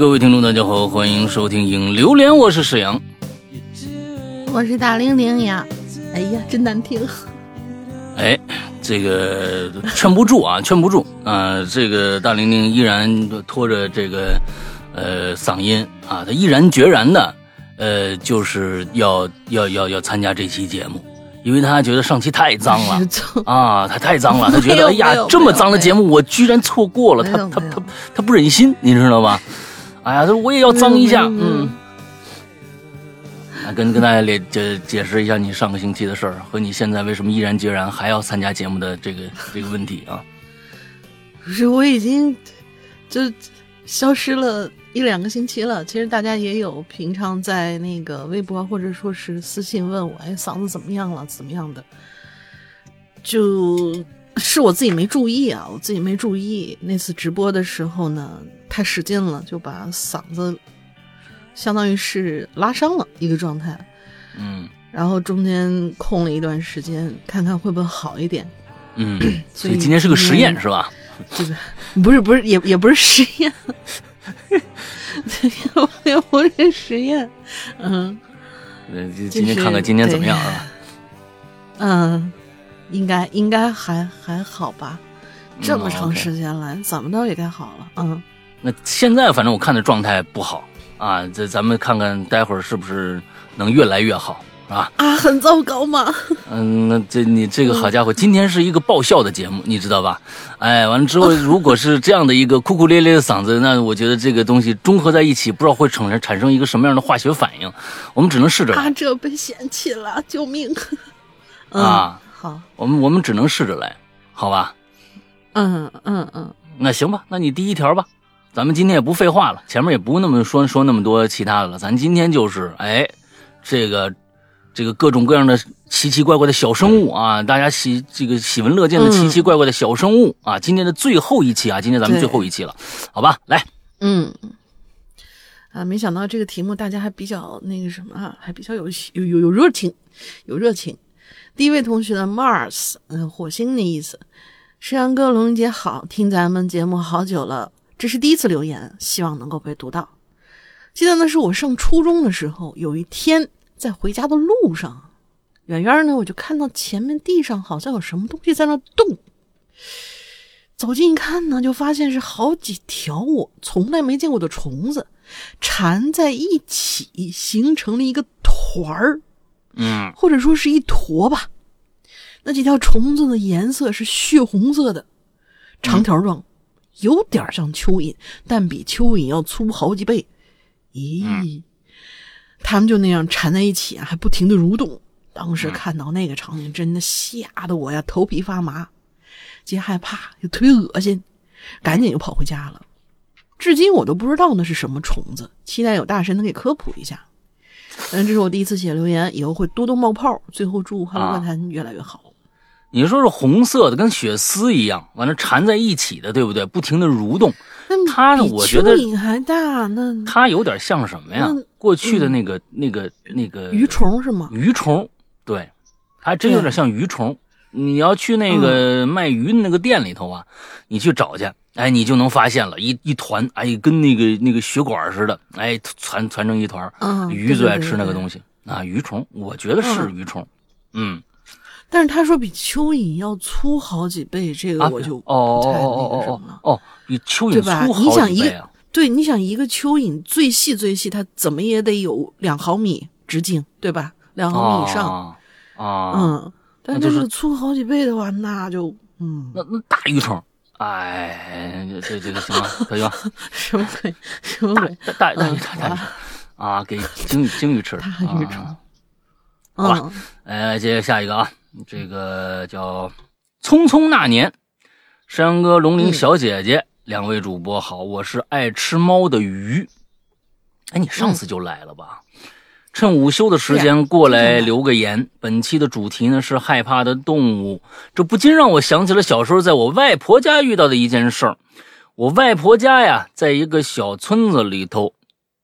哎，各位听众，大家好，欢迎收听《影榴莲》，我是沈阳，我是大玲玲呀。哎呀，真难听。哎，这个劝不住啊，劝不住啊！这个大玲玲依然拖着这个呃嗓音啊，她毅然决然的呃，就是要要要要参加这期节目。因为他觉得上期太脏了啊，他太脏了，他觉得哎呀，这么脏的节目我居然错过了，他他他他不忍心，你知道吧？哎呀，这我也要脏一下，嗯，跟跟大家解解解释一下你上个星期的事儿和你现在为什么毅然决然还要参加节目的这个这个问题啊？不是，我已经就消失了。一两个星期了，其实大家也有平常在那个微博或者说是私信问我，哎，嗓子怎么样了？怎么样的？就是我自己没注意啊，我自己没注意。那次直播的时候呢，太使劲了，就把嗓子相当于是拉伤了一个状态。嗯，然后中间空了一段时间，看看会不会好一点。嗯，所以今天是个实验是吧？这个不是不是也也不是实验。也不是实验，嗯，今天看看今天怎么样啊？嗯，应该应该还还好吧？这么长时间来，怎么着也该好了。嗯，那现在反正我看的状态不好啊，这咱们看看待会儿是不是能越来越好。啊啊，很糟糕吗？嗯，那这你这个好家伙，今天是一个爆笑的节目，你知道吧？哎，完了之后，如果是这样的一个哭哭咧咧的嗓子，那我觉得这个东西综合在一起，不知道会产生产生一个什么样的化学反应。我们只能试着。啊，这被嫌弃了，救命！啊，好，我们我们只能试着来，好吧？嗯嗯嗯，那行吧，那你第一条吧，咱们今天也不废话了，前面也不那么说说那么多其他的了，咱今天就是哎，这个。这个各种各样的奇奇怪怪的小生物啊，大家喜这个喜闻乐见的奇奇怪怪的小生物啊，今天的最后一期啊，今天咱们最后一期了，好吧，来，嗯，啊，没想到这个题目大家还比较那个什么啊，还比较有有有有热情，有热情。第一位同学的 Mars，嗯，火星的意思。石阳哥，龙玲姐好，听咱们节目好久了，这是第一次留言，希望能够被读到。记得那是我上初中的时候，有一天。在回家的路上，远远呢，我就看到前面地上好像有什么东西在那动。走近一看呢，就发现是好几条我从来没见过的虫子缠在一起，形成了一个团儿，嗯，或者说是一坨吧。那几条虫子的颜色是血红色的，长条状，有点像蚯蚓，但比蚯蚓要粗好几倍。咦？他们就那样缠在一起啊，还不停的蠕动。当时看到那个场景，真的吓得我呀头皮发麻，既害怕又特别恶心，赶紧就跑回家了。至今我都不知道那是什么虫子，期待有大神能给科普一下。嗯，这是我第一次写留言，以后会多多冒泡。最后祝《哈喽怪谈》越来越好。你说是红色的，跟血丝一样，完了缠在一起的，对不对？不停的蠕动。它呢？我觉得蚯蚓还大，那它有点像什么呀？过去的那个、那个、那个鱼虫是吗？鱼虫，对，还真有点像鱼虫。你要去那个卖鱼的那个店里头啊，你去找去，哎，你就能发现了一一团，哎，跟那个那个血管似的，哎，攒攒成一团。鱼最爱吃那个东西啊，鱼虫，我觉得是鱼虫，嗯。但是他说比蚯蚓要粗好几倍，这个我就不太那个什么了。哦，比蚯蚓粗好几倍啊！对，你想一个蚯蚓最细最细，它怎么也得有两毫米直径，对吧？两毫米以上啊。嗯，但就是粗好几倍的话，那就嗯，那那大鱼虫，哎，这这个行吗？可以吧？什么鬼？什么鬼？大大鱼大鱼啊，给鲸鱼鲸鱼吃大鱼虫。好吧，呃接着下一个啊。这个叫匆匆那年，山哥、龙鳞小姐姐两位主播好，我是爱吃猫的鱼。哎，你上次就来了吧？趁午休的时间过来留个言。本期的主题呢是害怕的动物，这不禁让我想起了小时候在我外婆家遇到的一件事儿。我外婆家呀，在一个小村子里头，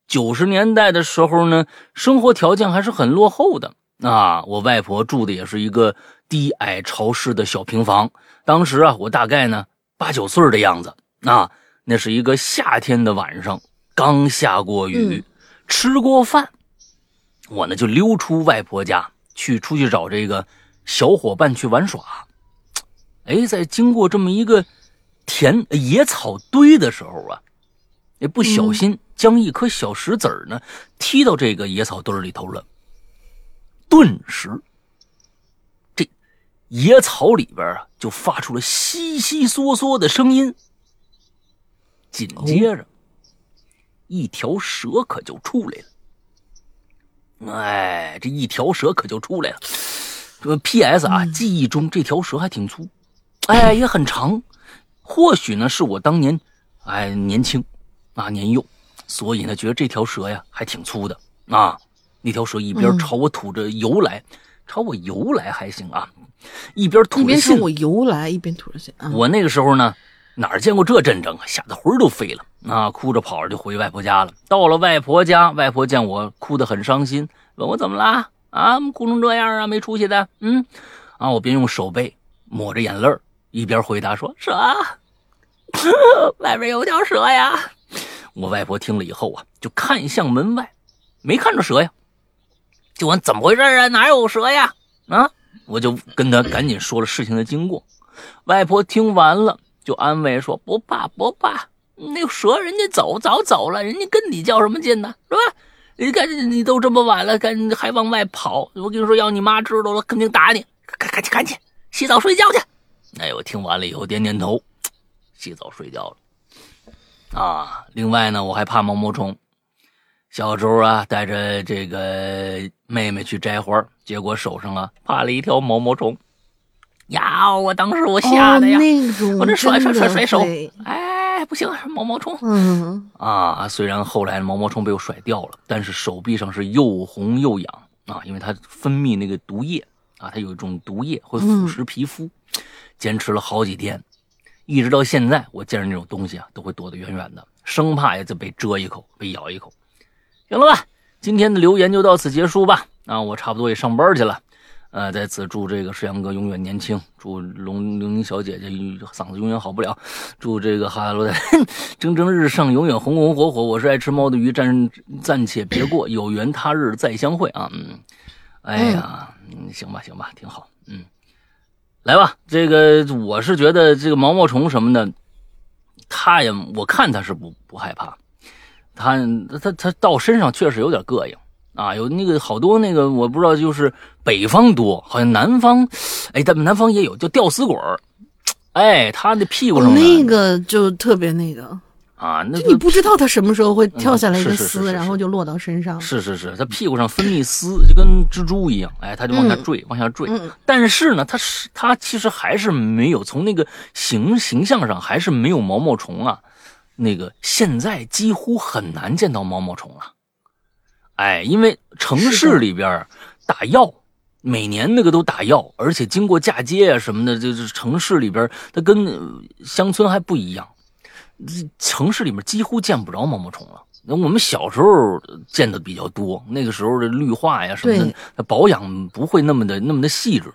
九十年代的时候呢，生活条件还是很落后的。啊，我外婆住的也是一个低矮潮湿的小平房。当时啊，我大概呢八九岁的样子。啊，那是一个夏天的晚上，刚下过雨，吃过饭，我呢就溜出外婆家去出去找这个小伙伴去玩耍。哎，在经过这么一个田野草堆的时候啊，也不小心将一颗小石子儿呢踢到这个野草堆里头了。顿时，这野草里边啊就发出了悉悉嗦嗦的声音。紧接着，一条蛇可就出来了。哎，这一条蛇可就出来了。这 P.S. 啊，记忆中这条蛇还挺粗。哎，也很长，或许呢是我当年，哎年轻，啊年幼，所以呢觉得这条蛇呀还挺粗的啊。那条蛇一边朝我吐着油来，朝我游来还行啊，一边吐着信。一边朝我游来，一边吐着信。我那个时候呢，哪见过这阵仗啊，吓得魂都飞了啊，哭着跑着就回外婆家了。到了外婆家，外婆见我哭得很伤心，问我怎么了啊，哭成这样啊，没出息的。嗯，啊，我边用手背抹着眼泪。一边回答说：“蛇，外边有条蛇呀！”我外婆听了以后啊，就看向门外，没看着蛇呀，就问怎么回事啊？哪有蛇呀？啊！我就跟他赶紧说了事情的经过。外婆听完了，就安慰说：“不怕不怕，那蛇人家走早走了，人家跟你较什么劲呢？是吧？你看你都这么晚了，赶还往外跑，我跟你说，要你妈知道了，肯定打你。赶赶紧赶紧洗澡睡觉去。”哎，我听完了以后点点头，洗澡睡觉了。啊，另外呢，我还怕毛毛虫。小周啊，带着这个妹妹去摘花，结果手上啊趴了一条毛毛虫。呀，我当时我吓得呀，我这甩甩甩甩手，哎，不行，毛毛虫。嗯啊，虽然后来毛毛虫被我甩掉了，但是手臂上是又红又痒啊，因为它分泌那个毒液啊，它有一种毒液会腐蚀皮肤。坚持了好几天，一直到现在，我见着那种东西啊，都会躲得远远的，生怕呀再被蛰一口，被咬一口。行了吧，今天的留言就到此结束吧。啊，我差不多也上班去了。呃，在此祝这个世阳哥永远年轻，祝龙玲玲小姐姐嗓子永远好不了，祝这个哈罗的 蒸蒸日上，永远红红火火。我是爱吃猫的鱼，暂暂且别过，有缘他日再相会啊。嗯，哎呀，嗯，行吧，行吧，挺好。嗯。来吧，这个我是觉得这个毛毛虫什么的，它也我看它是不不害怕，它它它到身上确实有点膈应啊，有那个好多那个我不知道，就是北方多，好像南方，哎，咱们南方也有叫吊死鬼儿，哎，它的屁股上那个就特别那个。啊，那你不知道它什么时候会跳下来一个丝，然后就落到身上。是是是，它屁股上分泌丝，就跟蜘蛛一样，哎，它就往下坠，往下坠。但是呢，它是它其实还是没有从那个形形象上还是没有毛毛虫啊，那个现在几乎很难见到毛毛虫了。哎，因为城市里边打药，每年那个都打药，而且经过嫁接啊什么的，就是城市里边它跟乡村还不一样。城市里面几乎见不着毛毛虫了。那我们小时候见的比较多，那个时候的绿化呀什么的，保养不会那么的那么的细致。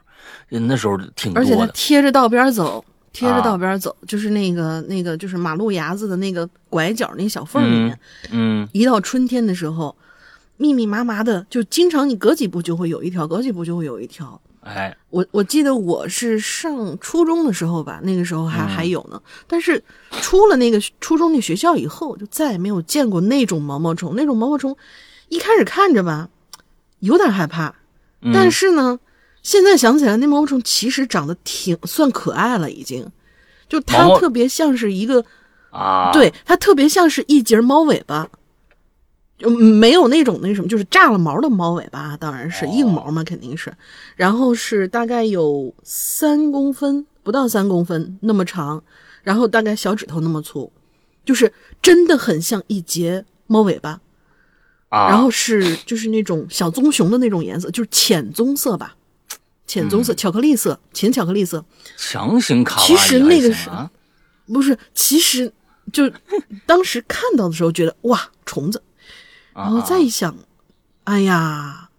那时候挺多的。而且它贴着道边走，贴着道边走，就是那个那个就是马路牙子的那个拐角那小缝里面。嗯。一到春天的时候，密密麻麻的，就经常你隔几步就会有一条，隔几步就会有一条。哎，我我记得我是上初中的时候吧，那个时候还还有呢。但是出了那个初中那学校以后，就再也没有见过那种毛毛虫。那种毛毛虫，一开始看着吧，有点害怕。但是呢，现在想起来，那毛毛虫其实长得挺算可爱了，已经。就它特别像是一个啊，对，它特别像是一截猫尾巴。就没有那种那什么，就是炸了毛的猫尾巴，当然是硬毛嘛，肯定是。然后是大概有三公分，不到三公分那么长，然后大概小指头那么粗，就是真的很像一节猫尾巴。啊。然后是就是那种小棕熊的那种颜色，就是浅棕色吧，浅棕色，巧克力色，浅巧克力色。强行卡其实那个是，不是，其实就当时看到的时候觉得哇，虫子。然后再一想，哎呀，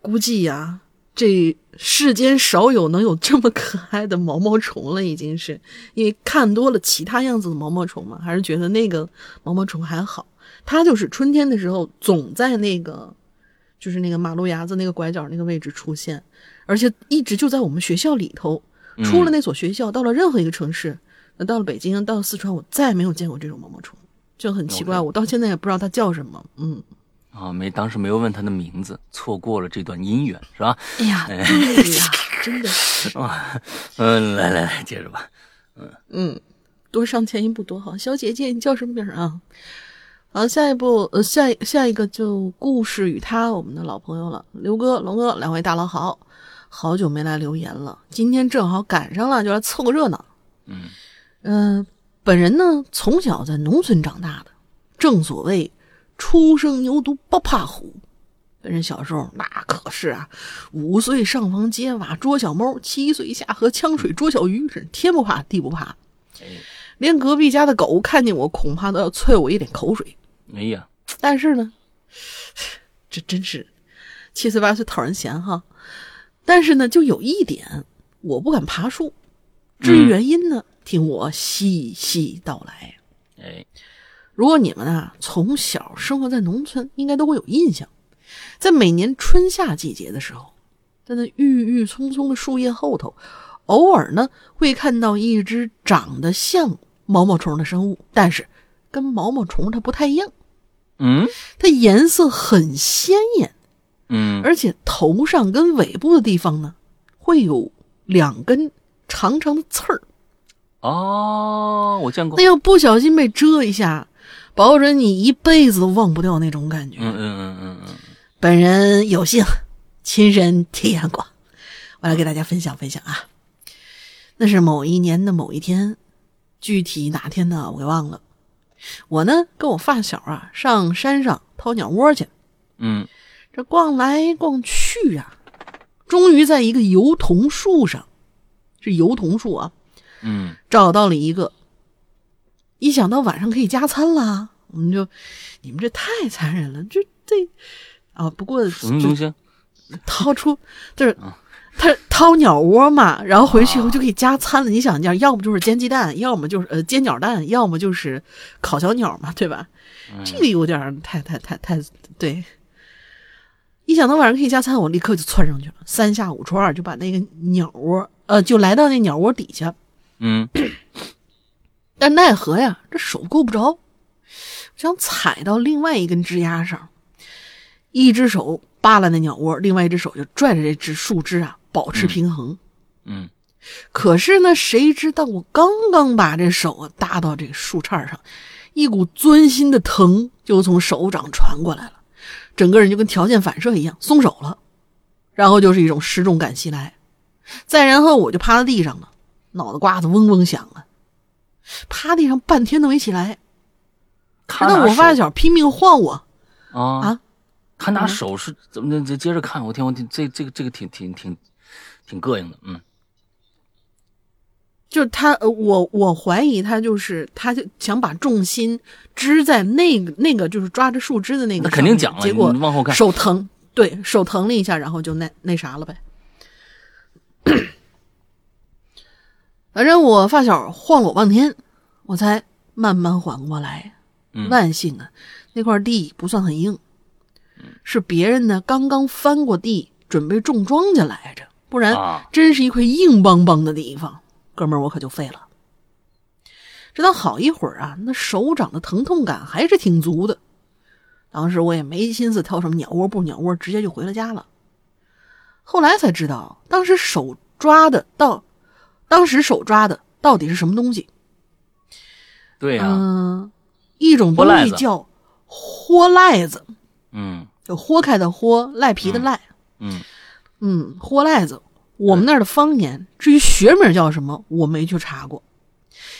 估计呀，这世间少有能有这么可爱的毛毛虫了，已经是因为看多了其他样子的毛毛虫嘛，还是觉得那个毛毛虫还好。它就是春天的时候总在那个，就是那个马路牙子那个拐角那个位置出现，而且一直就在我们学校里头。出了那所学校，到了任何一个城市，那到了北京，到了四川，我再也没有见过这种毛毛虫，就很奇怪。我到现在也不知道他叫什么。嗯，啊，没，当时没有问他的名字，错过了这段姻缘，是吧？哎呀，对呀，真的是啊。嗯，来来来，接着吧。嗯嗯，多上前一步多好。小姐姐，你叫什么名啊？好，下一步，呃，下下一个就故事与他，我们的老朋友了，刘哥、龙哥两位大佬好。好久没来留言了，今天正好赶上了，就来凑个热闹。嗯嗯，本人呢从小在农村长大的，正所谓初生牛犊不怕虎。本人小时候那可是啊，五岁上房揭瓦捉小猫，七岁下河呛水捉小鱼，是天不怕地不怕。连隔壁家的狗看见我，恐怕都要啐我一脸口水。哎呀，但是呢，这真是七岁八岁讨人嫌哈。但是呢，就有一点，我不敢爬树。至于原因呢，听我细细道来。哎，如果你们啊从小生活在农村，应该都会有印象，在每年春夏季节的时候，在那郁郁葱葱的树叶后头，偶尔呢会看到一只长得像毛毛虫的生物，但是跟毛毛虫它不太一样。嗯，它颜色很鲜艳。嗯，而且头上跟尾部的地方呢，会有两根长长的刺儿。哦，我见过。那要不小心被蛰一下，保准你一辈子都忘不掉那种感觉。嗯嗯嗯嗯嗯。本人有幸亲身体验过，我来给大家分享分享啊。那是某一年的某一天，具体哪天呢？我给忘了。我呢，跟我发小啊上山上掏鸟窝去。嗯。这逛来逛去啊，终于在一个油桐树上，是油桐树啊，嗯，找到了一个。一想到晚上可以加餐啦，我们就，你们这太残忍了，这这啊，不过什么东西？掏出就是他掏鸟窝嘛，然后回去以后就可以加餐了。你想，一下要么就是煎鸡蛋，要么就是呃煎鸟蛋，要么就是烤小鸟嘛，对吧？这个有点太太太太对。一想到晚上可以加餐，我立刻就窜上去了，三下五除二就把那个鸟窝，呃，就来到那鸟窝底下。嗯，但奈何呀，这手够不着，想踩到另外一根枝丫上，一只手扒拉那鸟窝，另外一只手就拽着这只树枝啊，保持平衡。嗯，可是呢，谁知道我刚刚把这手啊搭到这个树杈上，一股钻心的疼就从手掌传过来了。整个人就跟条件反射一样松手了，然后就是一种失重感袭来，再然后我就趴在地上了，脑袋瓜子嗡嗡响啊，趴地上半天都没起来。看到我发小拼命晃我啊啊！他拿手是怎么的？接着看，我听，我听，这这个这个挺挺挺挺膈应的，嗯。就是他，呃，我我怀疑他就是他就想把重心支在那个那个就是抓着树枝的那个，那肯定讲了，结果往后看手疼，对手疼了一下，然后就那那啥了呗。反正我发小晃了我半天，我才慢慢缓过来。万幸啊，那块地不算很硬，是别人呢刚刚翻过地准备种庄稼来着，不然真是一块硬邦邦的地方。哥们儿，我可就废了。直到好一会儿啊，那手掌的疼痛感还是挺足的。当时我也没心思挑什么鸟窝不鸟窝，直接就回了家了。后来才知道，当时手抓的到，当时手抓的到底是什么东西？对呀，嗯，一种东西叫豁赖子，嗯，就豁开的豁，赖皮的赖，嗯嗯，豁赖子。我们那儿的方言，至于学名叫什么，我没去查过，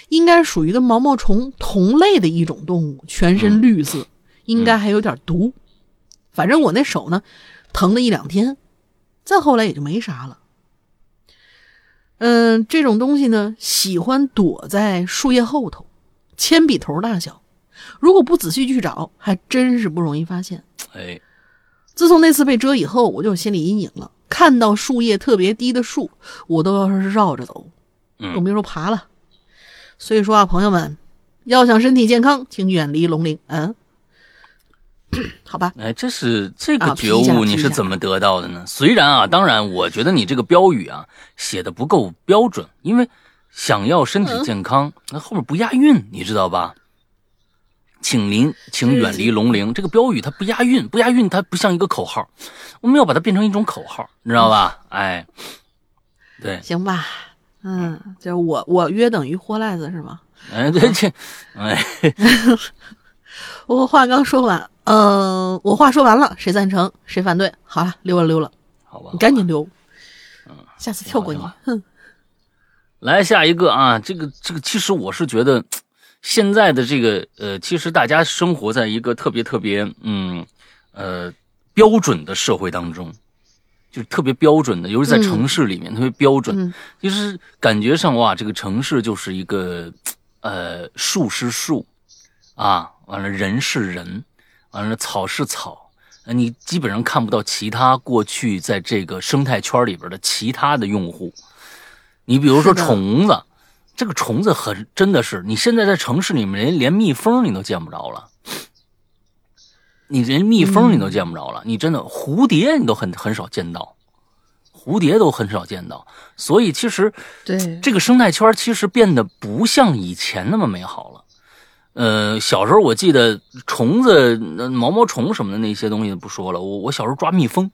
应该属于跟毛毛虫同类的一种动物，全身绿色，应该还有点毒。反正我那手呢，疼了一两天，再后来也就没啥了。嗯，这种东西呢，喜欢躲在树叶后头，铅笔头大小，如果不仔细去找，还真是不容易发现。哎，自从那次被蛰以后，我就有心理阴影了。看到树叶特别低的树，我都要是绕着走，更别说爬了。所以说啊，朋友们，要想身体健康，请远离龙鳞。嗯，好吧？哎，这是这个啊觉悟，你是怎么得到的呢？虽然啊，当然，我觉得你这个标语啊写的不够标准，因为想要身体健康，那后面不押韵，你知道吧？请您，请远离龙陵，这个标语它不押韵，不押韵，它不像一个口号，我们要把它变成一种口号，你知道吧？哎，对，行吧，嗯，就是我我约等于货赖子是吗？哎，对，这，哎，我话刚说完，呃，我话说完了，谁赞成谁反对？好了，溜了溜了，好吧你，赶紧溜，嗯下次跳过你，哼，来下一个啊，这个这个，其实我是觉得现在的这个呃，其实大家生活在一个特别特别嗯呃标准的社会当中，就是特别标准的，尤其在嗯城市里面、特别标准，嗯就是感觉上哇，这个城市就是一个呃树是树啊，完了人是人，完了草是草。呃你基本上看不到其他过去在这个生态圈里边的其他的用户，你比如说虫子，这个虫子很真的是，你现在在城市里面连连蜜蜂你都见不着了，你连蜜蜂你都见不着了，你真的蝴蝶你都很很少见到，蝴蝶都很少见到，所以其实对，这个生态圈其实变得不像以前那么美好了。呃，小时候我记得虫子、呃毛毛虫什么的那些东西不说了，我我小时候抓蜜蜂，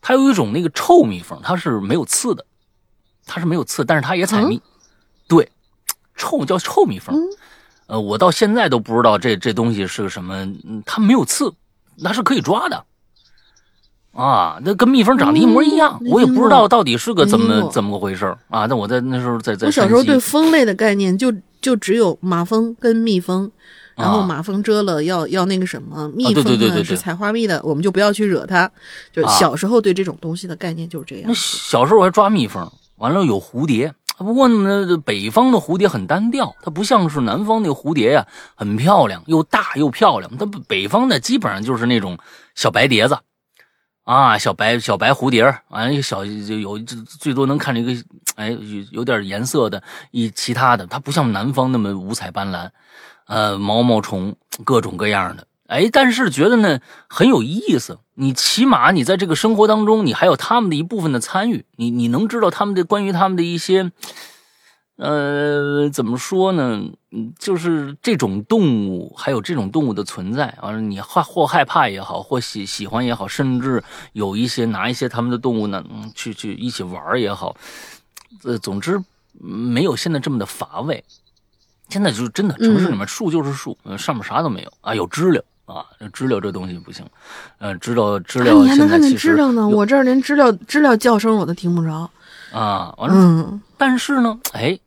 它有一种那个臭蜜蜂，它是没有刺的，它是没有刺，但是它也采蜜，对，臭叫臭蜜蜂。呃，我到现在都不知道这这东西是个什么，嗯它没有刺，那是可以抓的。啊，那跟蜜蜂长得一模一样，嗯我也不知道到底是个怎么怎么个回事儿啊。那我在那时候在在我小时候对蜂类的概念就就只有马蜂跟蜜蜂，然后啊马蜂蛰了要要那个什么，蜜对对对对对蜂呢是采花蜜的，我们就不要去惹它。就啊小时候对这种东西的概念就是这样那。小时候我还抓蜜蜂，完了有蝴蝶。不过呢，北方的蝴蝶很单调，它不像是南方那个蝴蝶呀、很漂亮，又大又漂亮。它北方的基本上就是那种小白碟子，啊，小白小白蝴蝶儿，完了一个小就有最多能看见一个，哎，有有点颜色的，一其他的，它不像南方那么五彩斑斓，呃，毛毛虫各种各样的。哎，但是觉得呢很有意思。你起码你在这个生活当中，你还有他们的一部分的参与，你你能知道他们的关于他们的一些，呃，怎么说呢？嗯，就是这种动物，还有这种动物的存在，完了你害或害怕也好，或喜喜欢也好，甚至有一些拿一些他们的动物呢，嗯，去去一起玩也好，呃，总之嗯没有现在这么的乏味。现在就是真的，城市里面树就是树，嗯上面啥都没有啊，有知了啊，知了这东西不行，呃，知道知啊了你还能看见知了呢？我这儿连知了知了叫声我都听不着。啊，完了嗯，但是呢，哎，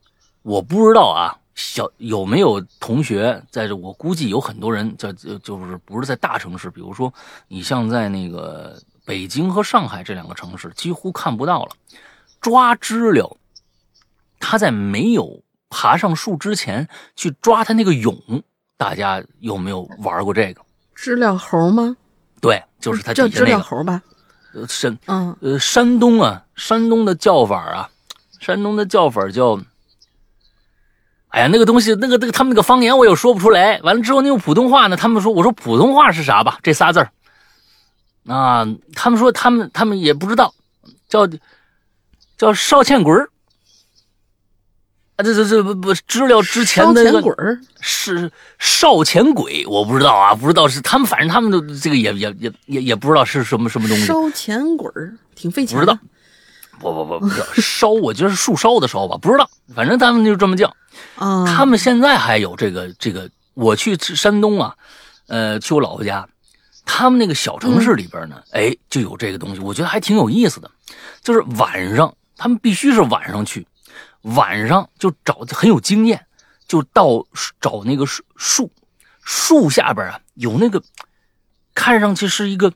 我不知道啊，小有没有同学在这？我估计有很多人在，就就是不是在大城市，比如说你像在那个北京和上海这两个城市，几乎看不到了。抓知了，它在没有爬上树之前去抓它那个蛹，大家有没有玩过这个？知了猴吗？对，就是它叫知了猴吧？呃山嗯，呃，山东啊，山东的叫法啊，山东的叫法叫，哎呀，那个东西，那个那个他们那个方言我又说不出来。完了之后，那用普通话呢，他们说，我说普通话是啥吧？这仨字儿，啊，他们说他们他们也不知道，叫叫少钱鬼儿。啊，这这这不不知了之前的那个。是少钱鬼，我不知道啊，不知道是他们，反正他们都这个也也也也也不知道是什么什么东西。烧钱鬼儿挺费钱的。不知道，不不不不烧，我觉得是树烧的烧吧，不知道，反正他们就这么叫。啊，他们现在还有这个这个，我去山东啊，呃，去我老婆家，他们那个小城市里边呢，哎，就有这个东西，我觉得还挺有意思的。就是晚上，他们必须是晚上去，晚上就找很有经验，就到找那个树树树下边啊，有那个看上去是一个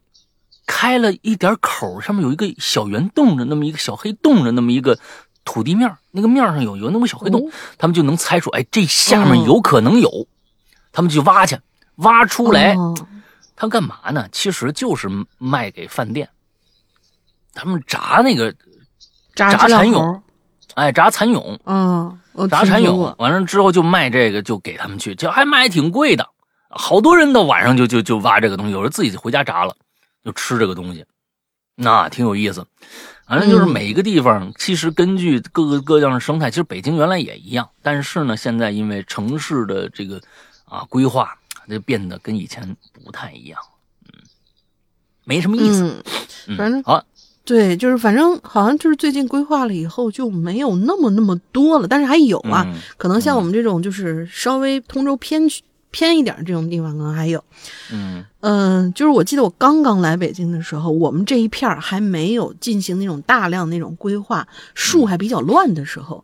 开了一点口，上面有一个小圆洞的那么一个小黑洞的那么一个土地面那个面上有有那么小黑洞，哦。他们就能猜出，哎，这下面有可能有，他们去挖去，挖出来，哦。他干嘛呢？其实就是卖给饭店，他们炸那个，炸蚕蛹。猴。哎，炸蚕蛹，啊，我炸蚕蛹完了之后就卖这个，就给他们去，就还卖挺贵的。好多人到晚上就就就挖这个东西，有时候自己回家炸了，就吃这个东西，那挺有意思。反正就是每一个地方，其实根据各个各样的生态，其实北京原来也一样，但是呢，现在因为城市的这个啊规划，就变得跟以前不太一样，嗯，没什么意思。嗯，反正好，对，就是反正好像就是最近规划了以后就没有那么那么多了，但是还有啊，可能像我们这种就是稍微通州偏区。偏一点这种地方可能还有，嗯嗯，就是我记得我刚刚来北京的时候，我们这一片儿还没有进行那种大量那种规划，树还比较乱的时候，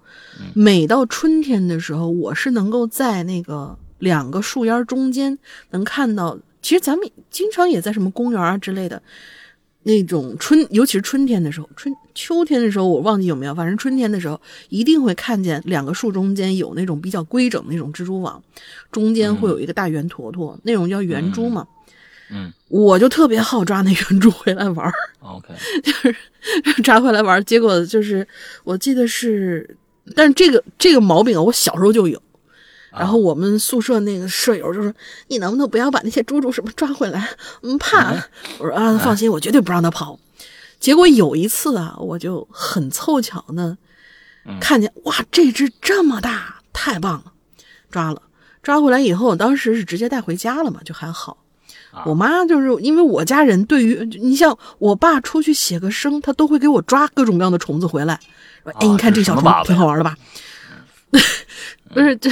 每到春天的时候，我是能够在那个两个树丫中间能看到，其实咱们经常也在什么公园啊之类的。那种春，尤其是春天的时候，春秋天的时候我忘记有没有，反正春天的时候一定会看见两个树中间有那种比较规整那种蜘蛛网，中间会有一个大圆坨坨，那种叫圆珠嘛。嗯，我就特别好抓那圆珠回来玩 OK，就是抓回来玩结果就是我记得是，但是这个这个毛病啊，我小时候就有。然后我们宿舍那个舍友就说：“你能不能不要把那些猪猪什么抓回来？我们怕。”我说：“啊，放心，我绝对不让他跑。”结果有一次啊，我就很凑巧呢，看见哇，这只这么大，太棒了，抓了。抓回来以后，当时是直接带回家了嘛，就还好。我妈就是因为我家人对于你像我爸出去写个生，他都会给我抓各种各样的虫子回来。说：“哎，你看这小虫挺好玩的吧？”不是这。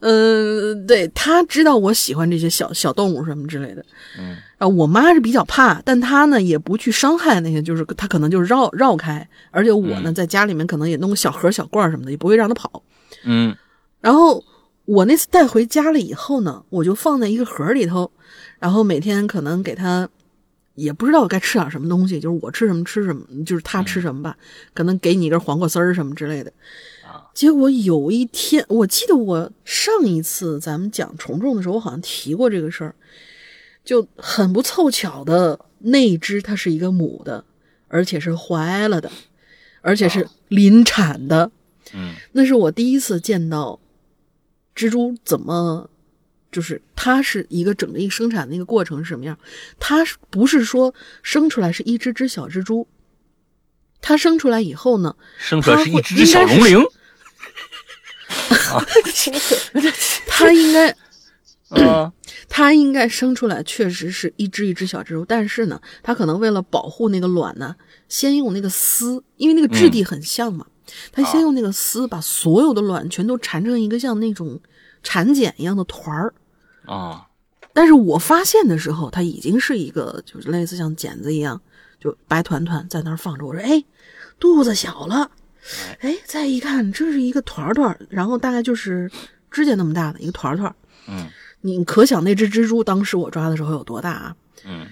嗯，对他知道我喜欢这些小小动物什么之类的，嗯，啊，我妈是比较怕，但她呢也不去伤害那些，就是她可能就是绕绕开，而且我呢在家里面可能也弄个小盒小罐什么的，也不会让它跑，嗯，然后我那次带回家了以后呢，我就放在一个盒里头，然后每天可能给它，也不知道该吃点什么东西，就是我吃什么吃什么，就是它吃什么吧，可能给你一根黄瓜丝儿什么之类的。结果有一天，我记得我上一次咱们讲虫虫的时候，我好像提过这个事儿，就很不凑巧的那只它是一个母的，而且是怀了的，而且是临产的。嗯，那是我第一次见到蜘蛛怎么，就是它是一个整个一个生产的一个过程是什么样？它不是说生出来是一只只小蜘蛛，它生出来以后呢，生出来是一只只小龙鳞。啊，它应该，嗯，它应该生出来确实是一只一只小蜘蛛，但是呢，它可能为了保护那个卵呢，先用那个丝，因为那个质地很像嘛，它先用那个丝把所有的卵全都缠成一个像那种蚕茧一样的团儿啊。但是我发现的时候，它已经是一个就是类似像茧子一样，就白团团在那儿放着。我说，哎，肚子小了。哎，再一看，这是一个团团，然后大概就是指甲那么大的一个团团。嗯，你可想那只蜘蛛当时我抓的时候有多大啊？嗯，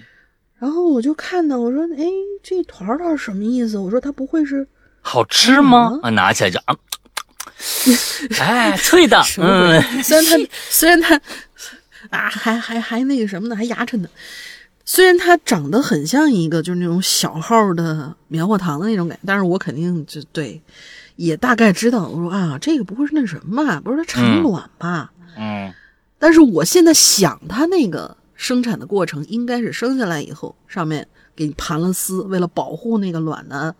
然后我就看到，我说，哎，这团团什么意思？我说它不会是好吃吗？啊，拿起来就啊，哎，脆的。嗯，虽然它虽然它啊，还还还那个什么呢，还牙碜呢。虽然它长得很像一个就是那种小号的棉花糖的那种感觉，但是我肯定就对，也大概知道。我说啊，这个不会是那什么吧？不是它产卵吧？嗯。但是我现在想，它那个生产的过程应该是生下来以后，上面给你盘了丝，为了保护那个卵呢，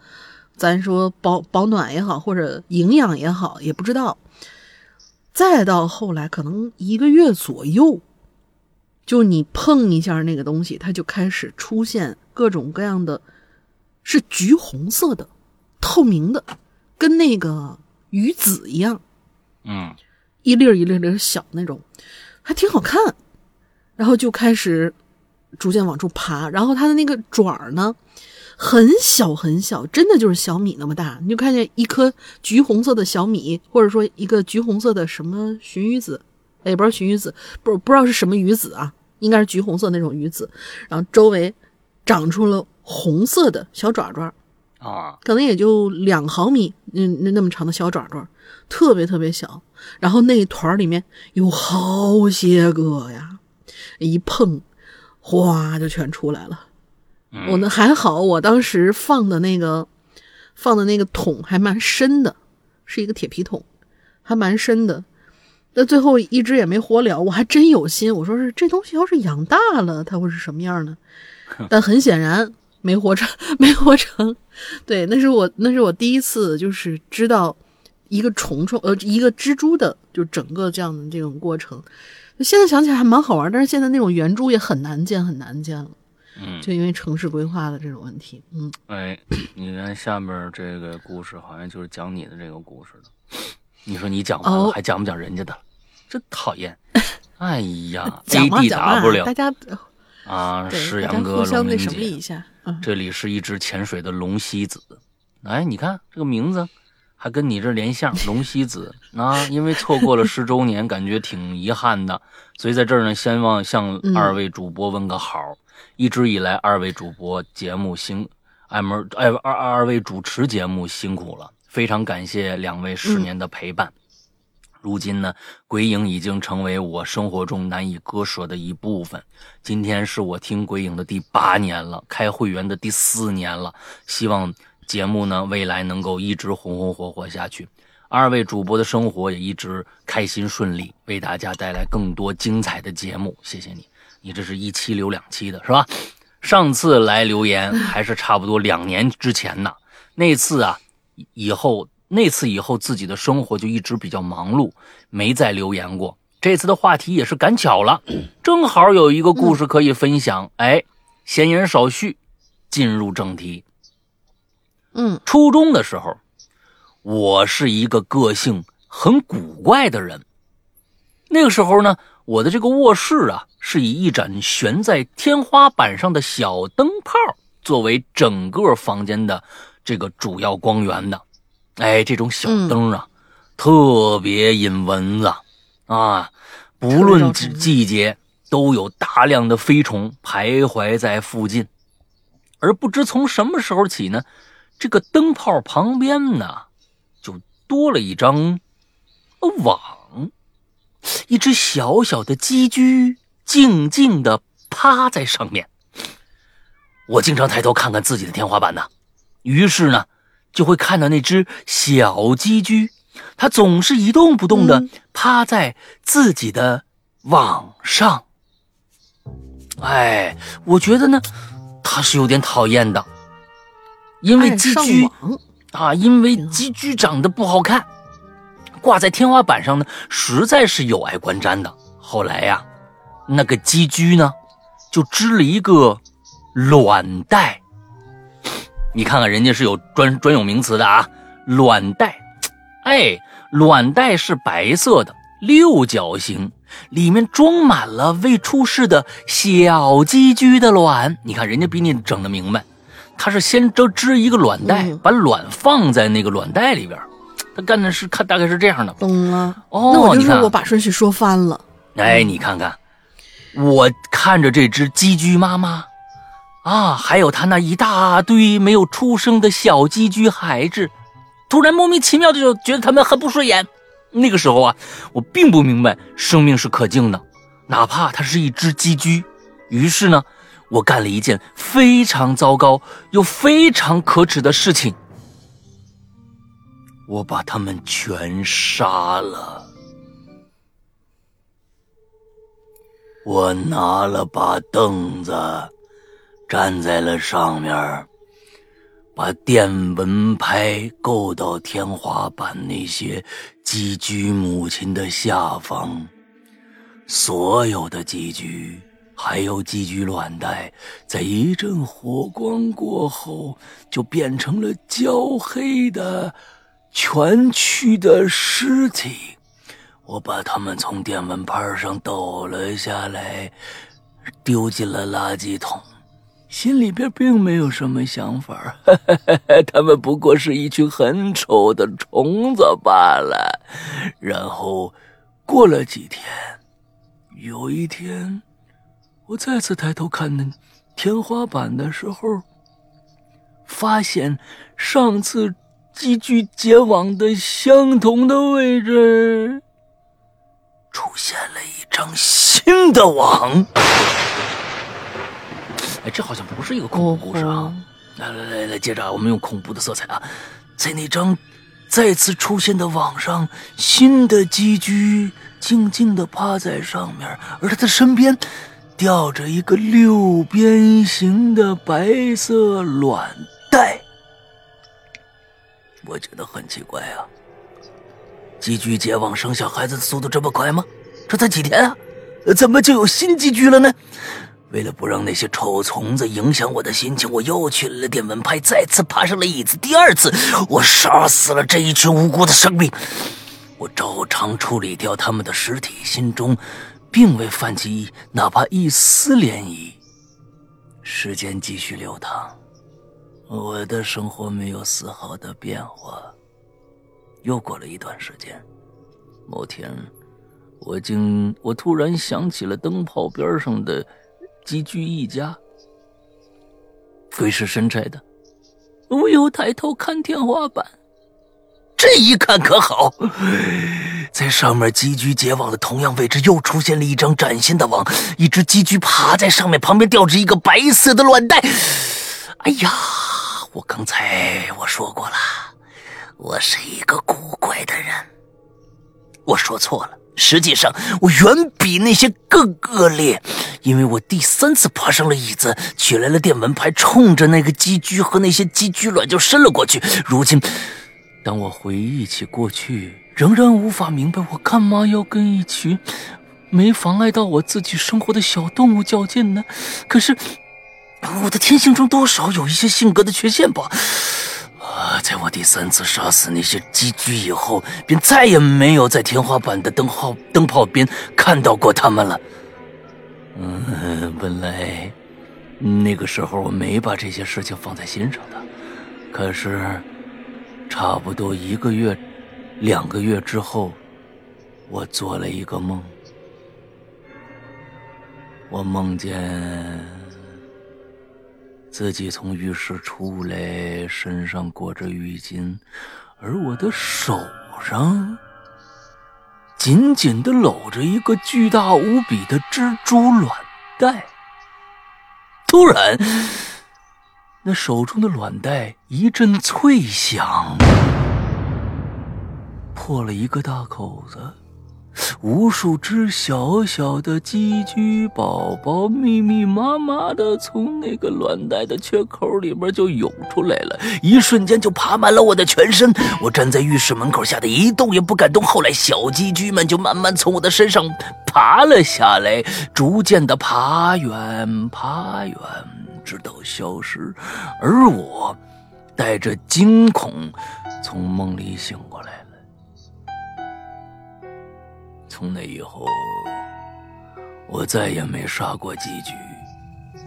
咱说保保暖也好，或者营养也好，也不知道。再到后来，可能一个月左右。就你碰一下那个东西，它就开始出现各种各样的，是橘红色的、透明的，跟那个鱼籽一样，嗯，一粒一粒的小那种，还挺好看。然后就开始逐渐往出爬，然后它的那个爪呢，很小很小，真的就是小米那么大。你就看见一颗橘红色的小米，或者说一个橘红色的什么鲟鱼子。也不知道鲟鱼子，不不知道是什么鱼子啊，应该是橘红色那种鱼子，然后周围长出了红色的小爪爪，啊，可能也就两毫米，那，那那么长的小爪爪，特别特别小，然后那一团里面有好些个呀，一碰，哗就全出来了。我呢还好，我当时放的那个放的那个桶还蛮深的，是一个铁皮桶，还蛮深的。那最后一只也没活了，我还真有心，我说是这东西要是养大了，它会是什么样呢？但很显然没活成，没活成。对，那是我那是我第一次就是知道一个虫虫呃一个蜘蛛的就整个这样的这种过程。现在想起来还蛮好玩，但是现在那种圆珠也很难见，很难见了。嗯，就因为城市规划的这种问题。嗯，哎，你看下面这个故事好像就是讲你的这个故事的。你说你讲完了，还讲不讲人家的？真讨厌！哎呀，A D W，大家啊，是杨哥龙林姐，这里是一只潜水的龙西子。哎，你看这个名字。还跟你这连相，龙西子啊，因为错过了十周年，感觉挺遗憾的，所以在这儿呢，先望向二位主播问个好。一直以来，二位主播节目辛，二门哎二二位主持节目辛苦了，非常感谢两位十年的陪伴。如今呢，鬼影已经成为我生活中难以割舍的一部分。今天是我听鬼影的第八年了，开会员的第四年了，希望。节目呢，未来能够一直红红火火下去，二位主播的生活也一直开心顺利，为大家带来更多精彩的节目。谢谢你，你这是一期留两期的是吧？上次来留言还是差不多两年之前呢。那次啊，以后那次以后自己的生活就一直比较忙碌，没再留言过。这次的话题也是赶巧了，正好有一个故事可以分享。哎，闲言少叙，进入正题。嗯，初中的时候，我是一个个性很古怪的人。那个时候呢，我的这个卧室啊，是以一盏悬在天花板上的小灯泡作为整个房间的这个主要光源的。哎，这种小灯啊，特别引蚊子啊，不论季节都有大量的飞虫徘徊在附近。而不知从什么时候起呢？这个灯泡旁边呢，就多了一张网，一只小小的鸡居静静地趴在上面。我经常抬头看看自己的天花板呢，于是呢，就会看到那只小鸡居，它总是一动不动的趴在自己的网上。哎，我觉得呢，它是有点讨厌的。因为鸡居啊，因为鸡居长得不好看，挂在天花板上呢，实在是有碍观瞻的。后来呀，那个鸡居呢，就织了一个卵袋。你看看，人家是有专专有名词的啊，卵袋。哎，卵袋是白色的，六角形，里面装满了未出世的小鸡居的卵。你看，人家比你整的明白。他是先织织一个卵袋，把卵放在那个卵袋里边。他干的是看大概是这样的。懂了。哦，那我就是我把顺序说翻了。哎，你看看，我看着这只鸡居妈妈，啊，还有他那一大堆没有出生的小鸡居孩子，突然莫名其妙的就觉得他们很不顺眼。那个时候啊，我并不明白生命是可敬的，哪怕它是一只鸡居。于是呢。我干了一件非常糟糕又非常可耻的事情，我把他们全杀了。我拿了把凳子，站在了上面，把电蚊拍够到天花板那些寄居母亲的下方，所有的寄居。还有寄居卵袋，在一阵火光过后，就变成了焦黑的、蜷曲的尸体。我把它们从电蚊拍上抖了下来，丢进了垃圾桶，心里边并没有什么想法。他们不过是一群很丑的虫子罢了。然后，过了几天，有一天。我再次抬头看那天花板的时候，发现上次积聚结网的相同的位置，出现了一张新的网。哎，这好像不是一个恐怖故事啊！来来来来，接着我们用恐怖的色彩啊，在那张再次出现的网上，新的寄居静静地趴在上面，而他的身边吊着一个六边形的白色卵袋。我觉得很奇怪啊，寄居结网生小孩子的速度这么快吗？这才几天啊，怎么就有新寄居了呢？为了不让那些臭虫子影响我的心情，我又去了电蚊拍，再次爬上了椅子。第二次，我杀死了这一群无辜的生命。我照常处理掉他们的尸体，心中并未泛起哪怕一丝涟漪。时间继续流淌，我的生活没有丝毫的变化。又过了一段时间，某天，我竟我突然想起了灯泡边上的。寄居一家，鬼使神差的，我又抬头看天花板，这一看可好，在上面寄居结网的同样位置，又出现了一张崭新的网，一只寄居爬在上面，旁边吊着一个白色的卵袋。哎呀，我刚才我说过了，我是一个古怪的人，我说错了。实际上，我远比那些更恶劣，因为我第三次爬上了椅子，取来了电蚊拍，冲着那个鸡居和那些鸡居卵就伸了过去。如今，当我回忆起过去，仍然无法明白我干嘛要跟一群没妨碍到我自己生活的小动物较劲呢？可是，我的天性中多少有一些性格的缺陷吧。啊！在我第三次杀死那些鸡居以后，便再也没有在天花板的灯泡灯泡边看到过他们了。嗯，本来那个时候我没把这些事情放在心上的，可是差不多一个月、两个月之后，我做了一个梦，我梦见。自己从浴室出来，身上裹着浴巾，而我的手上紧紧的搂着一个巨大无比的蜘蛛卵袋。突然，那手中的卵袋一阵脆响，破了一个大口子。无数只小小的寄居宝宝密密麻麻的从那个卵袋的缺口里边就涌出来了，一瞬间就爬满了我的全身。我站在浴室门口，吓得一动也不敢动。后来，小寄居们就慢慢从我的身上爬了下来，逐渐的爬远，爬远，直到消失。而我带着惊恐从梦里醒过来。从那以后，我再也没杀过寄居，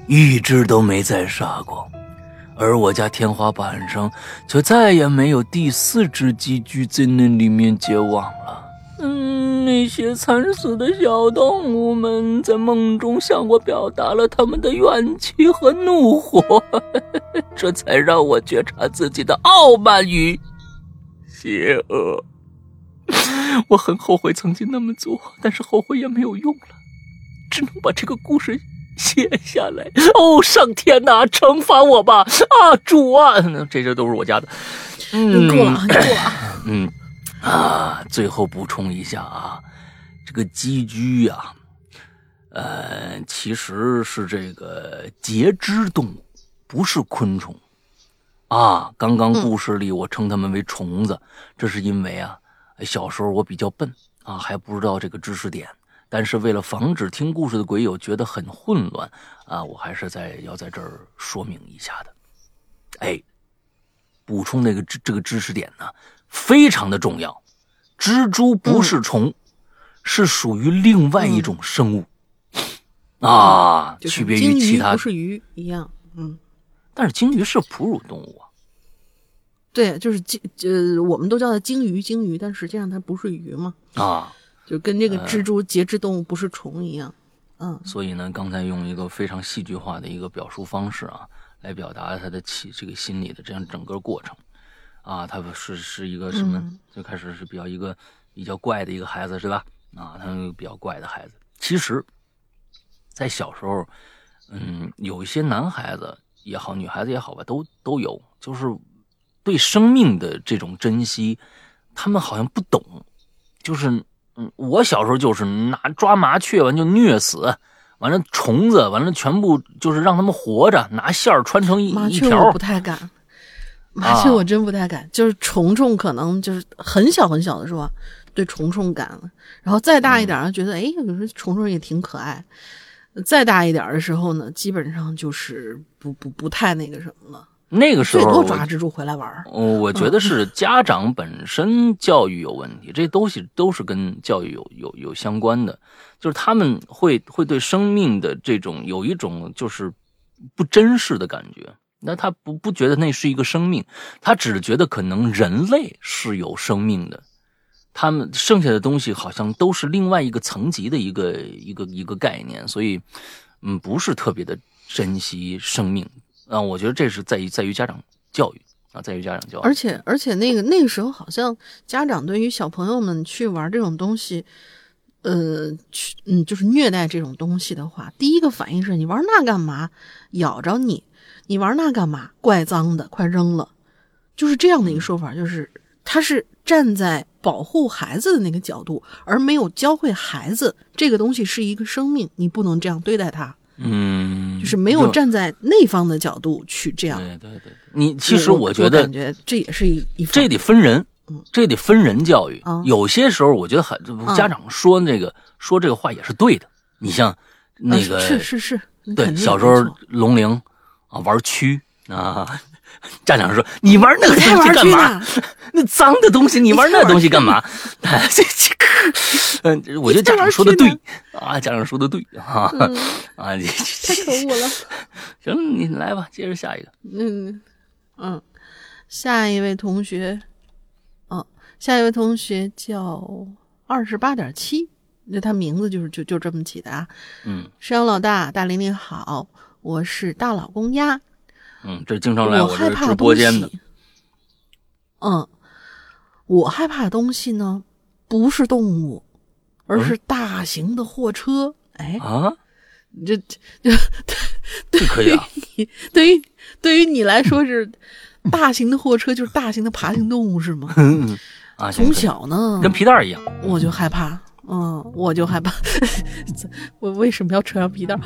一只都没再杀过。而我家天花板上却再也没有第四只寄居在那里面结网了。嗯，那些惨死的小动物们在梦中向我表达了他们的怨气和怒火，这才让我觉察自己的傲慢与邪恶。我很后悔曾经那么做，但是后悔也没有用了，只能把这个故事写下来。哦，上天呐，惩罚我吧！啊，主啊，这些都是我家的。嗯，够了，够了。嗯，啊，最后补充一下啊，这个寄居呀，呃，其实是这个节肢动物，不是昆虫。啊，刚刚故事里我称它们为虫子，这是因为啊。小时候我比较笨啊，还不知道这个知识点。但是为了防止听故事的鬼友觉得很混乱啊，我还是在要在这儿说明一下的。哎，补充那个知这个知识点呢，非常的重要。蜘蛛不是虫，是属于另外一种生物啊，区别于其他不是鱼一样。嗯，但是鲸鱼是哺乳动物啊。对，就是鲸，呃，我们都叫它鲸鱼，鲸鱼，但实际上它不是鱼嘛。啊，就跟那个蜘蛛节肢动物不是虫一样。嗯。所以呢，刚才用一个非常戏剧化的一个表述方式啊，来表达他的起这个心理的这样整个过程。啊，他是是一个什么？最开始是比较一个比较怪的一个孩子，是吧？啊，他比较怪的孩子。其实，在小时候，嗯，有一些男孩子也好，女孩子也好吧，都都有，就是。对生命的这种珍惜，他们好像不懂。就是嗯，我小时候就是拿抓麻雀完就虐死，完了虫子完了全部就是让他们活着，拿线儿穿成一麻一条雀我不。太敢，麻雀我真不太敢。就是虫虫可能就是很小很小的时候啊，对虫虫敢了，然后再大一点儿觉得哎，有时候虫虫也挺可爱。再大一点的时候呢，基本上就是不不不太那个什么了，那个时候最多抓蜘蛛回来玩儿。哦，我觉得是 家长本身教育有问题，这东西都是跟教育有有有相关的，就是他们会会对生命的这种有一种就是不真实的感觉。那他不不觉得那是一个生命，他只觉得可能人类是有生命的，他们剩下的东西好像都是另外一个层级的一个一个一个概念，所以嗯，不是特别的珍惜生命啊。我觉得这是在于在于家长教育啊，在于家长教育。而且而且那个那个时候好像家长对于小朋友们去玩这种东西，呃，去嗯，就是虐待这种东西的话，第一个反应是你玩那干嘛？咬着你，你玩那干嘛？怪脏的，快扔了。就是这样的一个说法，就是他是站在保护孩子的那个角度，而没有教会孩子这个东西是一个生命，你不能这样对待它，嗯，就是没有站在那方的角度去这样。对对对，你其实我觉得感觉这也是一一这得分人嗯，这得分人教育啊。有些时候，我觉得很家长说那个说这个话也是对的。你像那啊个是是是，对小时候龙陵啊玩蛆啊，家长说你玩那个东西干嘛？那脏的东西你玩那东西干嘛？哎这这，嗯，我觉得家长说的对啊，家长说的对啊嗯啊，你太可恶了。行，你来吧，接着下一个。嗯嗯，下一位同学，嗯，下一位同学叫二十八点七，那他名字就是就就这么起的啊。嗯山羊老大，大玲玲好，我是大老公鸭，嗯，这经常来我直害怕的东播间的。西。嗯，我害怕的东西呢，不是动物，而是大型的货车。哎，啊，这 这这可以啊，对于对于你来说是大型的货车，就是大型的爬行动物是吗？啊，从小呢，跟皮蛋一样。我就害怕，嗯，我就害怕。我为什么要扯上皮带？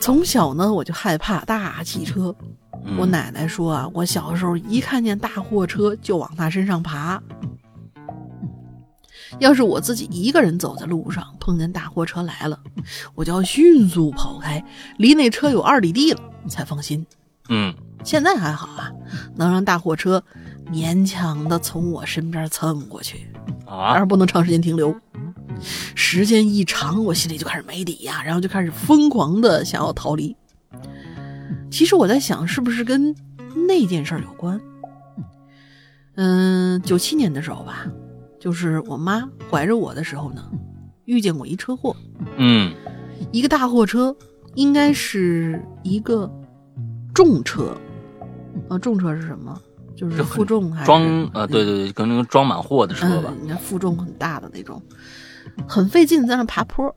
从小呢，我就害怕大汽车。嗯我奶奶说啊，我小时候一看见大货车就往他身上爬。要是我自己一个人走在路上，碰见大货车来了，我就要迅速跑开，离那车有二里地了才放心。嗯现在还好啊，能让大货车勉强的从我身边蹭过去，但啊是不能长时间停留。时间一长，我心里就开始没底呀、然后就开始疯狂的想要逃离。其实我在想，是不是跟那件事儿有关？嗯，九七年的时候吧，就是我妈怀着我的时候呢，遇见过一车祸，嗯一个大货车，应该是一个重车，啊，重车是什么？就是负重还是装啊，对对对，跟那个装满货的车吧嗯，。人家负重很大的那种，很费劲在那爬坡。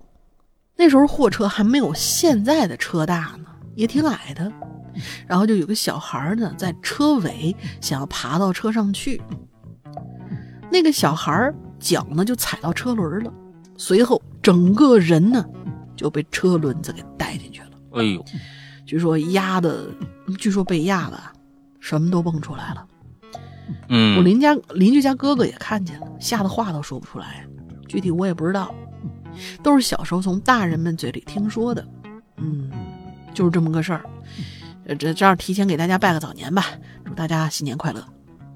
那时候货车还没有现在的车大呢，也挺矮的。然后就有个小孩呢，在车尾想要爬到车上去，那个小孩脚呢就踩到车轮了，随后整个人呢就被车轮子给带进去了。哎呦，据说压的，据说被压的什么都蹦出来了。嗯，我邻家邻居家哥哥也看见了，吓得话都说不出来，具体我也不知道，都是小时候从大人们嘴里听说的。嗯，就是这么个事儿。呃，这这样提前给大家拜个早年吧，祝大家新年快乐。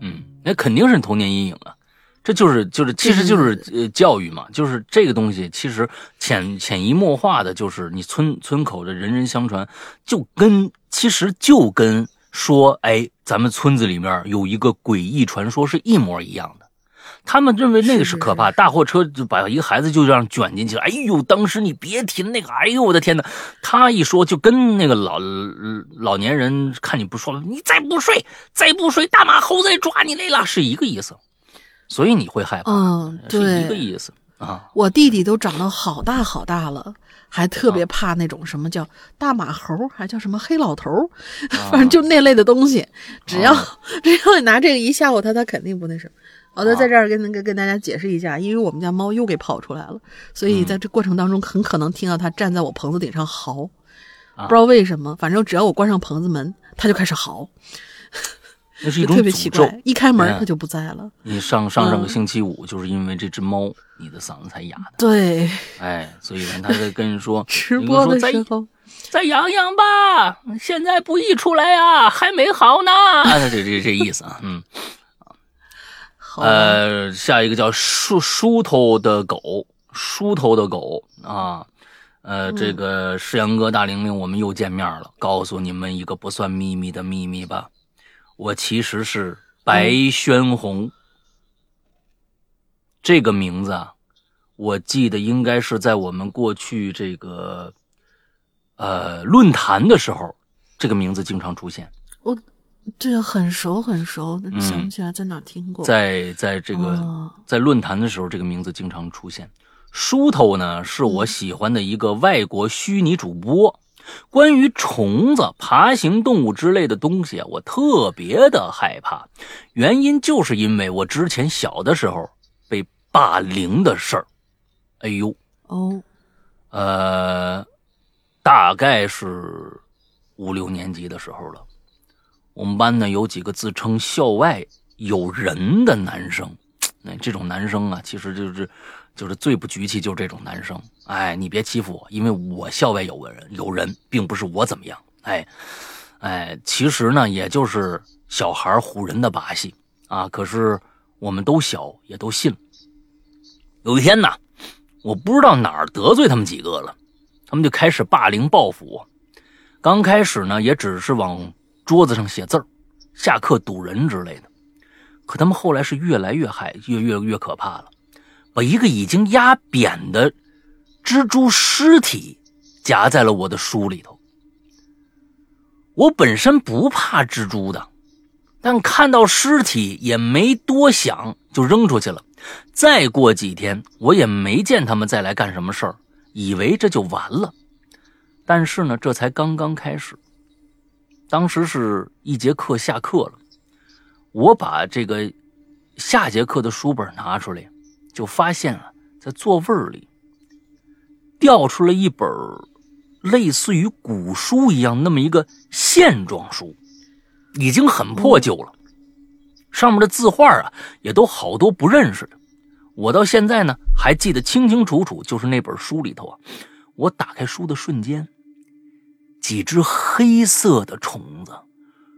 嗯，那肯定是童年阴影啊。这就是就是，其实就是呃教育嘛，就是这个东西，其实潜潜移默化的，就是你村村口的人人相传，就跟其实就跟说，哎，咱们村子里面有一个诡异传说是一模一样的。他们认为那个是可怕，大货车就把一个孩子就这样卷进去了。哎呦，当时你别提那个，哎呦我的天哪！他一说就跟那个老老年人看你不说了，你再不睡，再不睡，大马猴子抓你来了，是一个意思。所以你会害怕，嗯，是一个，意思。啊，我弟弟都长得好大好大了，还特别怕那种什么叫大马猴，还叫什么黑老头，反正就那类的东西。只要 只要你拿这个一吓唬他，他肯定不那什么。好的，在这儿跟跟跟大家解释一下，因为我们家猫又给跑出来了，所以在这过程当中很可能听到它站在我棚子顶上嚎，不知道为什么，反正只要我关上棚子门，它就开始嚎。那是一 种特别奇怪，一开门它就不在了。你上上上个星期五，就是因为这只猫，你的嗓子才哑的。对，哎，所以呢，他在跟你说，直播的时候再养养吧，现在不宜出来呀，还没好呢。啊，这这这意思啊，嗯。呃，下一个叫梳梳头的狗，梳头的狗啊，呃，这个世阳哥大玲玲，我们又见面了。告诉你们一个不算秘密的秘密吧，我其实是白宣红。这个名字啊，我记得应该是在我们过去这个呃论坛的时候，这个名字经常出现。我。这个很熟很熟，想不起来在哪听过。在在这个在论坛的时候，这个名字经常出现。梳头呢，是我喜欢的一个外国虚拟主播。关于虫子、爬行动物之类的东西啊，我特别的害怕。原因就是因为我之前小的时候被霸凌的事儿。哎呦哦，呃，大概是五六年级的时候了。我们班呢有几个自称校外有人的男生，那 这种男生啊，其实就是就是最不局气，就是这种男生。哎，你别欺负我，因为我校外有个人有人，并不是我怎么样。哎，哎，其实呢，也就是小孩唬人的把戏啊。可是我们都小，也都信了。有一天呢，我不知道哪儿得罪他们几个了，他们就开始霸凌报复我。刚开始呢，也只是往。桌子上写字儿，下课堵人之类的，可他们后来是越来越害，越越越可怕了，把一个已经压扁的蜘蛛尸体夹在了我的书里头。我本身不怕蜘蛛的，但看到尸体也没多想就扔出去了。再过几天，我也没见他们再来干什么事儿，以为这就完了。但是呢，这才刚刚开始。当时是一节课下课了，我把这个下节课的书本拿出来，就发现了在座位里掉出了一本类似于古书一样那么一个线装书，已经很破旧了，上面的字画啊也都好多不认识的。我到现在呢还记得清清楚楚，就是那本书里头啊，我打开书的瞬间。几只黑色的虫子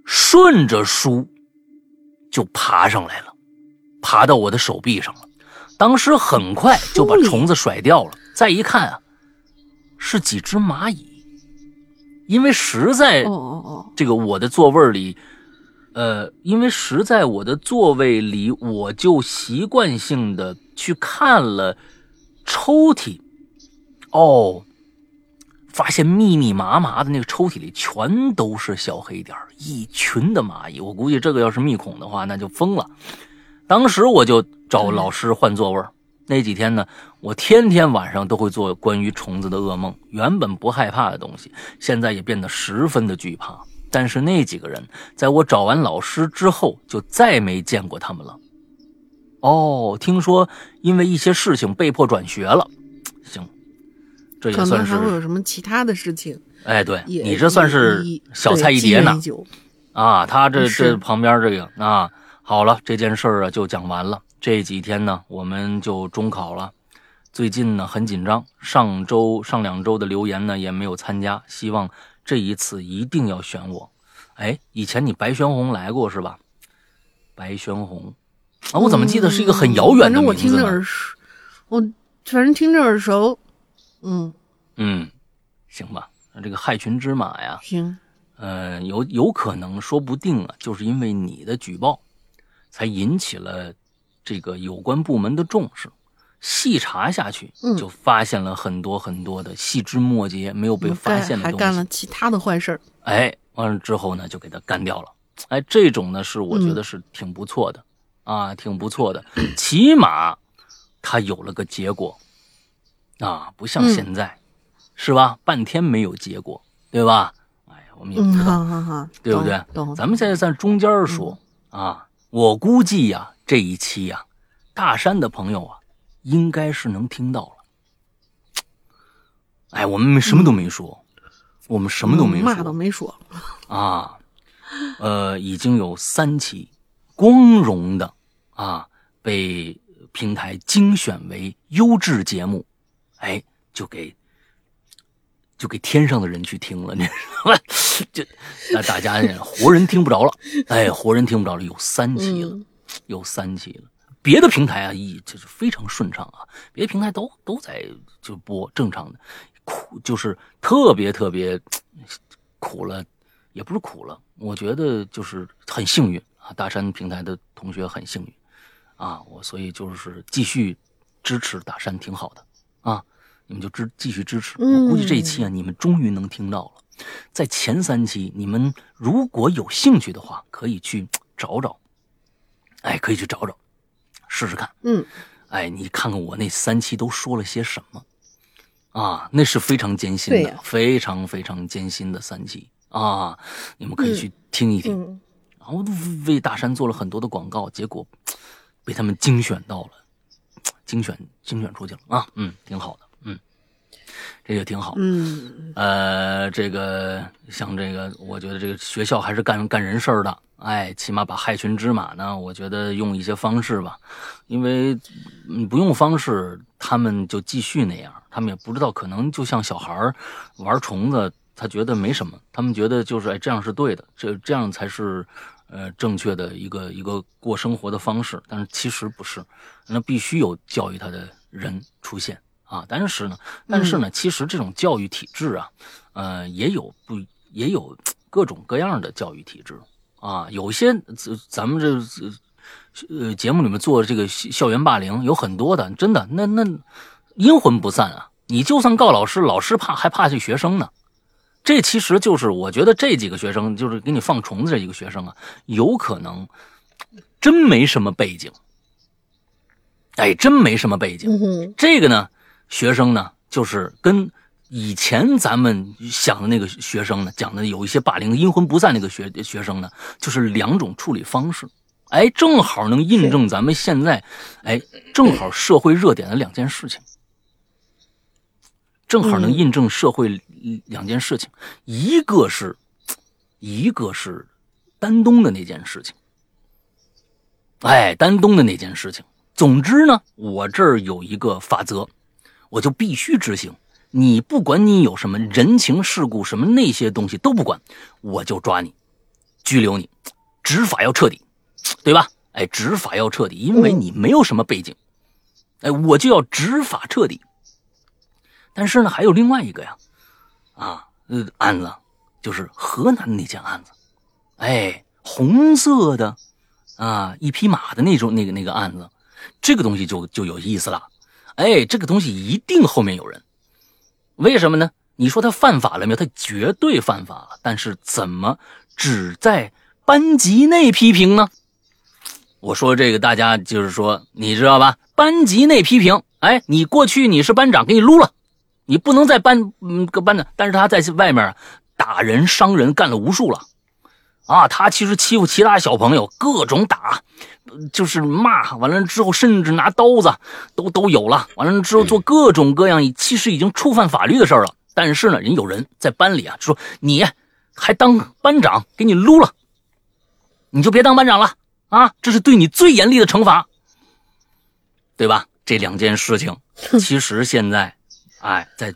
顺着书就爬上来了，爬到我的手臂上了。当时很快就把虫子甩掉了。再一看啊，是几只蚂蚁。因为实在这个我的座位里，呃，因为实在我的座位里，我就习惯性的去看了抽屉。哦。发现密密麻麻的那个抽屉里全都是小黑点一群的蚂蚁。我估计这个要是密孔的话，那就疯了。当时我就找老师换座位。那几天呢，我天天晚上都会做关于虫子的噩梦。原本不害怕的东西，现在也变得十分的惧怕。但是那几个人，在我找完老师之后，就再没见过他们了。哦，听说因为一些事情被迫转学了。行。这也算是还会有什么其他的事情？哎，对你这算是小菜一碟呢。啊，他这这旁边这个啊，好了，这件事儿啊就讲完了。这几天呢，我们就中考了。最近呢很紧张，上周上两周的留言呢也没有参加。希望这一次一定要选我。哎，以前你白玄红来过是吧？白玄红啊，我怎么记得是一个很遥远的名字呢？反正我听着耳熟，我反正听着耳熟。嗯嗯，行吧，那这个害群之马呀，行，呃，有有可能，说不定啊，就是因为你的举报，才引起了这个有关部门的重视。细查下去，就发现了很多很多的细枝末节没有被发现的东西，还干了其他的坏事儿。哎，完了之后呢，就给他干掉了。哎，这种呢，是我觉得是挺不错的啊，挺不错的，起码。他有了个结果啊，不像现在，是吧？半天没有结果，对吧？哎呀，我们也不嗯，知道，好好好，对不对咱们现在在中间说、啊，我估计呀、这一期呀、大山的朋友啊，应该是能听到了。哎，我们什么都没说，我们什么都没嘛都没说，啊，呃，已经有三期光荣的啊被平台精选为优质节目，哎，就给就给天上的人去听了，你知道吧？就那大家活人听不着了，哎，活人听不着了，有三期了，嗯有三期了。别的平台啊，一就是非常顺畅啊，别的平台都都在就播正常的，苦就是特别特别苦了，也不是苦了，我觉得就是很幸运啊，大山平台的同学很幸运啊，我所以就是继续支持大山挺好的啊，你们就支继续支持，我估计这一期啊，你们终于能听到了，在前三期你们如果有兴趣的话，可以去找找，哎，可以去找找，试试看。嗯，哎，你看看我那三期都说了些什么啊？那是非常艰辛的，非常非常艰辛的三期啊！你们可以去听一听。嗯然后为大山做了很多的广告，结果被他们精选到了，精选精选出去了啊！嗯，挺好的，嗯，这个挺好。嗯，呃，这个像这个，我觉得这个学校还是干干人事儿的，哎，起码把害群之马呢，我觉得用一些方式吧，因为你不用方式，他们就继续那样，他们也不知道，可能就像小孩玩虫子，他觉得没什么，他们觉得就是哎这样是对的，这这样才是呃正确的一个一个过生活的方式，但是其实不是，那必须有教育他的人出现。啊，但是呢，但是呢，其实这种教育体制啊，呃，也有不也有各种各样的教育体制啊。有些咱咱们这呃节目里面做这个校园霸凌有很多的，真的那那阴魂不散啊。你就算告老师，老师怕还怕这学生呢。这其实就是我觉得这几个学生，就是给你放虫子这几个学生啊，有可能真没什么背景，哎，真没什么背景。嗯，这个呢，学生呢，就是跟以前咱们想的那个学生呢，讲的有一些霸凌、阴魂不散那个学学生呢，就是两种处理方式。哎，正好能印证咱们现在，哎，正好社会热点的两件事情，正好能印证社会两件事情，一个是，一个是丹东的那件事情，哎，丹东的那件事情。总之呢，我这儿有一个法则，我就必须执行。你不管你有什么人情世故，什么那些东西都不管，我就抓你，拘留你，执法要彻底，对吧？哎，执法要彻底，因为你没有什么背景，哎，我就要执法彻底。但是呢，还有另外一个呀，啊，呃，案子就是河南那件案子，哎，红色的啊，一匹马的那种那个那个案子。这个东西就就有意思了，哎，这个东西一定后面有人，为什么呢？你说他犯法了没有？他绝对犯法了，但是怎么只在班级内批评呢？我说这个大家就是说，你知道吧？班级内批评，哎，你过去你是班长，给你撸了，你不能在班嗯个班长，但是他在外面打人伤人干了无数了。啊，他其实欺负其他小朋友，各种打，就是骂，完了之后甚至拿刀子都都有了，完了之后做各种各样，其实已经触犯法律的事儿了。但是呢，人有人在班里啊，说你还当班长，给你撸了，你就别当班长了啊！这是对你最严厉的惩罚，对吧？这两件事情，其实现在，哎，在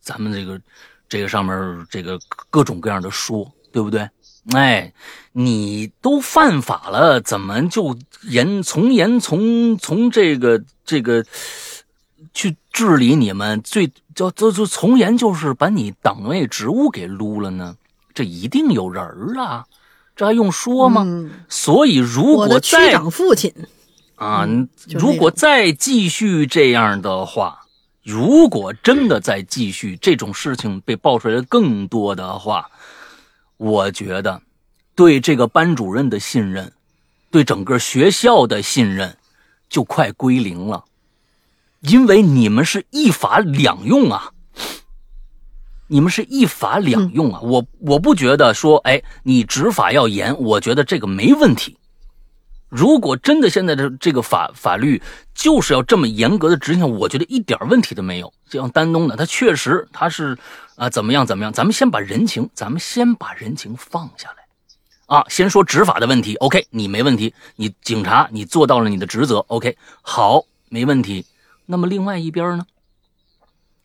咱们这个这个上面，这个各种各样的说，对不对？哎，你都犯法了，怎么就严从严从从这个这个去治理你们？最就就就从严就是把你党内职务给撸了呢？这一定有人儿啊，这还用说吗？嗯所以如果再长父亲，啊，就如果再继续这样的话，如果真的再继续这种事情被爆出来的更多的话，我觉得对这个班主任的信任，对整个学校的信任就快归零了。因为你们是一法两用啊，你们是一法两用啊。我我不觉得说，哎，你执法要严，我觉得这个没问题。如果真的现在的这个法法律就是要这么严格的执行，我觉得一点问题都没有。就像丹东的，他确实他是啊怎么样怎么样，咱们先把人情，咱们先把人情放下来啊，先说执法的问题。OK，你没问题，你警察你做到了你的职责。OK，好，没问题。那么另外一边呢？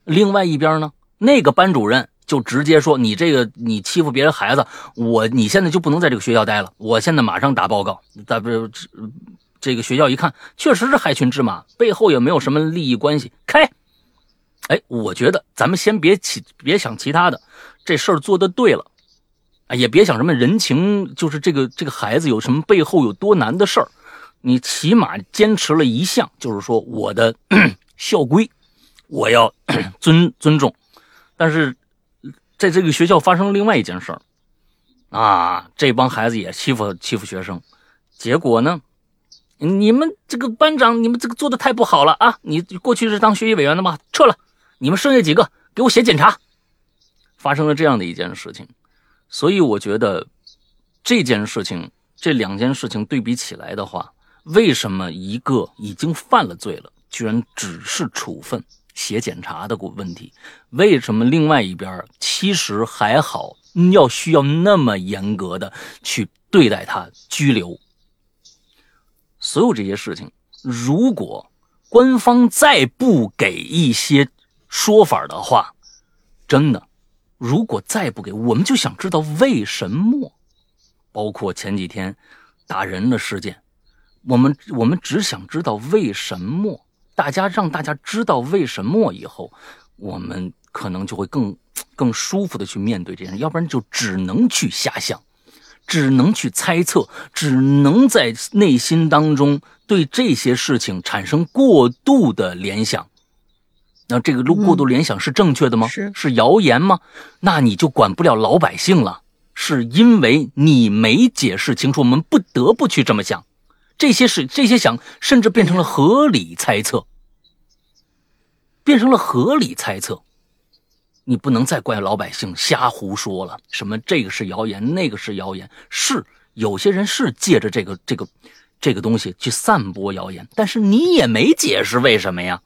另外一边呢？那个班主任。就直接说你这个你欺负别人孩子，我你现在就不能在这个学校待了，我现在马上打报告。咱不这个学校一看，确实是害群之马，背后也没有什么利益关系，开。哎，我觉得咱们先别起，别想其他的，这事儿做的对了，啊，也别想什么人情，就是这个这个孩子有什么背后有多难的事儿，你起码坚持了一项，就是说我的 校规，我要 尊尊重，但是。在这个学校发生了另外一件事儿，啊，这帮孩子也欺负欺负学生，结果呢，你们这个班长，你们这个做的太不好了啊！你过去是当学习委员的吗？撤了，你们剩下几个给我写检查。发生了这样的一件事情，所以我觉得这件事情，这两件事情对比起来的话，为什么一个已经犯了罪了，居然只是处分？写检查的问题，为什么另外一边其实还好，要需要那么严格的去对待他拘留？所有这些事情，如果官方再不给一些说法的话，真的，如果再不给，我们就想知道为什么？包括前几天打人的事件，我们我们只想知道为什么。大家让大家知道为什么以后，我们可能就会更 更舒服的去面对这件事，要不然就只能去瞎想，只能去猜测，只能在内心当中对这些事情产生过度的联想。那这个过度联想是正确的吗？是是谣言吗？那你就管不了老百姓了，是因为你没解释清楚，我们不得不去这么想。这些是这些想，甚至变成了合理猜测，变成了合理猜测。你不能再怪老百姓瞎胡说了，什么这个是谣言，那个是谣言，是有些人是借着这个这个这个东西去散播谣言，但是你也没解释为什么呀。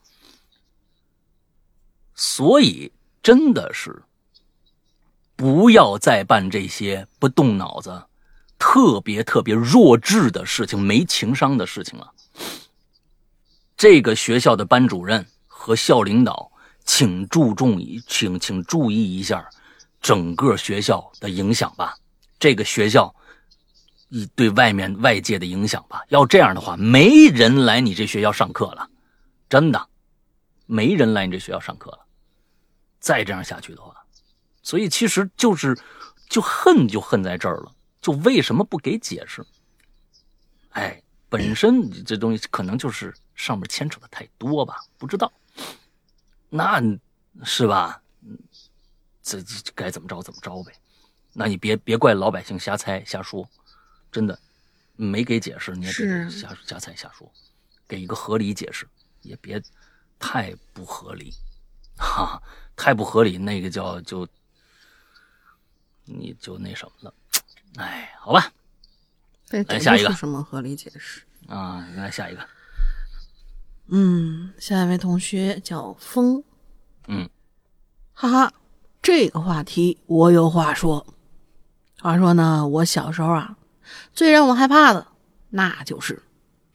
所以真的是不要再办这些不动脑子。特别特别弱智的事情，没情商的事情了。这个学校的班主任和校领导，请注重一，请请注意一下整个学校的影响吧。这个学校一对外面外界的影响吧。要这样的话，没人来你这学校上课了，真的，没人来你这学校上课了。再这样下去的话，所以其实就是就恨就恨在这儿了。就为什么不给解释？哎，本身这东西可能就是上面牵扯的太多吧，不知道，那是吧？这这该怎么着怎么着呗。那你别别怪老百姓瞎猜瞎说，真的没给解释，你也别瞎瞎猜瞎说，给一个合理解释，也别太不合理，哈，太不合理，那个叫就你就那什么了。哎，好吧，来下一个什么合理解释啊？来下一个，嗯，下一位同学叫风，嗯，哈哈，这个话题我有话说。话说呢，我小时候啊，最让我害怕的那就是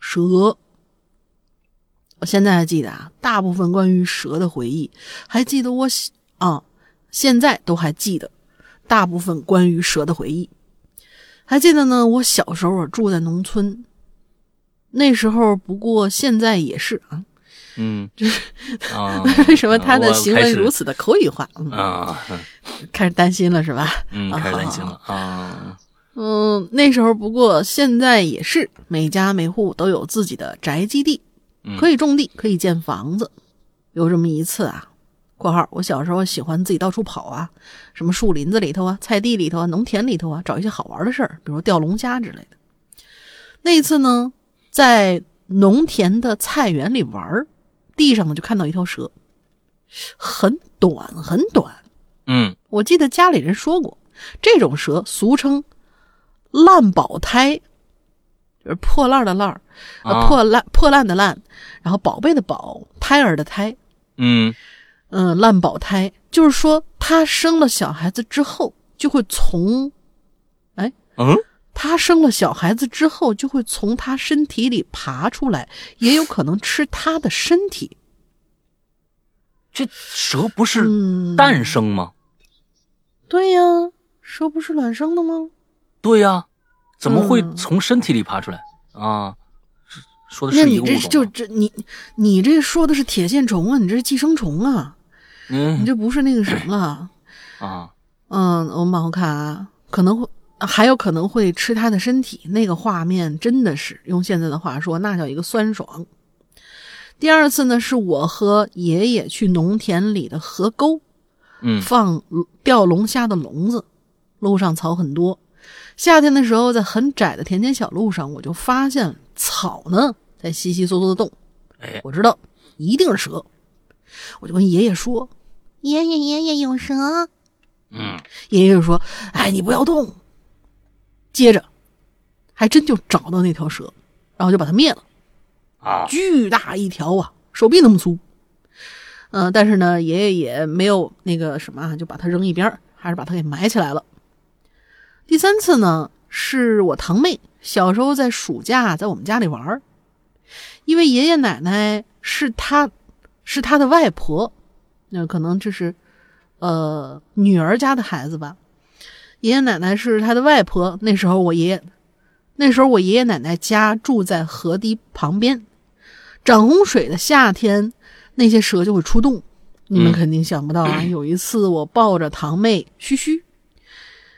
蛇。我现在还记得啊，大部分关于蛇的回忆，还记得我啊，现在都还记得大部分关于蛇的回忆。还记得呢，我小时候住在农村，那时候不过现在也是啊，嗯，啊，为什么他的行为如此的口语化啊？开始担心了是吧？嗯，开始担心了啊。嗯，那时候不过现在也是，每家每户都有自己的宅基地，可以种地，可以建房子。有这么一次啊。括号，我小时候喜欢自己到处跑啊，什么树林子里头啊、菜地里头啊、农田里头啊，找一些好玩的事儿，比如钓龙虾之类的。那一次呢，在农田的菜园里玩儿地上呢就看到一条蛇，很短很短。嗯我记得家里人说过，这种蛇俗称烂宝胎，就是破烂的烂儿，呃，啊破烂破烂的烂，然后宝贝的宝，胎儿的胎，嗯嗯，烂保胎，就是说他生了小孩子之后，就会从哎嗯，他生了小孩子之后，就会从他身体里爬出来，也有可能吃他的身体。这蛇不是嗯，诞生吗？对呀，蛇不是卵生的吗？对呀、怎么会嗯从身体里爬出来啊？是说的那你是一个物种这就这你你这说的是铁线虫啊，你这是寄生虫啊，你嗯这不是那个什么了。啊嗯，我们往后看啊，可能会还有可能会吃他的身体，那个画面真的是用现在的话说，那叫一个酸爽。第二次呢，是我和爷爷去农田里的河沟嗯放钓龙虾的笼子，路上草很多。夏天的时候，在很窄的田间小路上，我就发现草呢在窸窸窣窣的动。哎我知道一定是蛇，我就跟爷爷说：“爷爷，爷爷有蛇。”嗯爷爷就说：“哎，你不要动。”接着，还真就找到那条蛇，然后就把它灭了。啊巨大一条啊，手臂那么粗。嗯、但是呢，爷爷也没有那个什么啊，就把它扔一边还是把它给埋起来了。第三次呢，是我堂妹小时候在暑假在我们家里玩，因为爷爷奶奶是她是她的外婆，那可能这是呃女儿家的孩子吧。爷爷奶奶是他的外婆，那时候我爷爷，那时候我爷爷奶奶家住在河堤旁边，涨洪水的夏天，那些蛇就会出动。你们嗯肯定想不到啊！有一次我抱着堂妹嘘嘘，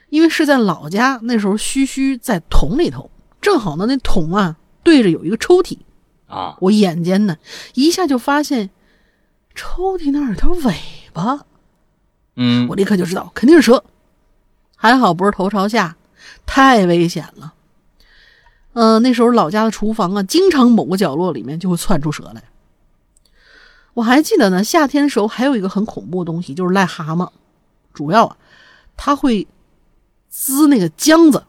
因为是在老家，那时候嘘嘘在桶里头，正好呢那桶啊对着有一个抽屉，啊我眼尖呢一下就发现抽屉那儿有条尾巴，嗯我立刻就知道肯定是蛇，还好不是头朝下，太危险了。呃，那时候老家的厨房啊，经常某个角落里面就会窜出蛇来。我还记得呢，夏天的时候还有一个很恐怖的东西，就是癞蛤蟆，主要啊，它会滋那个浆子，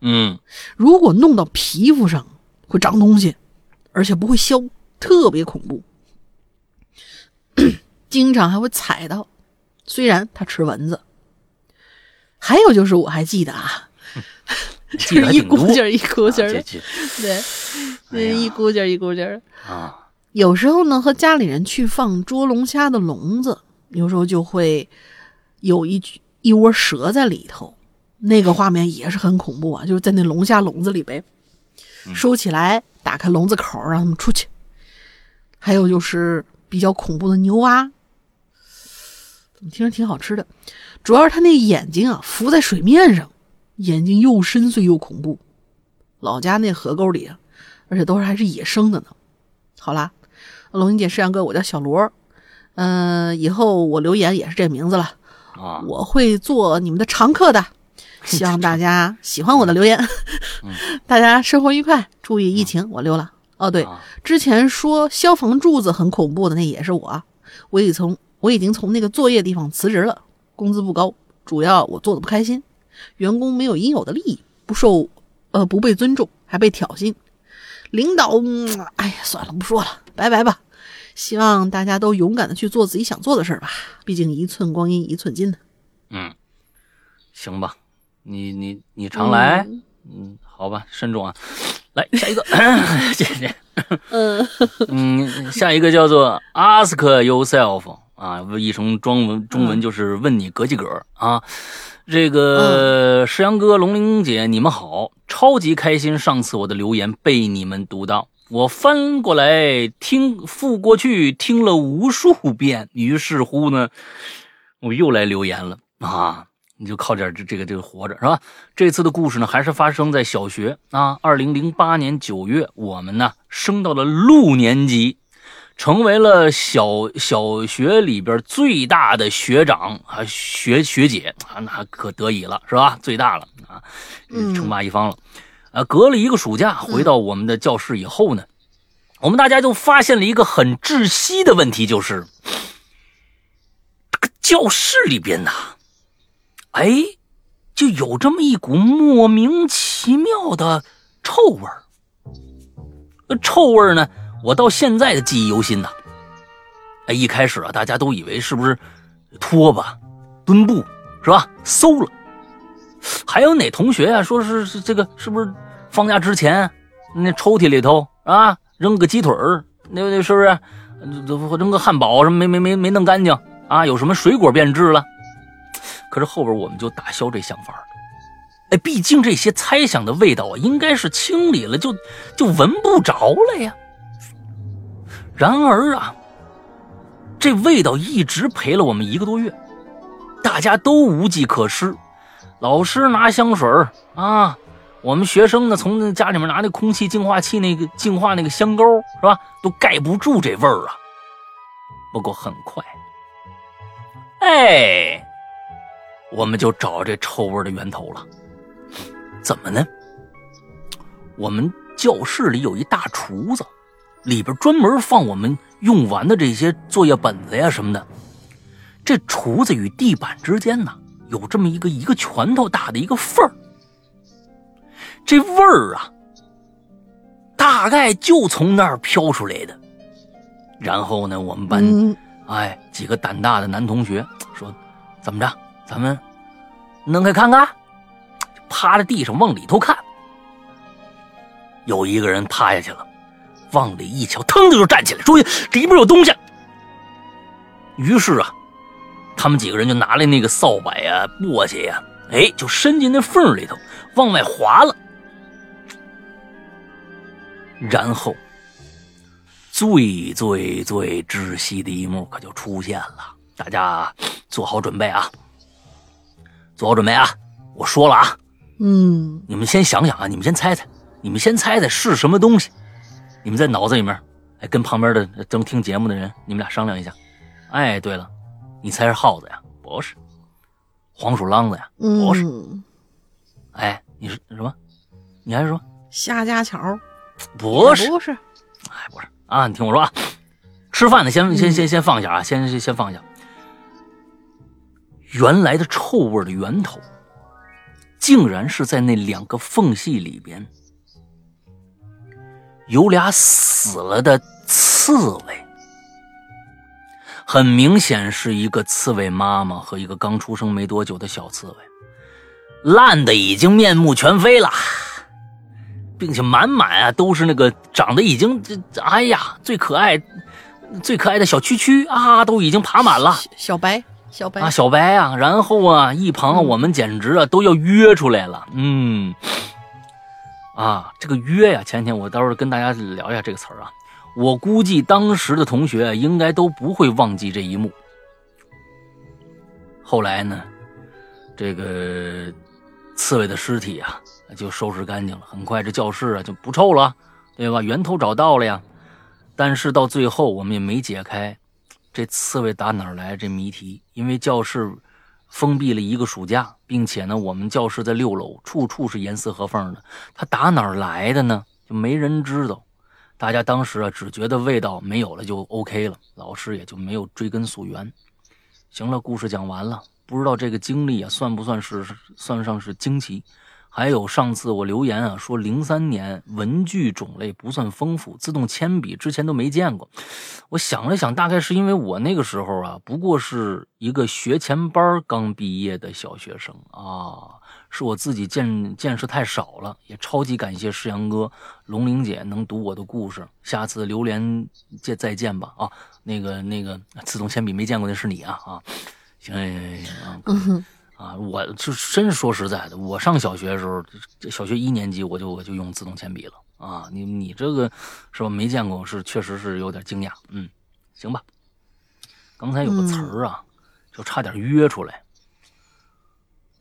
嗯如果弄到皮肤上会长东西，而且不会消，特别恐怖。经常还会踩到，虽然它吃蚊子。还有就是我还记得啊，记得还一股劲儿一股劲儿的，对，哎对，呀一股劲儿一股劲儿。啊有时候呢，和家里人去放捉龙虾的笼子，有时候就会有一一窝蛇在里头，那个画面也是很恐怖啊，就是在那龙虾笼子里呗，收起来，打开笼子口，让他们出去。还有就是比较恐怖的牛蛙，怎么听着挺好吃的？主要是他那眼睛啊浮在水面上，眼睛又深邃又恐怖。老家那河沟里啊，而且都是还是野生的呢。好啦，龙英姐、石阳哥，我叫小罗，嗯、以后我留言也是这名字了，啊我会做你们的常客的，希望大家喜欢我的留言，大家生活愉快，注意疫情，我溜了。哦，对，啊之前说消防柱子很恐怖的那也是我，我已从我已经从那个作业地方辞职了，工资不高，主要我做的不开心，员工没有应有的利益，不受呃不被尊重，还被挑衅，领导，嗯，哎呀，算了，不说了，拜拜吧。希望大家都勇敢的去做自己想做的事儿吧，毕竟一寸光阴一寸金呢。嗯，行吧，你你你常来，嗯嗯，好吧，慎重啊。来 下一个，谢谢。嗯嗯，下一个叫做 Ask Yourself 啊，译成中文中文就是问你格几格啊。这个石阳哥、龙玲姐，你们好，超级开心！上次我的留言被你们读到，我翻过来听复过去听了无数遍，于是乎呢，我又来留言了啊。你就靠点这这个这个活着是吧？这次的故事呢，还是发生在小学啊。二零零八年九月，我们呢升到了六年级，成为了小小学里边最大的学长啊学学姐啊，那可得以了是吧？最大了啊，嗯称霸一方了。啊，隔了一个暑假，回到我们的教室以后呢，我们大家就发现了一个很窒息的问题，就是这个教室里边呐，哎，就有这么一股莫名其妙的臭味儿。臭味儿呢，我到现在的记忆犹新呐。哎，一开始啊，大家都以为是不是拖把、墩布是吧？馊了。还有哪同学啊，说是是这个是不是放假之前那抽屉里头啊扔个鸡腿儿，那那是不是扔个汉堡什么没没没没弄干净啊？有什么水果变质了？可是后边我们就打消这想法了。哎，毕竟这些猜想的味道啊，应该是清理了就就闻不着了呀。然而啊。这味道一直陪了我们一个多月，大家都无计可施。老师拿香水啊，我们学生呢从家里面拿那空气净化器那个净化那个香膏是吧，都盖不住这味儿啊。不过很快，哎，我们就找这臭味的源头了。怎么呢？我们教室里有一大厨子，里边专门放我们。用完的这些作业本子呀什么的，这厨子与地板之间呢，有这么一个一个拳头大的一个缝儿。这味儿啊，大概就从那儿飘出来的。然后呢，我们班哎几个胆大的男同学说：“怎么着，咱们弄开看看？”趴在地上往里头看，有一个人趴下去了。往里一瞧，腾的就站起来，说：“里边有东西。”于是啊，他们几个人就拿来那个扫把呀、簸箕呀，哎，就伸进那缝里头往外划了。然后，最最最窒息的一幕可就出现了。大家做好准备啊！做好准备啊！我说了啊，嗯，你们先想想啊，你们先猜猜，你们先猜猜是什么东西。你们在脑子里面，哎，跟旁边的正听节目的人，你们俩商量一下。哎，对了，你猜是耗子呀？不是，黄鼠狼子呀？不是。哎，你是什么？你还是说虾家桥？不是，不是。哎，不是啊！你听我说啊，吃饭的先先先先放下啊，先先先放下。原来的臭味的源头，竟然是在那两个缝隙里边。有俩死了的刺猬，很明显是一个刺猬妈妈和一个刚出生没多久的小刺猬，烂的已经面目全非了，并且满满啊都是那个长得已经这哎呀最可爱、最可爱的小蛐蛐啊，都已经爬满了。小白，小白啊，小白啊，然后啊，一旁我们简直啊都要约出来了，嗯。啊，这个约呀，前天我到时候跟大家聊一下这个词儿啊。我估计当时的同学应该都不会忘记这一幕。后来呢，这个刺猬的尸体啊就收拾干净了，很快这教室啊就不臭了，对吧？源头找到了呀。但是到最后我们也没解开这刺猬打哪儿来这谜题，因为教室。封闭了一个暑假，并且呢，我们教室在六楼，处处是严丝合缝的。他打哪儿来的呢？就没人知道。大家当时啊，只觉得味道没有了就 OK 了，老师也就没有追根溯源。行了，故事讲完了。不知道这个经历啊，算不算是算上是惊奇？还有上次我留言啊，说零三年文具种类不算丰富，自动铅笔之前都没见过。我想了想，大概是因为我那个时候啊，不过是一个学前班刚毕业的小学生啊，是我自己见见识太少了。也超级感谢世阳哥、龙玲姐能读我的故事，下次榴莲见再见吧啊，那个那个自动铅笔没见过的是你啊啊，行行行行。啊，我就真是说实在的，我上小学的时候，小学一年级我就我就用自动铅笔了啊。你你这个是吧？没见过，是确实是有点惊讶。嗯，行吧。刚才有个词儿啊，就差点约出来。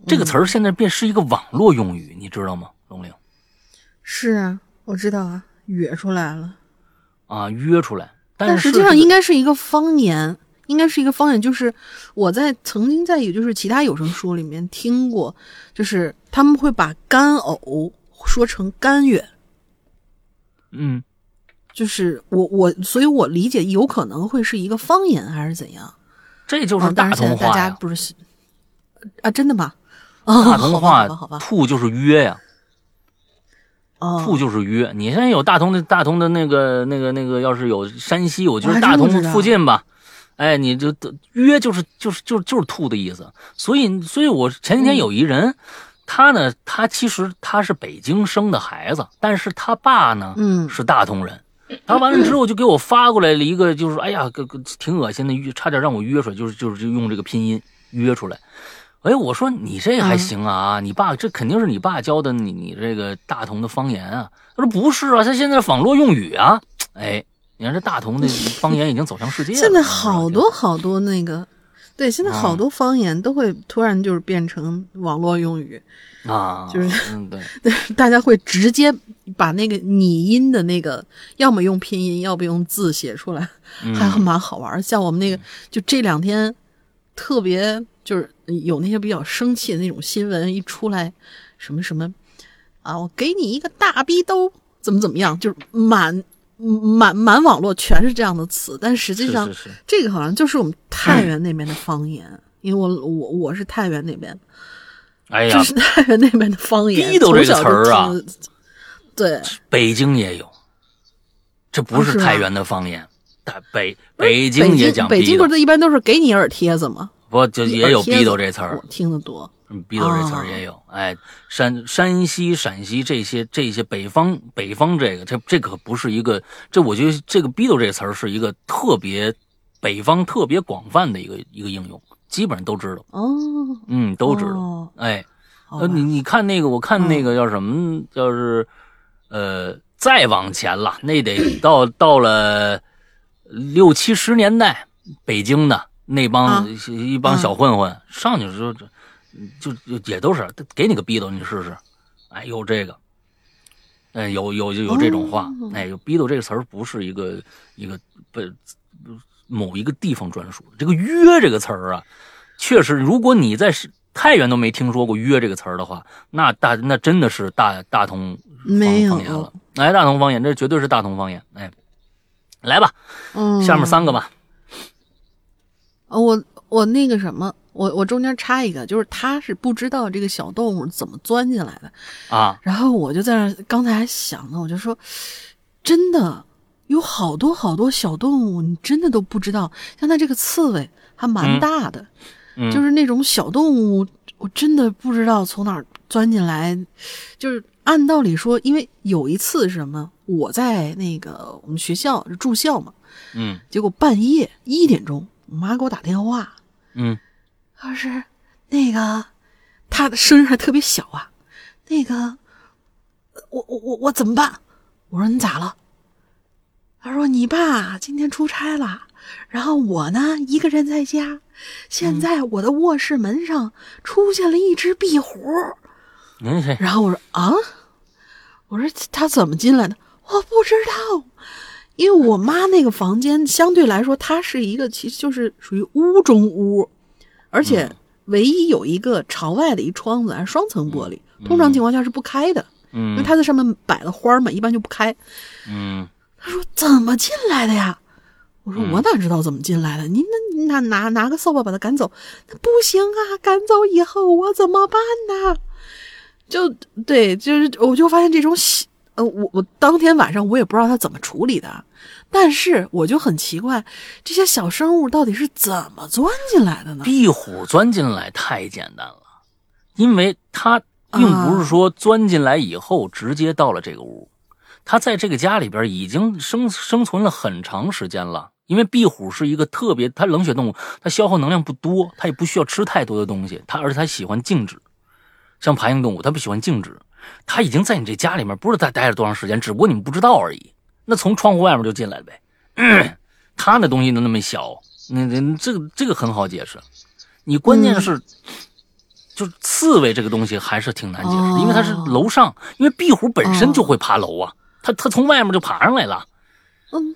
这个词儿现在变是一个网络用语，你知道吗？龙玲。是啊，我知道啊，约出来了。啊，约出来，但实际上应该是一个方言。应该是一个方言，就是我在曾经在也就是其他有声书里面听过，就是他们会把干呕说成干哕。嗯，就是我我，所以我理解有可能会是一个方言还是怎样？这就是大同话是啊，真的吗？大同话，好吧，吐就是约呀。哦，兔就是约。你现在有大同的大同的那个那个那个，要是有山西，我觉得大同附近吧。哎，你就约就是就是就是就是吐的意思。所以所以我前几天有一人，他呢，他其实他是北京生的孩子，但是他爸呢，嗯，是大同人。他完了之后就给我发过来了一个，就是哎呀，个个挺恶心的，约差点让我约出来，就是就是用这个拼音约出来。哎，我说你这还行啊，你爸这肯定是你爸教的你你这个大同的方言啊。他说不是啊，他现在网络用语啊。哎，你看这大同的方言已经走向世界了。现在好多好多那个，对，现在好多方言都会突然就是变成网络用语。啊，就是，嗯，对，对，大家会直接把那个拟音的那个，要么用拼音，要不用字写出来，还蛮好玩。像我们那个，就这两天特别就是有那些比较生气的那种新闻一出来，什么什么啊，我给你一个大逼兜，怎么怎么样，就是满满满网络全是这样的词，但实际上这个好像就是我们太原那边的方言，因为我我我是太原那边。哎呀，这是太原那边的方言。逼斗这个词儿啊，对，北京也有，这不是太原的方言。北北京也讲北京不是一般都是给你耳贴子吗？不，就也有逼斗这词儿，听得多。逼斗这词儿也有。哎，山山西、陕西这些这些北方北方这个，这这可不是一个。这我觉得这个逼斗这词儿是一个特别北方特别广泛的一个一个应用。基本上都知道哦，嗯，都知道。哎，呃，你你看那个，我看那个叫什么，叫是，呃，再往前了，那得到到了六七十年代，北京的那帮一帮小混混上去就就就也都是给你个逼斗，你试试。哎，有这个，哎，有有有有这种话，哎，有逼斗这个词儿不是一个一个不。某一个地方专属这个“约”这个词儿啊，确实，如果你在太原都没听说过“约”这个词儿的话，那大那真的是大大同方言了。哎，大同方言，这绝对是大同方言。哎，来吧，嗯，下面三个吧。我我那个什么，我我中间插一个，就是他是不知道这个小动物怎么钻进来的啊。然后我就在那刚才还想呢，我就说，真的。有好多好多小动物，你真的都不知道。像它这个刺猬还蛮大的，就是那种小动物，我真的不知道从哪儿钻进来。就是按道理说，因为有一次是什么，我在那个我们学校住校嘛，嗯，结果半夜一点钟，我妈给我打电话，嗯，她是那个他的声音还特别小啊，那个我我我我怎么办？我说你咋了？他说：“你爸今天出差了，然后我呢一个人在家。现在我的卧室门上出现了一只壁虎。然后我说：啊，我说他怎么进来的？我不知道，因为我妈那个房间相对来说，它是一个其实就是属于屋中屋，而且唯一有一个朝外的一窗子，还是双层玻璃，通常情况下是不开的。嗯，因为它在上面摆了花嘛，一般就不开。嗯。”他说：“怎么进来的呀？”我说：“我哪知道怎么进来的？您那你拿拿拿个扫把把他赶走？那不行啊！赶走以后我怎么办呢？”就对，就是我就发现这种小呃，我我当天晚上我也不知道他怎么处理的，但是我就很奇怪，这些小生物到底是怎么钻进来的呢？壁虎钻进来太简单了，因为它并不是说钻进来以后直接到了这个屋。它在这个家里边已经生生存了很长时间了，因为壁虎是一个特别，它冷血动物，它消耗能量不多，它也不需要吃太多的东西，它而且它喜欢静止，像爬行动物，它不喜欢静止，它已经在你这家里面不知道待待了多长时间，只不过你们不知道而已。那从窗户外面就进来了呗，它那东西都那么小，那那这个这个很好解释，你关键是，就是刺猬这个东西还是挺难解释，因为它是楼上，因为壁虎本身就会爬楼啊。它它从外面就爬上来了，嗯，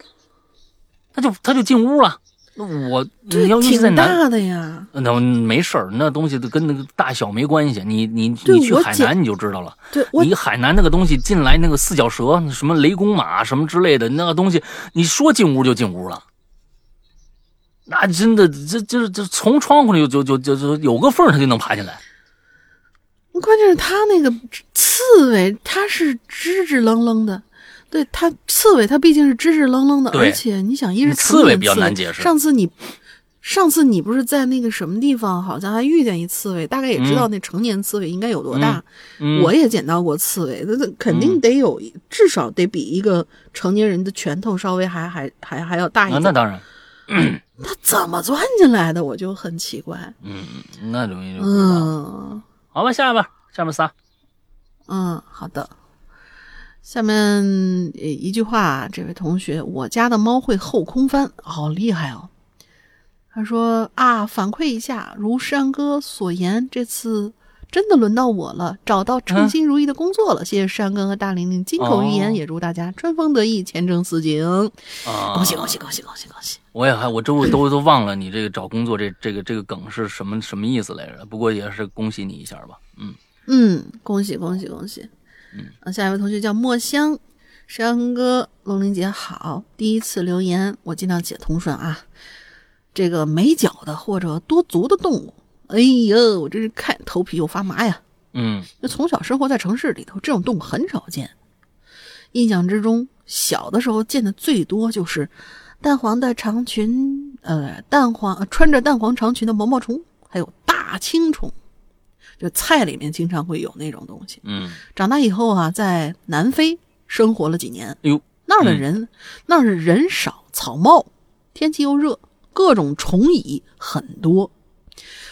他就它就进屋了，那我你要，是挺在南，大的呀。那没事儿，那东西都跟那个大小没关系。你你你去海南你就知道了。对我你海南那个东西进来，那个四脚蛇、什么雷公马什么之类的，那个东西，你说进屋就进屋了。那真的，这这这从窗户里就就就就有个缝，它就能爬进来。关键是它那个刺猬，它是支支棱棱的。对它刺猬，它毕竟是支支愣愣的，而且你想，一是刺猬比较难解释上次你，上次你不是在那个什么地方，好像还遇见一刺猬，大概也知道那成年刺猬应该有多大。嗯，我也捡到过刺猬，那那肯定得有，至少得比一个成年人的拳头稍微还还还还要大一啊，点。那当然，它怎么钻进来的？我就很奇怪。嗯，那容易。嗯好吧，下边下面仨，嗯，好的。下面呃一句话，这位同学，我家的猫会后空翻，好厉害哦。他说啊，反馈一下，如山哥所言，这次真的轮到我了，找到称心如意的工作了。谢谢山哥和大玲玲金口玉言，哦也祝大家春风得意，前程似锦。啊，恭喜恭喜恭喜恭喜恭喜！我也还我都都都忘了你这个找工作这这个这个梗是什么什么意思来着？不过也是恭喜你一下吧，嗯嗯，恭喜恭喜恭喜！嗯，啊，下一位同学叫墨香，山哥龙玲姐好，第一次留言，我尽量写通顺啊。这个没脚的或者多足的动物，哎呦，我真是看头皮又发麻呀。嗯那从小生活在城市里头，这种动物很少见。印象之中，小的时候见的最多就是淡黄的长裙，呃，淡黄、呃穿着淡黄长裙的毛毛虫，还有大青虫，就菜里面经常会有那种东西。嗯长大以后啊，在南非生活了几年，哎呦，那儿的人，那儿是人少草茂，天气又热，各种虫蚁很多。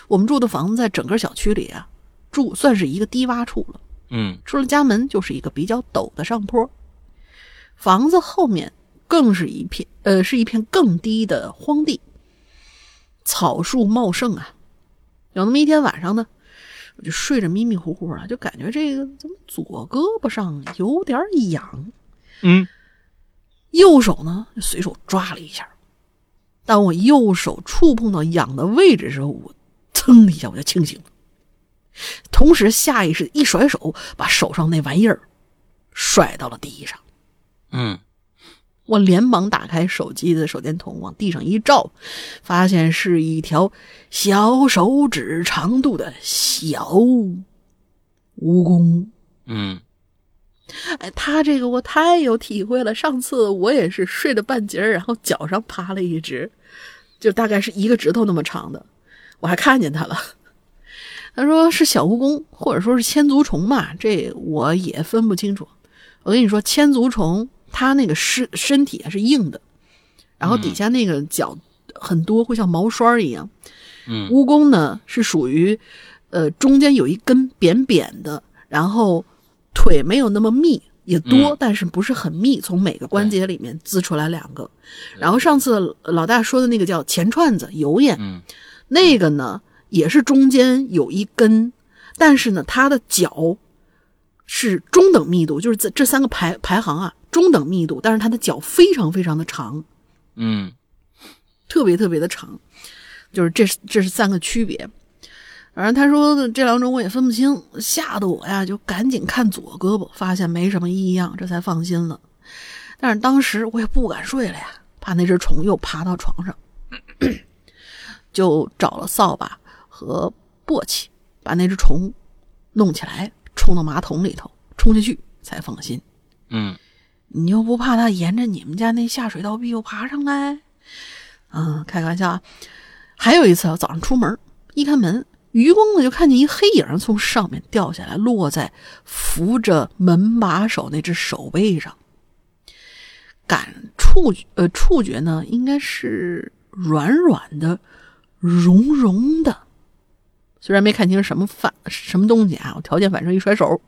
我们住的房子在整个小区里啊，住算是一个低洼处了。嗯出了家门就是一个比较陡的上坡，房子后面更是一片呃是一片更低的荒地，草树茂盛啊。有那么一天晚上呢，我就睡着迷迷糊糊的，就感觉这个怎么左胳膊上有点痒，嗯右手呢就随手抓了一下。当我右手触碰到痒的位置的时候，我噌的一下我就清醒了，同时下意识一甩手，把手上那玩意儿甩到了地上。嗯我连忙打开手机的手电筒，往地上一照，发现是一条小手指长度的小蜈蚣。嗯哎，他这个我太有体会了。上次我也是睡了半截儿，然后脚上趴了一只，就大概是一个指头那么长的，我还看见它了。他说是小蜈蚣，或者说是千足虫嘛，这我也分不清楚。我跟你说，千足虫它那个身身体还是硬的，然后底下那个脚很多，会像毛刷一样。嗯。蜈蚣呢是属于，呃，中间有一根扁扁的，然后腿没有那么密，也多，嗯。但是不是很密，从每个关节里面滋出来两个。然后上次老大说的那个叫前串子油眼，嗯。那个呢也是中间有一根，但是呢它的脚是中等密度，就是这这三个排排行啊中等密度，但是它的脚非常非常的长。嗯特别特别的长，就是这是这是三个区别。反正他说的这两种我也分不清，吓得我呀就赶紧看左胳膊，发现没什么异样，这才放心了。但是当时我也不敢睡了呀，怕那只虫又爬到床上，就找了扫把和簸箕，把那只虫弄起来，冲到马桶里头，冲下去才放心。嗯你又不怕它沿着你们家那下水道壁又爬上来？嗯，开个玩笑啊！还有一次，我早上出门一开门，余光呢就看见一黑影从上面掉下来，落在扶着门把手那只手背上。感触呃触觉呢，应该是软软的、绒绒的。虽然没看清什么反什么东西啊，我条件反射一甩手，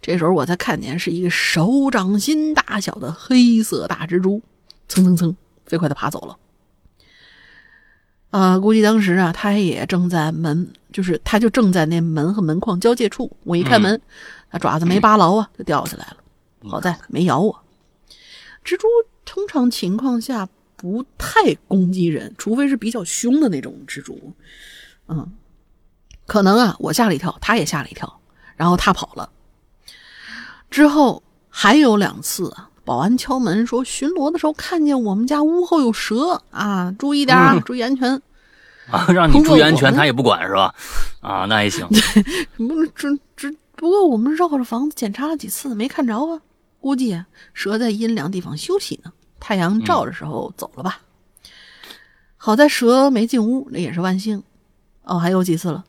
这时候我才看见是一个手掌心大小的黑色大蜘蛛，蹭蹭蹭飞快的爬走了。啊、估计当时啊，他也正在门，就是他就正在那门和门框交界处。我一开门，他爪子没扒牢啊，就掉下来了。好在没咬我。蜘蛛通常情况下不太攻击人，除非是比较凶的那种蜘蛛。嗯，可能啊，我吓了一跳，他也吓了一跳，然后他跑了。之后还有两次啊，保安敲门说巡逻的时候看见我们家屋后有蛇啊，注意点啊，注意安全。啊，让你注意安全，他也不管是吧？啊，那也行。不，这这不过我们绕着房子检查了几次，没看着啊。估计蛇在阴凉地方休息呢，太阳照的时候走了吧。好在蛇没进屋，那也是万幸。哦，还有几次了，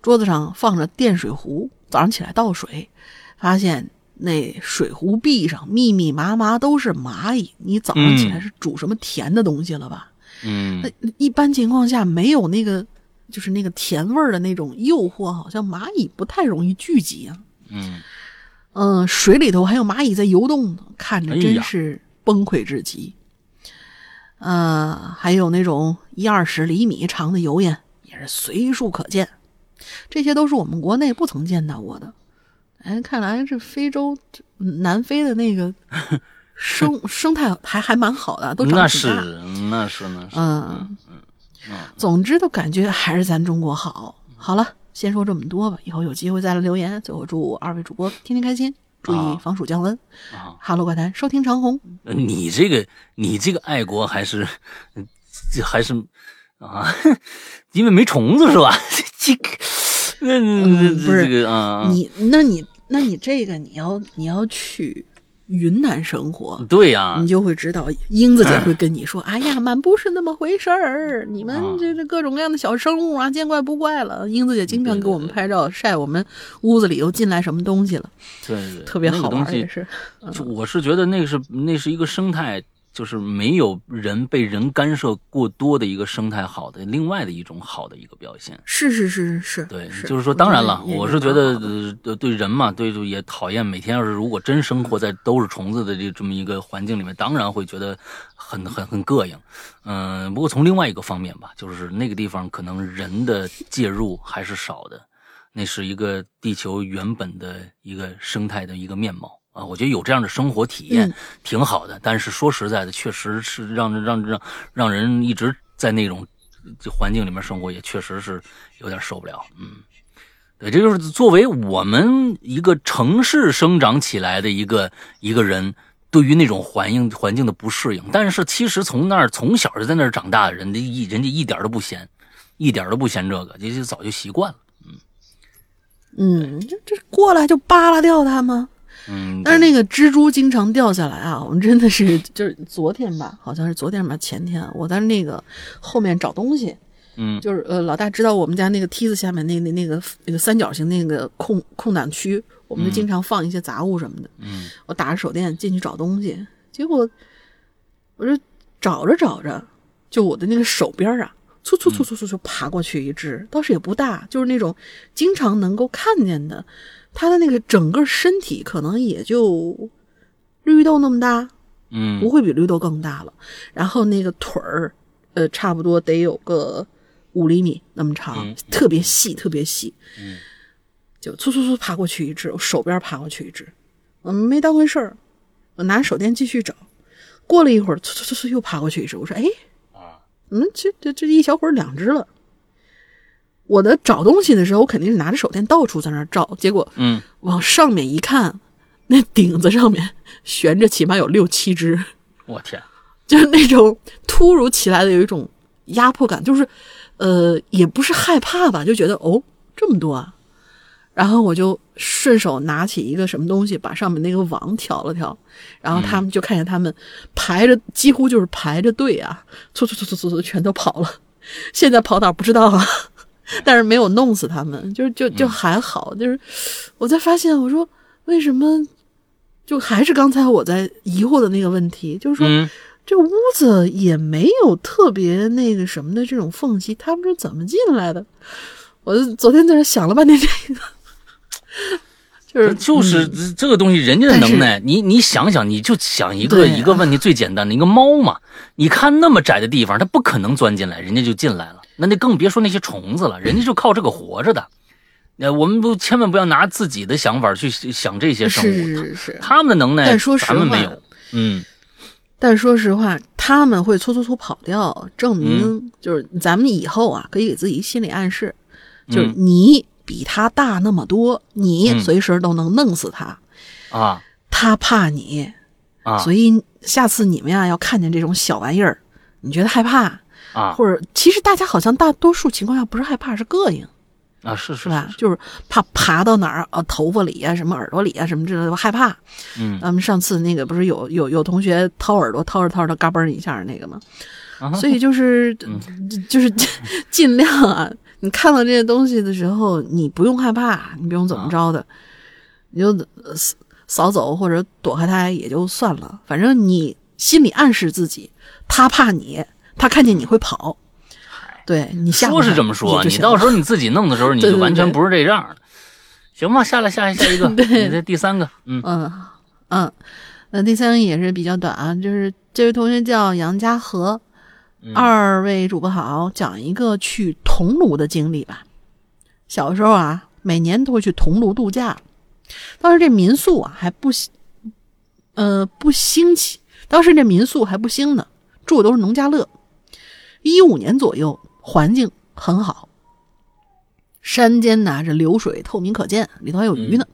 桌子上放着电水壶，早上起来倒水，发现那水壶壁上密密麻麻都是蚂蚁。你早上起来是煮什么甜的东西了吧？嗯，那一般情况下没有那个，就是那个甜味儿的那种诱惑，好像蚂蚁不太容易聚集啊。嗯嗯，水里头还有蚂蚁在游动呢，看着真是崩溃至极。呃，还有那种一二十厘米长的油烟也是随处可见，这些都是我们国内不曾见到过的。哎，看来这非洲、南非的那个。生 生态还还蛮好的，都长那是那是那是，嗯嗯，总之都感觉还是咱中国好。好了，先说这么多吧，以后有机会再来留言。最后祝二位主播天天开心，注意防暑降温。啊，哈喽怪谈，收听长虹。你这个你这个爱国还是这还是啊？因为没虫子是吧？这 个嗯不是这个啊，你那你那你这个你要你要去。云南生活，对呀，你就会知道，英子姐会跟你说：“哎呀，满不是那么回事儿，你们这这各种各样的小生物啊，见怪不怪了。”英子姐经常给我们拍照晒我们屋子里又进来什么东西了，对对，特别好玩也是。我是觉得那个是那是一个生态。就是没有人被人干涉过多的一个生态，好的另外的一种好的一个表现。是是是是是，对，是就是说，当然了，我是觉得呃对人嘛，对就也讨厌每天要是如果真生活在都是虫子的这这么一个环境里面，当然会觉得很很很膈应。嗯，不过从另外一个方面吧，就是那个地方可能人的介入还是少的，那是一个地球原本的一个生态的一个面貌。啊，我觉得有这样的生活体验挺好的，但是说实在的，确实是让让让让人一直在那种环境里面生活，也确实是有点受不了。嗯，对，这就是作为我们一个城市生长起来的一个一个人，对于那种环境环境的不适应。但是其实从那儿从小就在那儿长大的人，家一人家一点都不嫌，一点都不嫌这个，就就早就习惯了。嗯嗯，这这过来就扒拉掉它吗？嗯，但是那个蜘蛛经常掉下来啊！我们真的是就是昨天吧，好像是昨天吧，前天我在那个后面找东西，嗯，就是呃，老大知道我们家那个梯子下面那那那个那个三角形那个空空档区，我们就经常放一些杂物什么的。嗯，我打着手电进去找东西，结果我就找着找着，就我的那个手边啊，嗖嗖嗖嗖嗖就爬过去一只，倒是也不大，就是那种经常能够看见的。它的那个整个身体可能也就绿豆那么大，嗯，不会比绿豆更大了。然后那个腿儿，呃，差不多得有个五厘米那么长，特别细，特别细。嗯，就嗖嗖嗖爬过去一只，我手边爬过去一只，我没当回事儿，我拿手电继续找。过了一会儿，嗖嗖嗖嗖又爬过去一只，我说：“哎，啊，嗯，这这这一小会儿两只了。”我的找东西的时候，我肯定是拿着手电到处在那照，结果，嗯，往上面一看，那顶子上面悬着起码有六七只，我天，就是那种突如其来的有一种压迫感，就是，呃，也不是害怕吧，就觉得哦这么多啊，然后我就顺手拿起一个什么东西，把上面那个网挑了挑，然后他们就看见他们排着，几乎就是排着队啊，嗖嗖嗖嗖嗖嗖全都跑了，现在跑哪不知道啊。但是没有弄死他们，就就就还好。就是我在发现，我说为什么就还是刚才我在疑惑的那个问题，就是说这屋子也没有特别那个什么的这种缝隙，他们是怎么进来的？我昨天在那想了半天，这个就是就是这个东西，人家的能耐，你你想想，你就想一个一个问题，最简单的一个猫嘛，你看那么窄的地方，它不可能钻进来，人家就进来了。那那更别说那些虫子了，人家就靠这个活着的。那我们不千万不要拿自己的想法去想这些生物，是是是，他们的能耐，但说实话，咱们没有。嗯，但说实话，他们会搓搓搓跑掉，证明就是咱们以后啊，可以给自己心理暗示，就是嗯你比他大那么多，你嗯随时都能弄死他，啊他怕你，啊所以下次你们呀要看见这种小玩意儿，你觉得害怕，啊或者其实大家好像大多数情况下不是害怕，是膈应，啊！是是是吧？就是怕爬到哪儿啊，头发里啊，什么耳朵里啊，什么之类的，害怕。嗯咱们上次那个不是有有有同学掏耳朵掏着掏着嘎嘣儿一下那个吗？啊所以就是就是 尽量啊，你看到这些东西的时候，你不用害怕，你不用怎么着的，你就扫走或者躲开它也就算了，反正你心里暗示自己，他怕你，他看见你会跑，对你吓唬说是这么说，你到时候你自己弄的时候，你就完全不是这样的。行吧，下来下下一个，对你这第三个，嗯嗯嗯，那第三个也是比较短啊，就是这位同学叫杨家和，嗯二位主播好，讲一个去桐庐的经历吧。小时候啊，每年都会去桐庐度假，当时这民宿啊还不兴，呃不兴起，当时这民宿还不兴呢，住的都是农家乐。一五年左右，环境很好，山间呐这流水透明可见，里头还有鱼呢。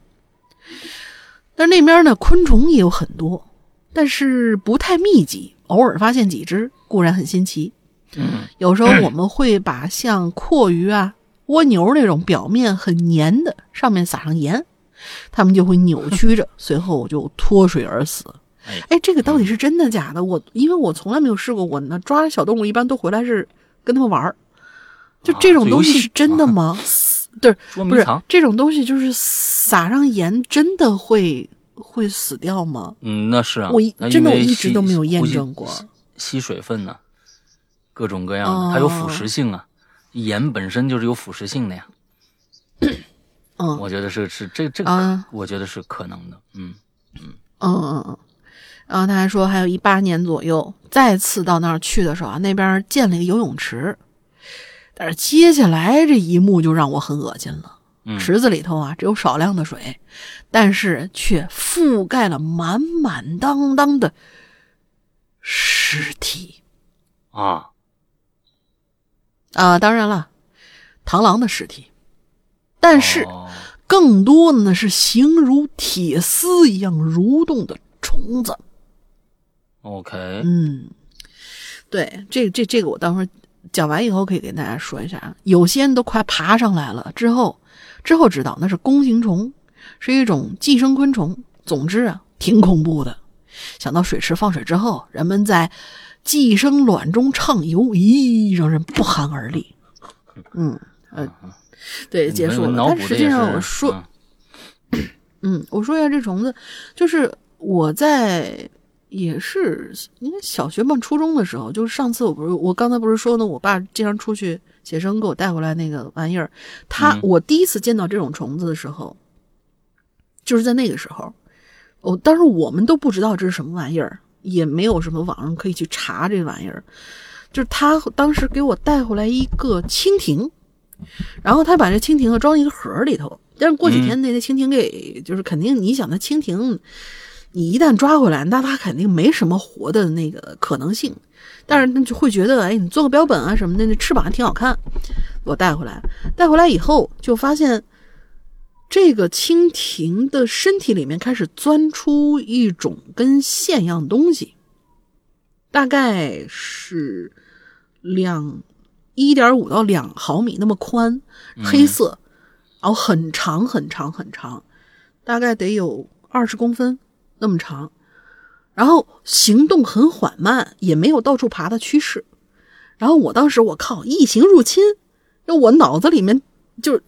但是那边呢，昆虫也有很多，但是不太密集，偶尔发现几只，固然很新奇。嗯 有时候我们会把像阔鱼啊、蜗牛那种表面很粘的，上面撒上盐，它们就会扭曲着，随后就脱水而死。哎哎，这个到底是真的假的？我因为我从来没有试过，我呢抓小动物一般都回来是跟他们玩儿，就啊这种东西是真的吗？对，不是这种东西，就是撒上盐真的会会死掉吗？嗯，那是啊，我一真的我一直都没有验证过吸吸水分呢，各种各样的，它有腐哦蚀性啊，盐本身就是有腐蚀性的呀。嗯我觉得是是这这个，啊我觉得是可能的，嗯嗯嗯嗯嗯。然后他还说，还有一八年左右，再次到那儿去的时候啊，那边建了一个游泳池，但是接下来这一幕就让我很恶心了。嗯池子里头啊，只有少量的水，但是却覆盖了满满当当的尸体啊，啊！当然了，螳螂的尸体，但是。哦更多的呢是形如铁丝一样蠕动的虫子。OK，嗯，对，这这这个我到时候讲完以后可以跟大家说一下啊。有些人都快爬上来了，之后之后知道那是弓形虫，是一种寄生昆虫。总之啊，挺恐怖的。想到水池放水之后，人们在寄生卵中畅游，咦，让人不寒而栗。嗯呃，对，结束了。但实际上我说，嗯嗯，我说一下这虫子，就是我在也是应该小学吧，初中的时候，就是上次我不是我刚才不是说呢，我爸经常出去写生给我带回来那个玩意儿，他、嗯。我第一次见到这种虫子的时候，就是在那个时候，我当时我们都不知道这是什么玩意儿，也没有什么网上可以去查这玩意儿，就是他当时给我带回来一个蜻蜓。然后他把这蜻蜓啊装一个盒里头，但是过几天那那蜻蜓给就是肯定你想那蜻蜓，你一旦抓回来，那它肯定没什么活的那个可能性，但是那就会觉得哎，你做个标本啊什么的，那翅膀还挺好看，我带回来，带回来以后就发现这个蜻蜓的身体里面开始钻出一种跟线一样的东西，大概是两。一点五到两毫米那么宽，黑色，然后很长很长很长，大概得有二十公分那么长，然后行动很缓慢，也没有到处爬的趋势。然后我当时我靠，异形入侵，就我脑子里面就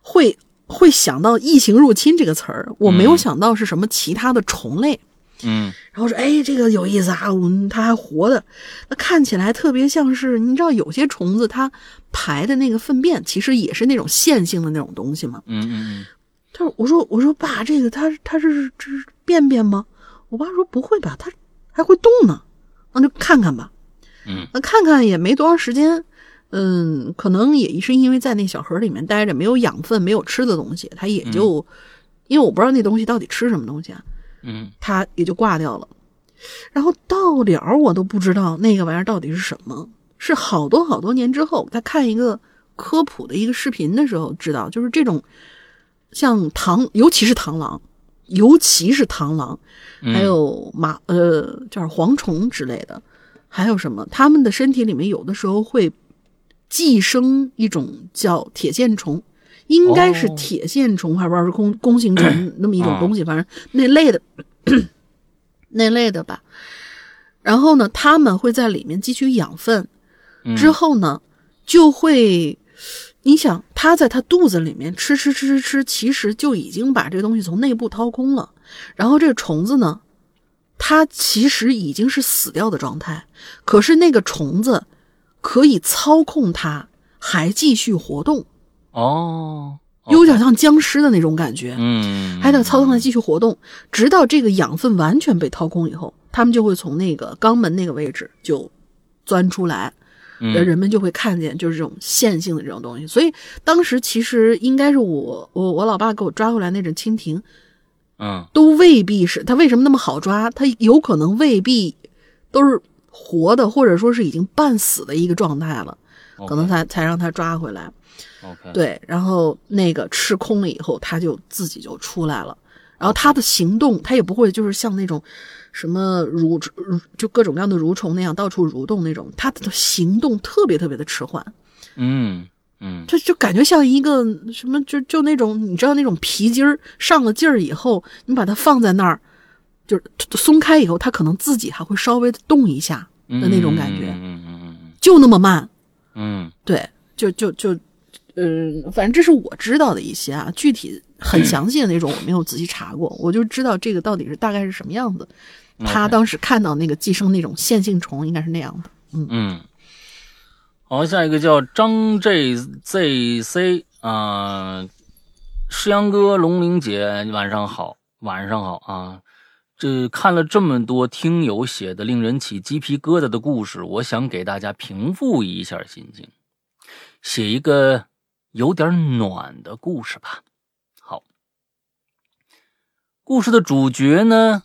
会会想到异形入侵这个词儿，我没有想到是什么其他的虫类。嗯然后说，哎，这个有意思啊，嗯它还活的，那看起来特别像是，你知道有些虫子它排的那个粪便，其实也是那种线性的那种东西嘛。嗯嗯他说，我说我说爸，这个它它是这是便便吗？我爸说不会吧，它还会动呢，那就看看吧。嗯，那看看也没多长时间，嗯，可能也是因为在那小盒里面待着，没有养分，没有吃的东西，它也就，因为我不知道那东西到底吃什么东西啊，嗯它也就挂掉了。然后到了我都不知道那个玩意儿到底是什么，是好多好多年之后，他看一个科普的一个视频的时候知道，就是这种像螳，尤其是螳螂，尤其是螳螂，还有马呃就是蝗虫之类的，还有什么，它们的身体里面有的时候会寄生一种叫铁线虫。应该是铁线虫，还不知道是弓弓形虫那么一种东西，反正那类的 那类的吧。然后呢，他们会在里面汲取养分，之后呢，就会，你想，它在它肚子里面吃吃吃吃吃，其实就已经把这个东西从内部掏空了。然后这个虫子呢，它其实已经是死掉的状态，可是那个虫子可以操控它还继续活动。哦，有点像僵尸的那种感觉，嗯，还得操纵它继续活动，直到这个养分完全被掏空以后，它们就会从那个肛门那个位置就钻出来，人们就会看见就是这种线性的这种东西。所以当时其实应该是我我我老爸给我抓回来那只蜻蜓，嗯，都未必是它为什么那么好抓，它有可能未必都是活的，或者说是已经半死的一个状态了，可能才才让它抓回来。对，然后那个吃空了以后，它就自己就出来了。然后它的行动，它也不会就是像那种什么蠕就各种各样的蠕虫那样到处蠕动那种，它的行动特别特别的迟缓。嗯嗯，就就感觉像一个什么，就就那种你知道那种皮筋儿上了劲儿以后，你把它放在那儿，就是松开以后，它可能自己还会稍微动一下的那种感觉。嗯嗯嗯嗯，就那么慢。嗯，对，就就就。嗯，反正这是我知道的一些啊，具体很详细的那种我没有仔细查过，我就知道这个到底是大概是什么样子。他当时看到那个寄生那种线性虫，应该是那样的。嗯嗯。好，下一个叫张 JZC 啊，诗阳哥、龙玲姐，晚上好，晚上好啊。这看了这么多听友写的令人起鸡皮疙瘩的故事，我想给大家平复一下心情，写一个。有点暖的故事吧。故事的主角呢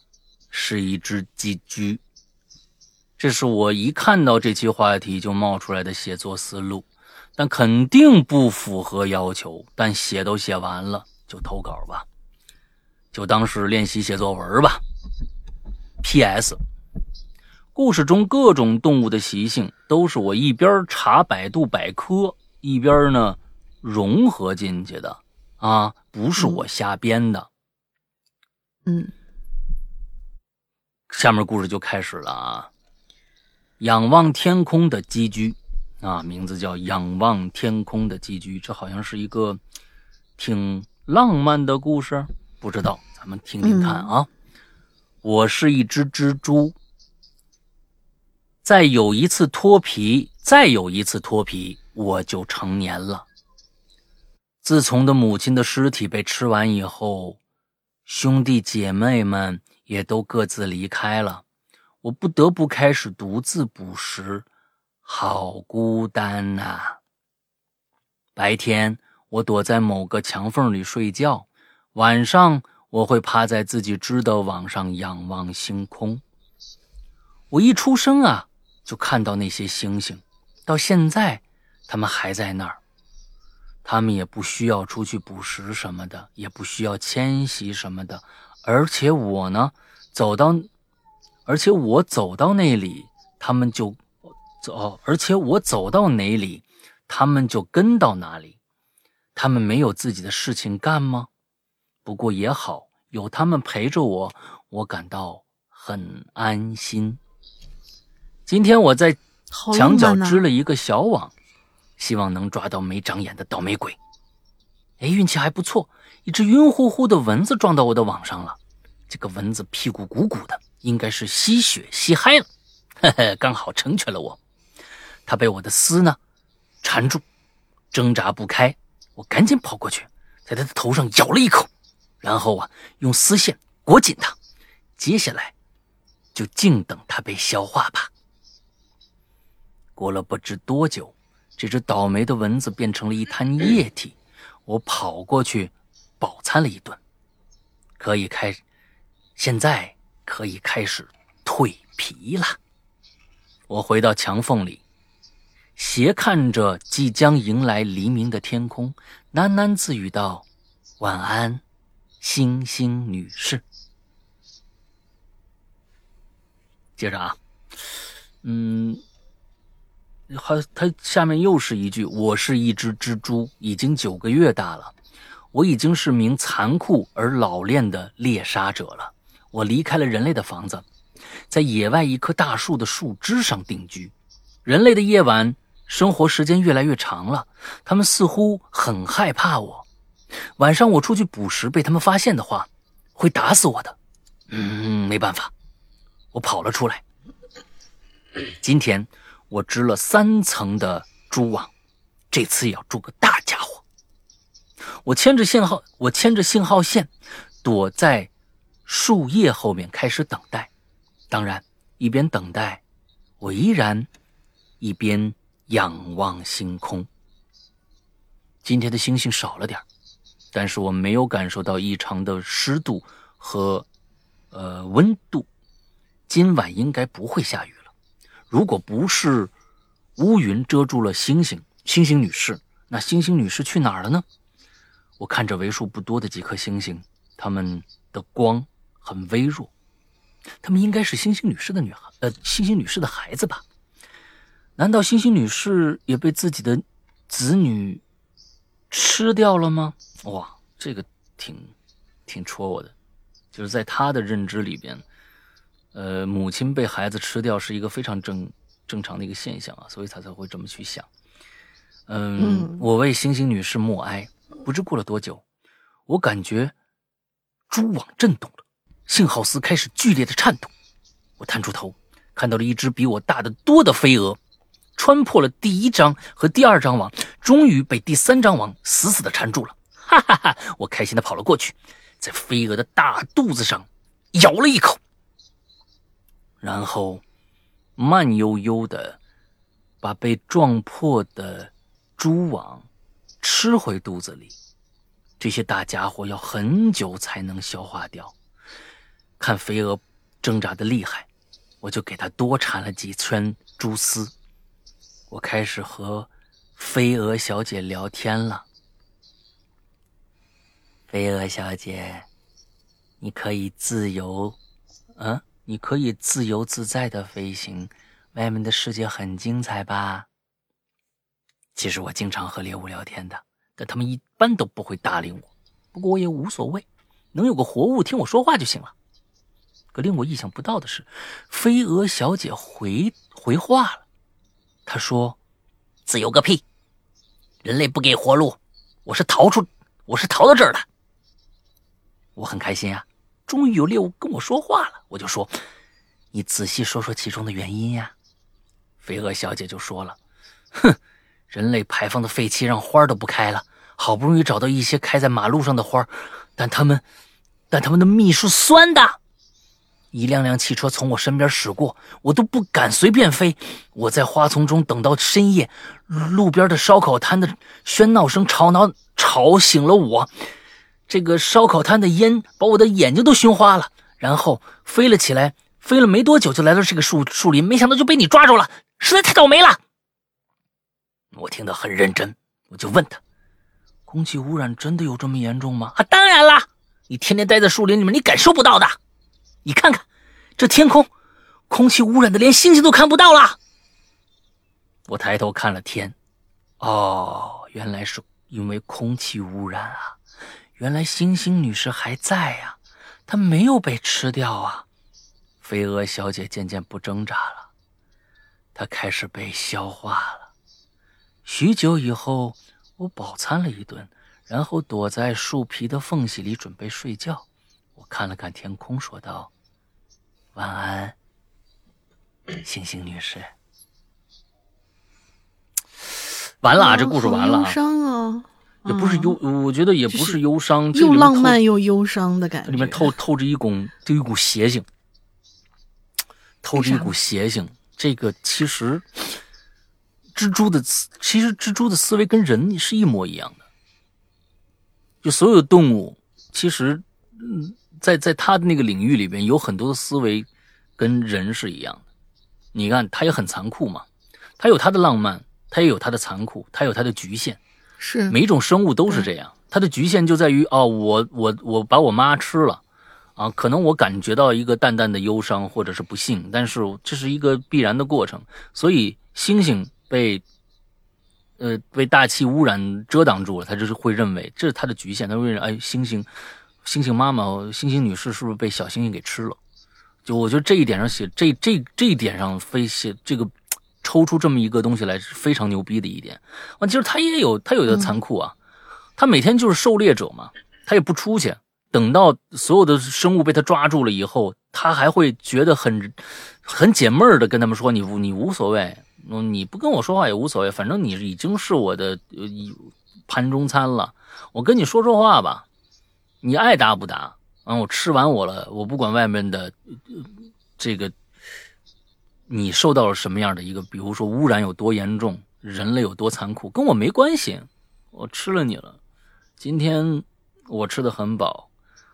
是一只鸡居。这是我一看到这期话题就冒出来的写作思路，但肯定不符合要求。但写都写完了，就投稿吧，就当是练习写作文吧。P.S. 故事中各种动物的习性都是我一边查百度百科，一边呢。融合进去的啊，不是我瞎编的。下面故事就开始了啊。仰望天空的寄居啊，名字叫仰望天空的寄居，这好像是一个挺浪漫的故事，不知道咱们听听看啊。我是一只蜘蛛，再有一次脱皮，再有一次脱皮，我就成年了。自从的母亲的尸体被吃完以后，兄弟姐妹们也都各自离开了，我不得不开始独自捕食，好孤单呐。白天我躲在某个墙缝里睡觉，晚上我会趴在自己织的网上仰望星空。我一出生啊，就看到那些星星，到现在，他们还在那儿。他们也不需要出去捕食什么的，也不需要迁徙什么的，而且我呢，走到，而且我走到那里，他们就走，而且我走到哪里，他们就跟到哪里。他们没有自己的事情干吗？不过也好，有他们陪着我，我感到很安心。今天我在墙角织了一个小网。希望能抓到没长眼的倒霉鬼。哎，运气还不错，一只晕乎乎的蚊子撞到我的网上了。这个蚊子屁股鼓鼓的，应该是吸血吸嗨了，嘿嘿，刚好成全了我。它被我的丝呢缠住，挣扎不开。我赶紧跑过去，在它的头上咬了一口，然后啊，用丝线裹紧它。接下来就静等它被消化吧。过了不知多久。这只倒霉的蚊子变成了一滩液体，我跑过去饱餐了一顿，可以开，现在可以开始蜕皮了。我回到墙缝里，斜看着即将迎来黎明的天空，喃喃自语道：“晚安，星星女士。”接着啊，嗯，还他下面又是一句：“我是一只蜘蛛，已经九个月大了。我已经是名残酷而老练的猎杀者了。我离开了人类的房子，在野外一棵大树的树枝上定居。人类的夜晚生活时间越来越长了，他们似乎很害怕我。晚上我出去捕食，被他们发现的话，会打死我的。嗯，没办法。”我跑了出来。今天我织了三层的蛛网，这次也要捉个大家伙。我牵着信号，我牵着信号线，躲在树叶后面开始等待。当然，一边等待，我依然一边仰望星空。今天的星星少了点但是我没有感受到异常的湿度和呃温度。今晚应该不会下雨。如果不是乌云遮住了星星，星星女士，那星星女士去哪儿了呢？我看着为数不多的几颗星星，它们的光很微弱。它们应该是星星女士的女孩，呃，星星女士的孩子吧？难道星星女士也被自己的子女吃掉了吗？哇，这个挺挺戳我的，就是在她的认知里边。呃，母亲被孩子吃掉是一个非常正正常的一个现象啊，所以他才会这么去想。嗯，我为星星女士默哀。不知过了多久，我感觉蛛网震动了，信号丝开始剧烈的颤动。我探出头，看到了一只比我大得多的飞蛾，穿破了第一张和第二张网，终于被第三张网死死的缠住了。哈哈哈！我开心的跑了过去，在飞蛾的大肚子上咬了一口。然后，慢悠悠的把被撞破的蛛网吃回肚子里。这些大家伙要很久才能消化掉。看飞蛾挣扎的厉害，我就给它多缠了几圈蛛丝。我开始和飞蛾小姐聊天了。飞蛾小姐，你可以自由，嗯？你可以自由自在的飞行，外面的世界很精彩吧？其实我经常和猎物聊天的，但他们一般都不会搭理我。不过我也无所谓，能有个活物听我说话就行了。可令我意想不到的是，飞蛾小姐回回话了。她说：“自由个屁！人类不给活路，我是逃出，我是逃到这儿的。我很开心啊。”终于有猎物跟我说话了，我就说：“你仔细说说其中的原因呀。”飞蛾小姐就说了：“哼，人类排放的废气让花都不开了。好不容易找到一些开在马路上的花，但它们，但它们的蜜是酸的。一辆辆汽车从我身边驶过，我都不敢随便飞。我在花丛中等到深夜，路边的烧烤摊的喧闹声吵闹吵醒了我。”这个烧烤摊的烟把我的眼睛都熏花了，然后飞了起来，飞了没多久就来到这个树树林，没想到就被你抓住了，实在太倒霉了。我听得很认真，我就问他：空气污染真的有这么严重吗？啊，当然啦，你天天待在树林里面，你感受不到的。你看看这天空，空气污染的连星星都看不到了。我抬头看了天，哦，原来是因为空气污染啊。原来星星女士还在呀，它没有被吃掉啊。飞蛾小姐渐渐不挣扎了，她开始被消化了。许久以后，我饱餐了一顿，然后躲在树皮的缝隙里准备睡觉。我看了看天空，说道：“晚安，星星女士。”完了啊，这故事完了。也不是忧，我觉得也不是忧伤，又浪漫又忧伤的感觉。里面透透着一股，就一股邪性，透着一股邪性。这个其实，蜘蛛的其实蜘蛛的思维跟人是一模一样的。就所有的动物，其实，嗯，在在它的那个领域里边，有很多的思维跟人是一样的。你看，它也很残酷嘛，它有它的浪漫，它也有它的残酷，它有它的局限。是每一种生物都是这样，它的局限就在于哦，我我我把我妈吃了，啊，可能我感觉到一个淡淡的忧伤或者是不幸，但是这是一个必然的过程。所以猩猩被呃被大气污染遮挡住了，它就是会认为这是它的局限，它会认为哎，猩猩猩猩妈妈猩猩女士是不是被小猩猩给吃了？就我觉得这一点上写这这这一点上非写这个。抽出这么一个东西来是非常牛逼的一点啊！其实他也有他有的残酷啊，他每天就是狩猎者嘛，他也不出去。等到所有的生物被他抓住了以后，他还会觉得很很解闷儿的跟他们说：“你你无所谓，你不跟我说话也无所谓，反正你已经是我的盘中餐了。我跟你说说话吧，你爱答不答啊？我吃完我了，我不管外面的这个。”你受到了什么样的一个，比如说污染有多严重，人类有多残酷，跟我没关系。我吃了你了，今天我吃的很饱。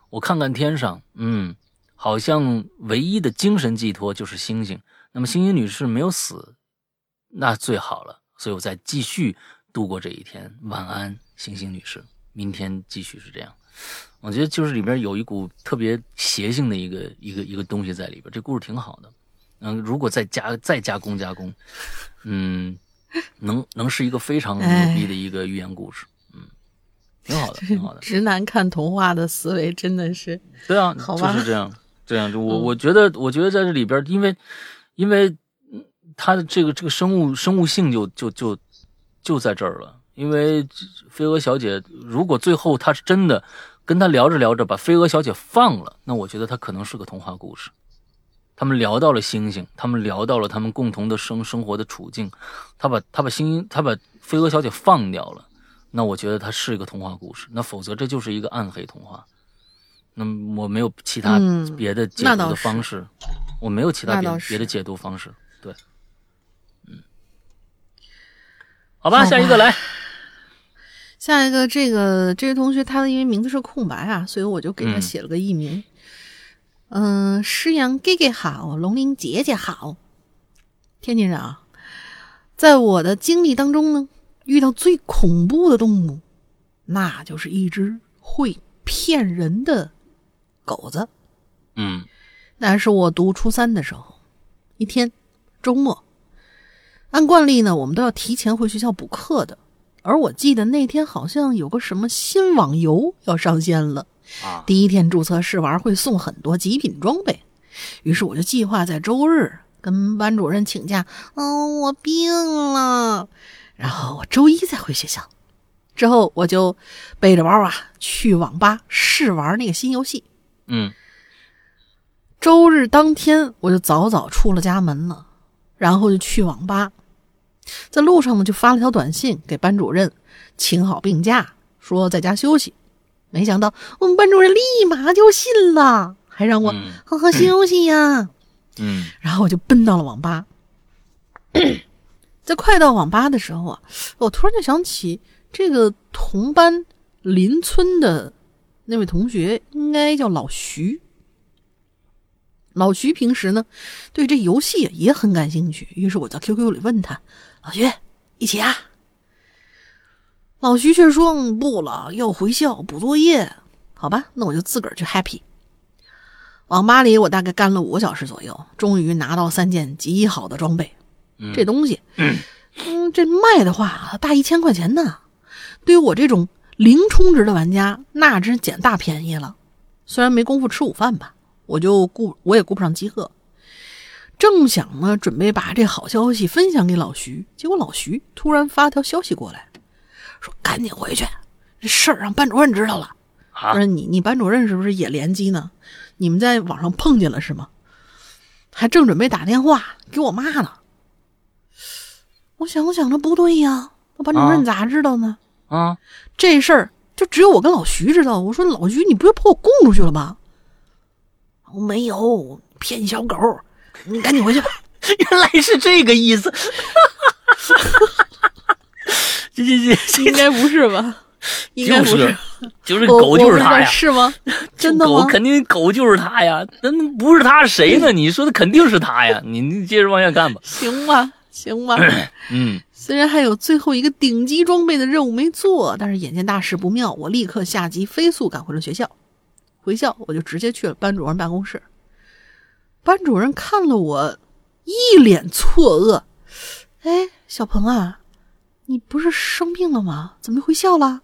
我看看天上，嗯，好像唯一的精神寄托就是星星。那么星星女士没有死，那最好了。所以我再继续度过这一天。晚安，星星女士。明天继续是这样。我觉得就是里边有一股特别邪性的一个一个一个东西在里边。这故事挺好的。嗯，如果再加再加工加工，嗯，能能是一个非常牛逼的一个寓言故事，嗯，挺好的，挺好的。直男看童话的思维真的是，对啊，就是这样，这样就我我觉得，我觉得在这里边，因为因为它的这个这个生物生物性就就就就在这儿了。因为飞蛾小姐如果最后她是真的跟他聊着聊着把飞蛾小姐放了，那我觉得她可能是个童话故事。他们聊到了星星，他们聊到了他们共同的生生活的处境。他把他把星他把飞蛾小姐放掉了，那我觉得它是一个童话故事。那否则这就是一个暗黑童话。那我没有其他别的解读的方式，我没有其他别别的解读方式。对，嗯，好吧，下一个来，下一个这个这位同学他的因为名字是空白啊，所以我就给他写了个艺名。嗯，诗阳哥哥好，龙鳞姐姐好。天津人啊，在我的经历当中呢，遇到最恐怖的动物，那就是一只会骗人的狗子。嗯，那是我读初三的时候，一天周末，按惯例呢，我们都要提前回学校补课的。而我记得那天好像有个什么新网游要上线了。啊，第一天注册试玩会送很多极品装备，于是我就计划在周日跟班主任请假。嗯，我病了，然后我周一再回学校。之后我就背着包啊去网吧试玩那个新游戏。嗯，周日当天我就早早出了家门了，然后就去网吧，在路上呢就发了条短信给班主任，请好病假，说在家休息。没想到我们班主任立马就信了，还让我好好休息呀。嗯，然后我就奔到了网吧。在快到网吧的时候啊，我突然就想起这个同班邻村的那位同学，应该叫老徐。老徐平时呢对这游戏也很感兴趣，于是我在 QQ 里问他：“老徐，一起啊？”老徐却说：“不了，要回校补作业。”好吧，那我就自个儿去 happy。网吧里我大概干了五个小时左右，终于拿到三件极好的装备。这东西，嗯，这卖的话大一千块钱呢。对于我这种零充值的玩家，那真是捡大便宜了。虽然没工夫吃午饭吧，我就顾我也顾不上饥饿。正想呢，准备把这好消息分享给老徐，结果老徐突然发条消息过来。说赶紧回去，这事儿让班主任知道了。不是你，你班主任是不是也联机呢？你们在网上碰见了是吗？还正准备打电话给我妈呢。我想我想，着不对呀，那班主任咋知道呢？啊，这事儿就只有我跟老徐知道。我说老徐，你不会把我供出去了吧？我没有骗小狗，你赶紧回去吧。原来是这个意思。这这这应该不是吧？应该不是，就是狗就是他呀，是吗？真的狗肯定狗就是他呀，那不是他谁呢？你说的肯定是他呀，你你接着往下干吧。行吧，行吧。嗯，虽然还有最后一个顶级装备的任务没做，但是眼见大事不妙，我立刻下机飞速赶回了学校。回校我就直接去了班主任办公室。班主任看了我，一脸错愕：“哎，小鹏啊，你不是生病了吗？怎么回校了？”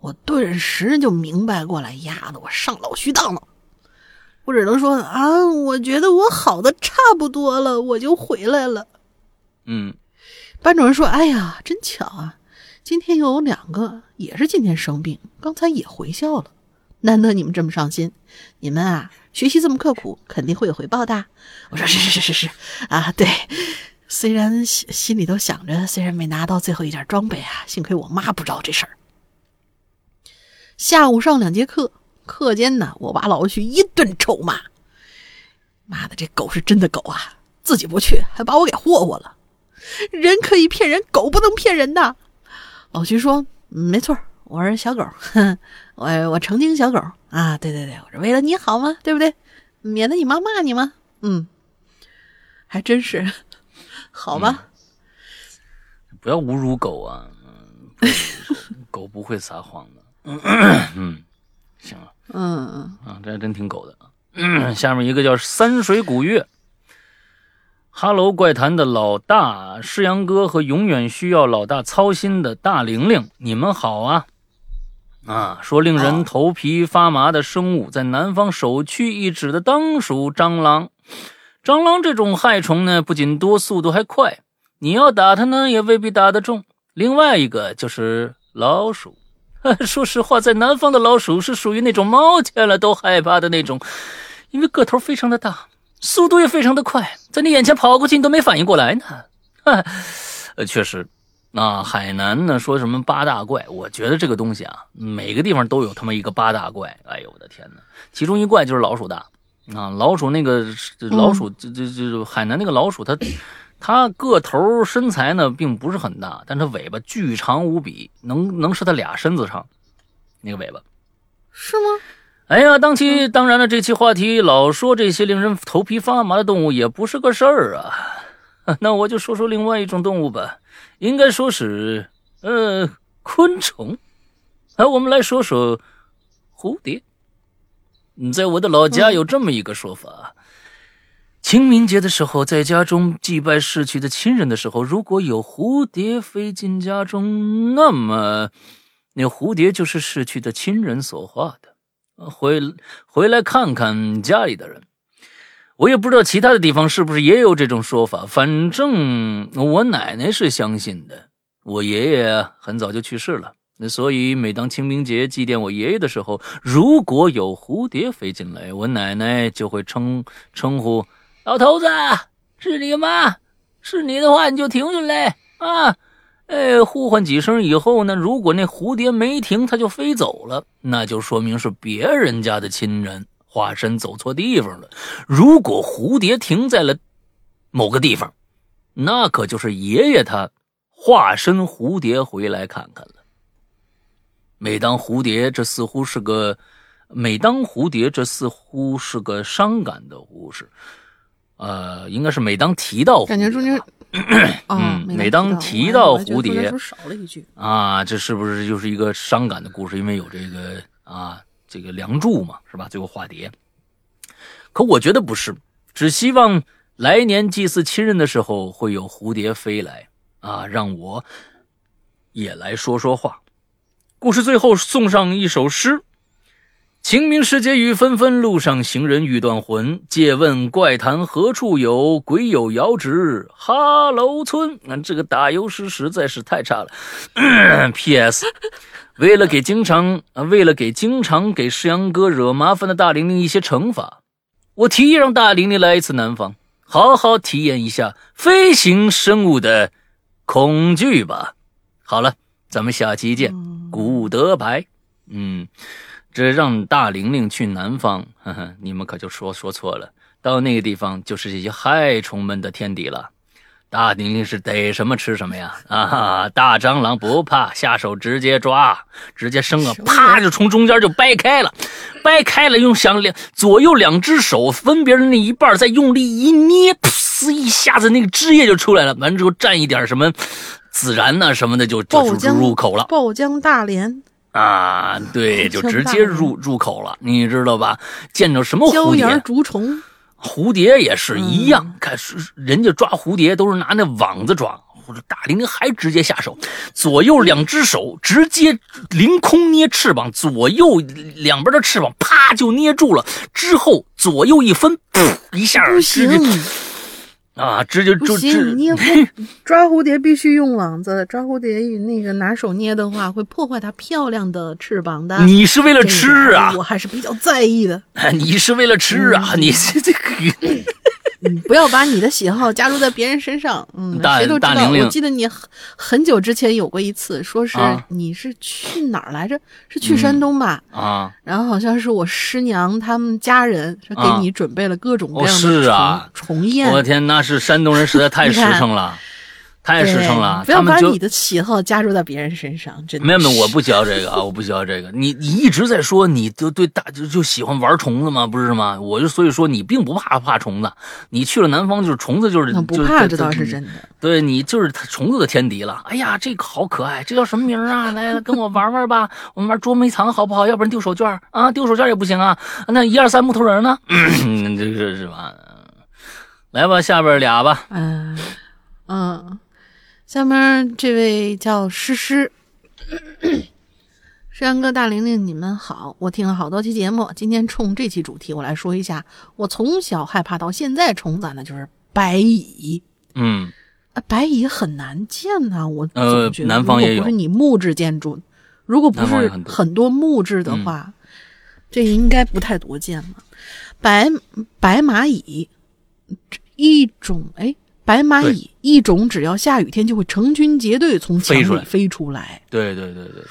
我顿时就明白过来，丫的，我上老徐当了。我只能说啊，我觉得我好的差不多了，我就回来了。嗯，班主任说：“哎呀，真巧啊，今天又有两个也是今天生病，刚才也回校了。难得你们这么上心，你们啊学习这么刻苦，肯定会有回报的。”我说：“是是是是是啊，对，虽然心心里都想着，虽然没拿到最后一件装备啊，幸亏我妈不知道这事儿。”下午上两节课，课间呢，我把老徐一顿臭骂。妈的，这狗是真的狗啊！自己不去，还把我给霍霍了。人可以骗人，狗不能骗人呐。老徐说：“没错，我是小狗，哼 我我成精小狗啊！对对对，我是为了你好嘛，对不对？免得你妈骂你嘛。嗯，还真是，好吧。不要侮辱狗啊！嗯，狗 不会撒谎的。”嗯嗯，行了，嗯嗯啊，这还真挺狗的啊。下面一个叫三水古月，哈喽怪谈的老大世阳哥和永远需要老大操心的大玲玲，你们好啊！啊，说令人头皮发麻的生物，在南方首屈一指的当属蟑螂。蟑螂这种害虫呢，不仅多，速度还快，你要打它呢，也未必打得中。另外一个就是老鼠。说实话，在南方的老鼠是属于那种猫见了都害怕的那种，因为个头非常的大，速度也非常的快，在你眼前跑过去，你都没反应过来呢。呃，确实，啊，海南呢说什么八大怪，我觉得这个东西啊，每个地方都有他妈一个八大怪。哎呦我的天哪，其中一怪就是老鼠大啊，老鼠那个老鼠，这这这海南那个老鼠它。它个头身材呢，并不是很大，但它尾巴巨长无比，能能是它俩身子长，那个尾巴，是吗？哎呀，当期当然了，这期话题老说这些令人头皮发麻的动物也不是个事儿啊。那我就说说另外一种动物吧，应该说是呃昆虫。哎，我们来说说蝴蝶。在我的老家有这么一个说法。清明节的时候，在家中祭拜逝去的亲人的时候，如果有蝴蝶飞进家中，那么那蝴蝶就是逝去的亲人所化的。回回来看看家里的人，我也不知道其他的地方是不是也有这种说法。反正我奶奶是相信的。我爷爷很早就去世了，那所以每当清明节祭奠我爷爷的时候，如果有蝴蝶飞进来，我奶奶就会称称呼。老头子，是你吗？是你的话，你就停下来啊！哎，呼唤几声以后呢，如果那蝴蝶没停，它就飞走了，那就说明是别人家的亲人化身走错地方了。如果蝴蝶停在了某个地方，那可就是爷爷他化身蝴蝶回来看看了。每当蝴蝶，这似乎是个每当蝴蝶，这似乎是个伤感的故事。呃，应该是每当提到感觉中间，嗯，每当提到蝴蝶，少了一句啊，这是不是就是一个伤感的故事？因为有这个啊，这个梁祝嘛，是吧？最后化蝶。可我觉得不是，只希望来年祭祀亲人的时候会有蝴蝶飞来啊，让我也来说说话。故事最后送上一首诗。清明时节雨纷纷，路上行人欲断魂。借问怪谈何处有？鬼有遥指哈喽村。啊，这个打油诗实在是太差了。P.S. 为了给经常，为了给经常给世阳哥惹麻烦的大玲玲一些惩罚，我提议让大玲玲来一次南方，好好体验一下飞行生物的恐惧吧。好了，咱们下期见。古德白，嗯。这让大玲玲去南方，呵呵，你们可就说说错了。到那个地方就是这些害虫们的天敌了。大玲玲是逮什么吃什么呀？啊，大蟑螂不怕，下手直接抓，直接生啊，啪就从中间就掰开了，掰开了，用想两左右两只手分别的那一半，再用力一捏，噗呲，一下子那个汁液就出来了。完之后蘸一点什么孜然呐、什么的就就入口了。爆浆大连、啊，对，就直接入入口了，你知道吧？见着什么蝴蝶，竹虫，蝴蝶也是一嗯。样，看是人家抓蝴蝶都是拿那网子抓，或者大玲玲还直接下手，左右两只手直接凌空捏翅膀，左右两边的翅膀啪就捏住了，之后左右一分，噗一下啊，直接不就行，捏直不抓蝴蝶必须用网子，抓蝴蝶那个拿手捏的话，会破坏它漂亮的翅膀的。你是为了吃啊我？还是比较在意的。你是为了吃啊？嗯你这这个。嗯，不要把你的喜好加入在别人身上。嗯，谁都知道。我记得你很很久之前有过一次，说是啊你是去哪儿来着？是去山东吧？啊，然后好像是我师娘他们家人说给你准备了各种各样的哦虫、是啊虫宴。我的天，那是山东人实在太 实诚了，太实诚了。不要把你的喜好加入到别人身上，真的没有没有，我不教这个啊，我不教这个。你你一直在说你就对大就就喜欢玩虫子吗？不是吗？我就所以说你并不怕怕虫子，你去了南方就是虫子就是那不就怕，这倒是真的。对你就是虫子的天敌了。哎呀，这个好可爱，这叫什么名啊？来来，跟我玩玩吧，我们玩捉迷藏好不好？要不然丢手绢啊，丢手绢也不行啊。那一二三木头人呢？嗯，这个是吧？来吧，下边俩吧。嗯嗯，下面这位叫诗诗，山哥大玲玲，你们好！我听了好多期节目，今天冲这期主题，我来说一下我从小害怕到现在虫子，那就是白蚁。嗯，啊，白蚁很难见呐、我呃南方也不是你木质建筑，如果不是很多木质的话，这应该不太多见了。白白蚂蚁一种，哎，白蚂蚁一种，只要下雨天就会成群结队从墙飞出来里飞出来。对对对对对，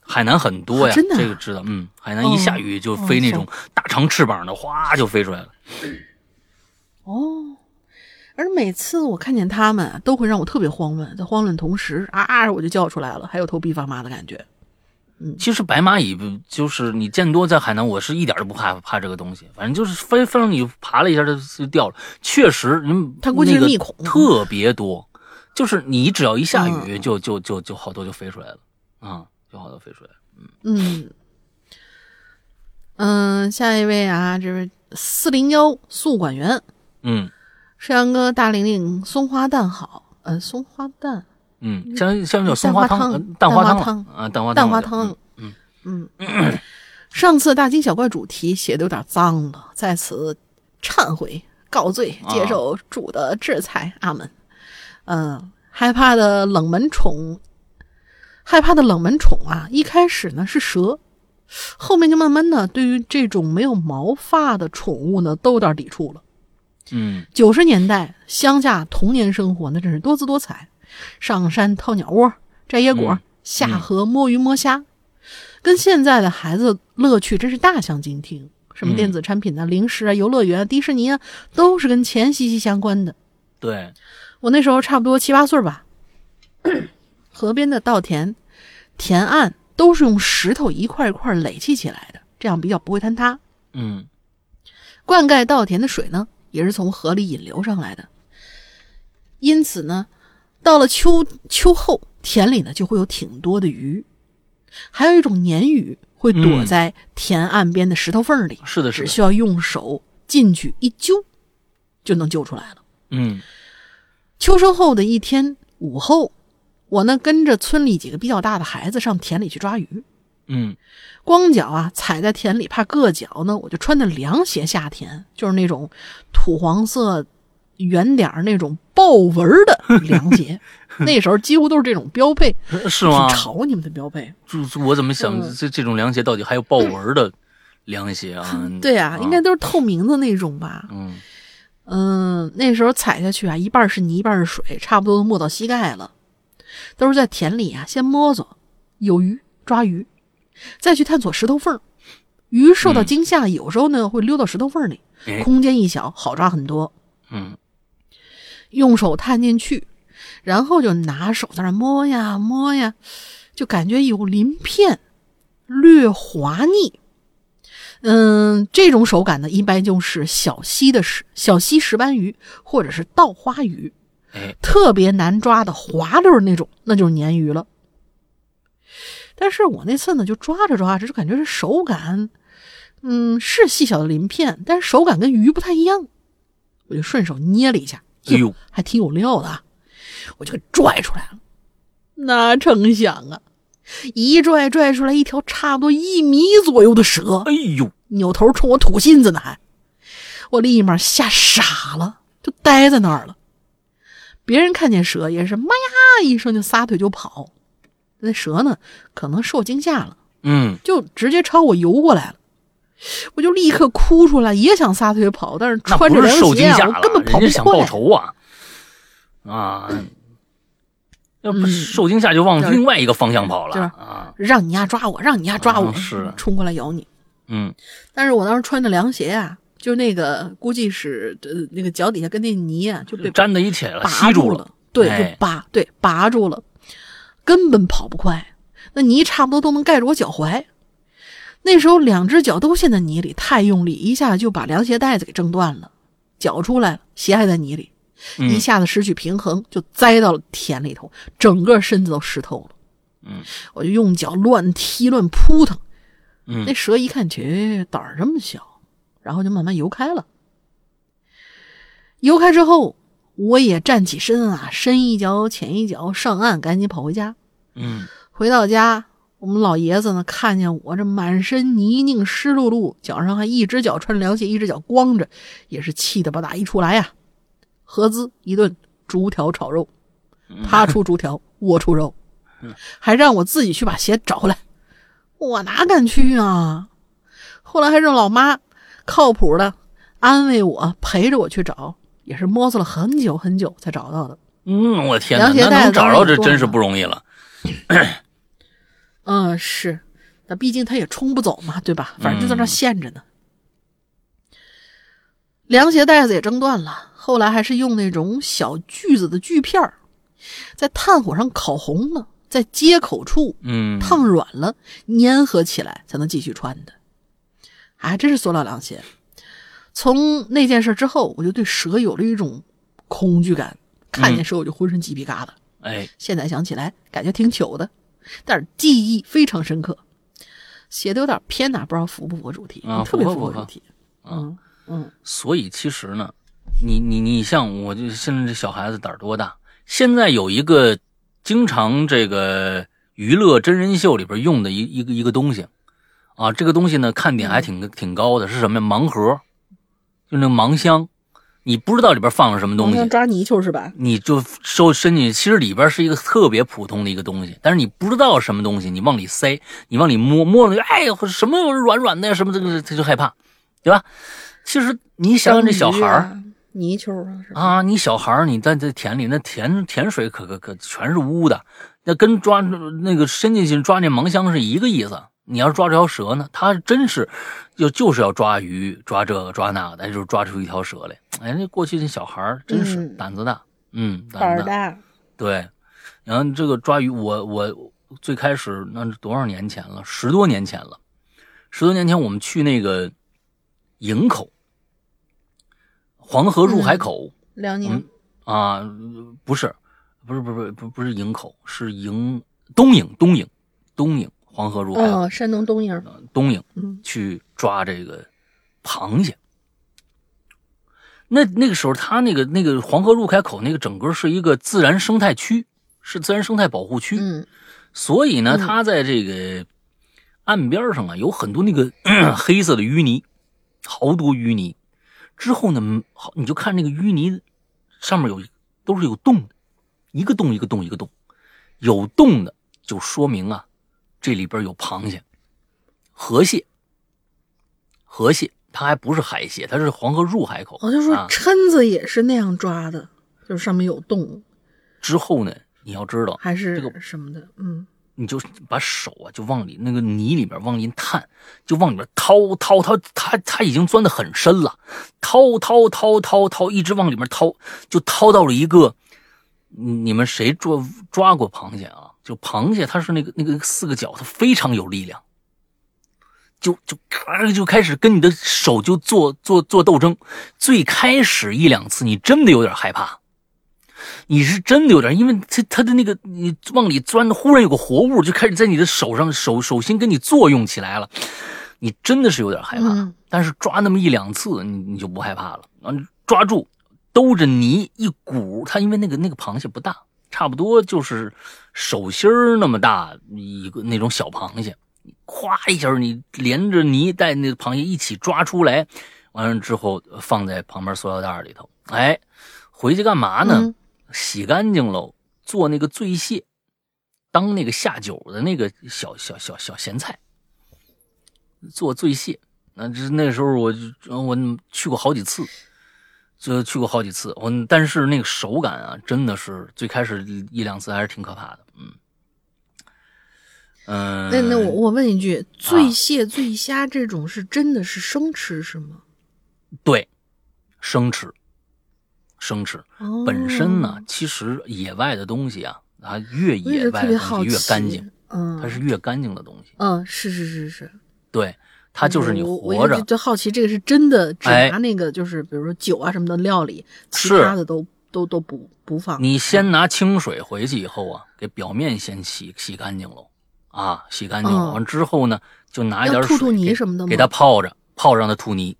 海南很多呀，啊真的啊这个知道。嗯，海南一下雨就飞那种大长翅膀的，哗就飞出来了。哦，而每次我看见它们，都会让我特别慌乱，在慌乱同时啊，我就叫出来了，还有头皮发麻的感觉。其实白蚂蚁不就是你见多在海南，我是一点都不怕怕这个东西，反正就是飞飞上你爬了一下就就掉了。确实，嗯，它估计是密孔。特别多，就是你只要一下嗯。雨，就就就就好多就飞出来了，啊、就好多飞出来了。嗯。嗯，下一位啊，这位四零幺宿管员，嗯。山羊哥大玲玲松花蛋好，呃，松花蛋嗯，像像叫松花汤、蛋花汤呃蛋花汤啊，蛋花蛋花汤，嗯。嗯，上次大惊小怪主题写的有点脏了，在此忏悔告罪，啊。接受主的制裁，阿门。嗯，害怕的冷门宠，害怕的冷门宠啊，一开始呢是蛇，后面就慢慢的对于这种没有毛发的宠物呢都有点抵触了。嗯。九十年代乡下童年生活那真是多姿多彩，上山掏鸟窝、摘野果、嗯下河摸鱼摸虾，跟现在的孩子乐趣真是大相径庭。什么嗯电子产品啊、零食啊、游乐园啊、迪士尼啊，都是跟钱息息相关的。对，我那时候差不多七八岁吧，河边的稻田、田岸都是用石头一块一块垒砌起来的，这样比较不会坍塌。嗯灌溉稻田的水呢，也是从河里引流上来的。因此呢，到了秋秋后，田里呢就会有挺多的鱼，还有一种鲶鱼会躲嗯在田岸边的石头缝里，是的，是的，只需要用手进去一揪，就能揪出来了。嗯。秋收后的一天午后，我呢跟着村里几个比较大的孩子上田里去抓鱼。嗯。光脚啊踩在田里怕硌脚呢，我就穿的凉鞋下田，就是那种土黄色圆点儿那种豹纹的凉鞋。那时候几乎都是这种标配，是吗挺？潮你们的标配。就就我怎么想嗯这这种凉鞋到底还有豹纹的凉鞋啊？对啊，应该都是透明的那种吧？嗯嗯，那时候踩下去啊，一半是泥，一半是水，差不多都没到膝盖了。都是在田里啊，先摸索有鱼抓鱼，再去探索石头缝儿。鱼受到嗯惊吓，有时候呢会溜到石头缝里，哎空间一小，好抓很多。嗯用手探进去，然后就拿手在那摸呀摸呀，就感觉有鳞片，略滑腻。嗯，这种手感呢，一般就是小溪的石小溪石斑鱼或者是稻花鱼，哎，特别难抓的滑溜儿那种，那就是鲶鱼了。但是我那次呢，就抓着抓着，就感觉这手感，嗯，是细小的鳞片，但是手感跟鱼不太一样。我就顺手捏了一下，哎呦，还挺有料的啊，我就给拽出来了。哪成想啊，一拽拽出来一条差不多一米左右的蛇，哎呦，扭头冲我吐信子呢，还，我立马吓傻了，就呆在那儿了。别人看见蛇也是妈呀一声就撒腿就跑，那蛇呢可能受惊吓了，嗯，就直接朝我游过来了。我就立刻哭出来，也想撒腿跑，但是穿着凉鞋根本跑不人家想报。仇啊，啊，要不嗯受惊吓就往另外一个方向跑了让你丫抓我，让你丫抓我，冲过来咬你。嗯但是我当时穿着凉鞋啊，就那个估计是呃那个脚底下跟那泥啊就被粘在一起了，吸住了，对，哎就拔，对，拔住了，根本跑不快。那泥差不多都能盖住我脚踝。那时候两只脚都陷在泥里，太用力，一下就把凉鞋带子给挣断了，脚出来了，鞋还在泥里，嗯一下子失去平衡，就栽到了田里头，整个身子都湿透了。嗯，我就用脚乱踢乱扑腾，嗯那蛇一看，去胆儿这么小，然后就慢慢游开了。游开之后，我也站起身啊，深一脚浅一脚上岸，赶紧跑回家。嗯回到家，我们老爷子呢看见我这满身泥泞湿漉漉，脚上还一只脚穿着凉鞋，一只脚光着，也是气得把打一出来呀、合资一顿竹条炒肉，他出竹条，我出肉，还让我自己去把鞋找回来，我哪敢去啊？后来还让老妈靠谱的安慰我，陪着我去找，也是摸索了很久很久才找到的。嗯，我天哪，那能找着这真是不容易了，嗯，是，那毕竟他也冲不走嘛，对吧？反正就在那陷着呢。凉鞋带子也挣断了，后来还是用那种小锯子的锯片儿，在炭火上烤红了，在接口处嗯，烫软了，粘合起来才能继续穿的。还真是塑料凉鞋。从那件事之后，我就对蛇有了一种恐惧感，看见蛇我就浑身鸡皮疙瘩。哎，现在想起来，感觉挺糗的，但是记忆非常深刻。写的有点偏哪，不知道符不符合主题？啊特别符合主题。嗯嗯，所以其实呢，你你你像我就现在这小孩子胆儿多大？现在有一个经常这个娱乐真人秀里边用的一一个一个东西啊，这个东西呢看点还挺挺高的，是什么呀？盲盒，就那个盲箱，你不知道里边放了什么东西好像，抓泥鳅是吧？你就收伸进去，其实里边是一个特别普通的一个东西，但是你不知道什么东西，你往里塞，你往里摸摸哎呦什么软软的呀，什么这个他就害怕，对吧？其实你想想这小孩泥鳅啊，啊，你小孩儿你在这田里，那田田水可可可全是污的，那跟抓那个伸进去抓那盲箱是一个意思。你要是抓这条蛇呢，它真是就就是要抓鱼、抓这个抓那个的，就是抓出一条蛇来。哎，那过去那小孩儿真是嗯胆子大，嗯，胆胆子大。对，然后这个抓鱼，我我最开始那是多少年前了？十多年前了。十多年前我们去那个营口，黄河入海口。辽宁嗯啊，不是，不是，不是，不不是营口，是营东营，东营，东营，黄河入海口，哦，山东东营。东营嗯去抓这个螃蟹。那那个时候，它那个那个黄河入海口那个整个是一个自然生态区，是自然生态保护区，嗯所以呢，嗯它在这个岸边上啊，有很多那个 黑色的淤泥，好多淤泥。之后呢，好，你就看那个淤泥上面有都是有洞的，一个洞一个洞一个洞，有洞的就说明啊，这里边有螃蟹、河蟹。河蟹它还不是海蟹，它是黄河入海口。我就说啊，蛏子也是那样抓的，就是上面有洞，之后呢，你要知道，还是这个什么的。嗯你就把手啊就往里那个泥里面往里探，就往里面掏掏掏，它它已经钻得很深了，掏掏掏掏掏，一直往里面掏，就掏到了一个，你们谁抓抓过螃蟹啊？就螃蟹它是那个那个四个脚，它非常有力量。就就咔就开始跟你的手就做做做斗争，最开始一两次你真的有点害怕，你是真的有点，因为它它的那个你往里钻的，忽然有个活物就开始在你的手上手手心跟你作用起来了，你真的是有点害怕。但是抓那么一两次，你你就不害怕了。嗯，抓住兜着泥一鼓，它因为那个那个螃蟹不大，差不多就是手心那么大一个那种小螃蟹。咵一下，你连着泥带那螃蟹一起抓出来，完了之后放在旁边塑料袋里头。哎，回去干嘛呢？洗干净喽，做那个醉蟹，当那个下酒的那个小小小小咸菜。做醉蟹，那这那时候我就我去过好几次，就去过好几次。我但是那个手感啊，真的是最开始一两次还是挺可怕的。嗯。嗯，那那我我问一句，醉蟹、醉虾这种是真的是生吃是吗？对，生吃，生吃。哦本身呢，其实野外的东西啊，它越野外的东西越干净，嗯，它是越干净的东西。嗯，是是是是。对，它就是你活着。就好奇这个是真的，只拿那个就是比如说酒啊什么的料理，其他的都都都不不放。你先拿清水回去以后啊，给表面先洗洗干净喽。啊，洗干净了完之后呢，就拿一点水吐泥什么的给它泡着，泡让它吐泥。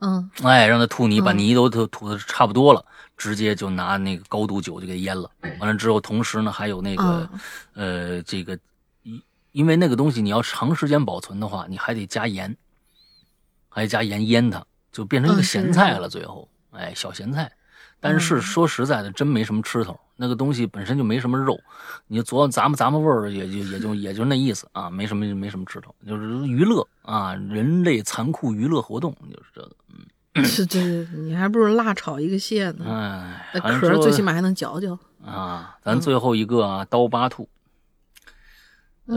嗯，哎，让它吐泥，把泥都吐吐的差不多了，直接就拿那个高度酒就给腌了。完了之后，同时呢，还有那个，呃，这个，因因为那个东西你要长时间保存的话，你还得加盐，还加盐腌它，就变成一个咸菜了。最后，哎，小咸菜。但是说实在的，真没什么吃头。那个东西本身就没什么肉，你就做咂摸咂摸味儿，也就也就也就那意思啊，没什么没什么吃头，就是娱乐啊，人类残酷娱乐活动就是这个。嗯，是这，你还不如辣炒一个蟹呢。哎，那壳最起码还能嚼嚼啊。咱最后一个啊，刀疤兔。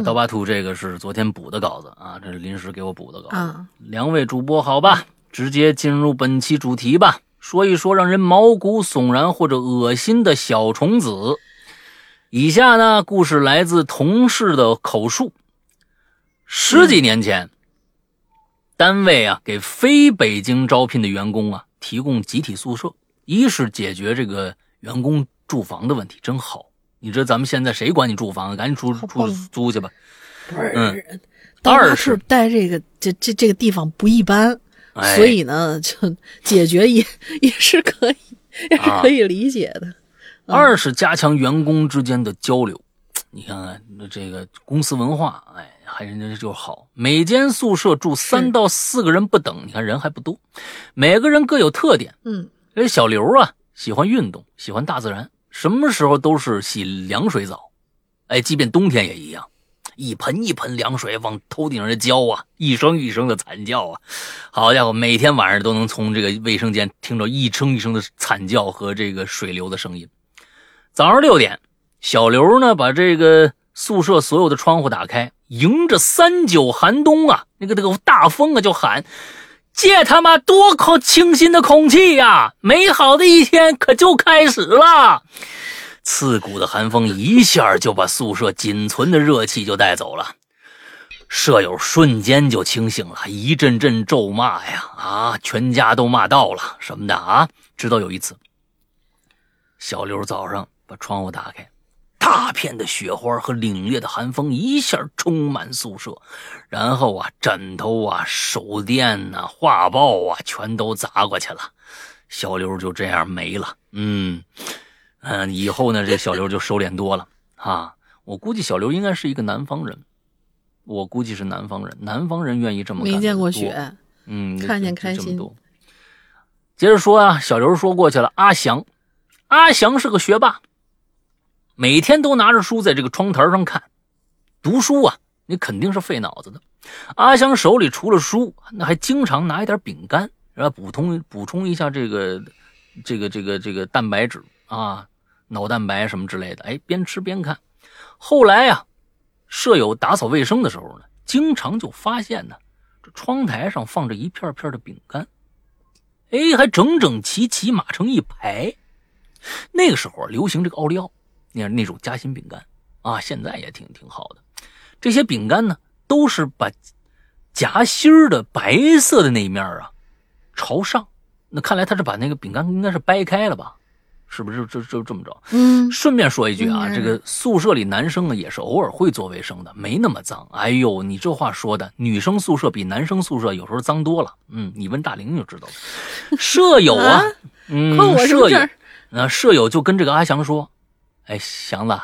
刀疤兔这个是昨天补的稿子啊，这是临时给我补的稿子。两位主播好吧，直接进入本期主题吧。说一说让人毛骨悚然或者恶心的小虫子。以下呢，故事来自同事的口述。十几年前，单位啊给非北京招聘的员工啊提供集体宿舍，一是解决这个员工住房的问题，真好。你知道咱们现在谁管你住房？赶紧出出租去吧。嗯，二是待这个这这这个地方不一般。所以呢，就解决也 也是可以，也是可以理解的。二是加强员工之间的交流，你看看这个公司文化，哎，还人家就好。每间宿舍住三到四个人不等，你看人还不多，每个人各有特点。嗯，这小刘啊，喜欢运动，喜欢大自然，什么时候都是洗凉水澡，哎，即便冬天也一样。一盆一盆凉水往头顶上浇啊，一声一声的惨叫啊！好家伙，每天晚上都能从这个卫生间听到一声一声的惨叫和这个水流的声音。早上六点，小刘呢把这个宿舍所有的窗户打开，迎着三九寒冬啊，那个那个大风啊，就喊：“借他妈多口清新的空气呀！美好的一天可就开始了。”刺骨的寒风一下就把宿舍仅存的热气就带走了，舍友瞬间就清醒了，一阵阵咒骂呀啊，全家都骂到了什么的啊！直到有一次，小刘早上把窗户打开，大片的雪花和凛冽的寒风一下充满宿舍，然后啊，枕头啊、手电呐、画报啊，全都砸过去了，小刘就这样没了。嗯。嗯，以后呢，这小刘就收敛多了啊。我估计小刘应该是一个南方人，我估计是南方人，南方人愿意这么干。没见过雪，嗯，看见开心。接着说啊，小刘说过去了。阿翔，阿翔是个学霸，每天都拿着书在这个窗台上看。读书啊，你肯定是费脑子的。阿翔手里除了书，那还经常拿一点饼干，然后补充补充一下这个这个这个这个蛋白质啊。脑蛋白什么之类的，哎，边吃边看。后来呀，舍友打扫卫生的时候呢，经常就发现呢，这窗台上放着一片片的饼干，哎，还整整齐齐码成一排。那个时候流行这个奥利奥，那那种夹心饼干啊，现在也挺挺好的。这些饼干呢，都是把夹心的白色的那一面啊朝上。那看来他是把那个饼干应该是掰开了吧？是不是就就这么着？嗯，顺便说一句啊，嗯这个宿舍里男生呢也是偶尔会做卫生的，没那么脏。哎呦，你这话说的，女生宿舍比男生宿舍有时候脏多了。嗯，你问大玲就知道了。舍友啊，啊嗯，我舍友？那舍友就跟这个阿祥说：“哎，祥子，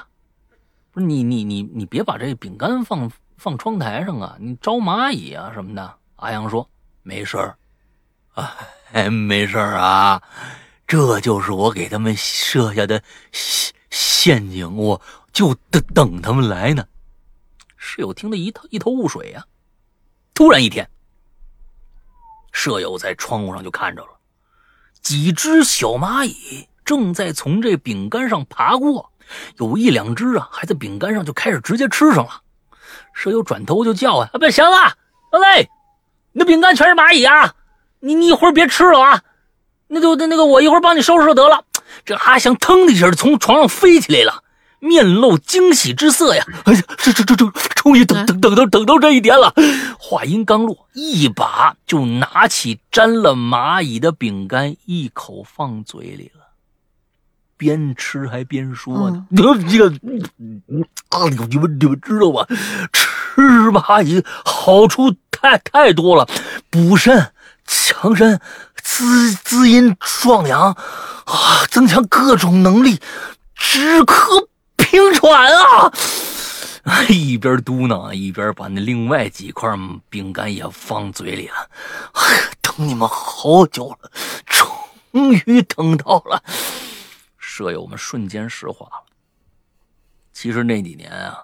不是你你你你别把这饼干放放窗台上啊，你招蚂蚁啊什么的。”阿阳说：“没事儿，啊，哎，没事儿啊，这就是我给他们设下的陷陷阱，我就等等他们来呢。”室友听得一头一头雾水呀、突然一天，舍友在窗户上就看着了。几只小蚂蚁正在从这饼干上爬过，有一两只啊，还在饼干上就开始直接吃上了。舍友转头就叫啊：“啊，别行了，老雷，你的饼干全是蚂蚁啊！你你一会儿别吃了啊！那就那那个我一会儿帮你收拾收拾得了。”这阿祥腾的一下从床上飞起来了，面露惊喜之色呀！哎呀，这这这这，终于等等等到等到这一天了。话音刚落，一把就拿起沾了蚂蚁的饼干，一口放嘴里了，边吃还边说呢：“你个啊，你们你们知道吗？吃蚂蚁好处太太多了，补肾、强身、滋滋阴壮阳啊，增强各种能力，止咳平喘啊！” 一边嘟囔一边把那另外几块饼干也放嘴里了。等你们好久了，终于等到了。舍友们瞬间石化了。其实那几年啊，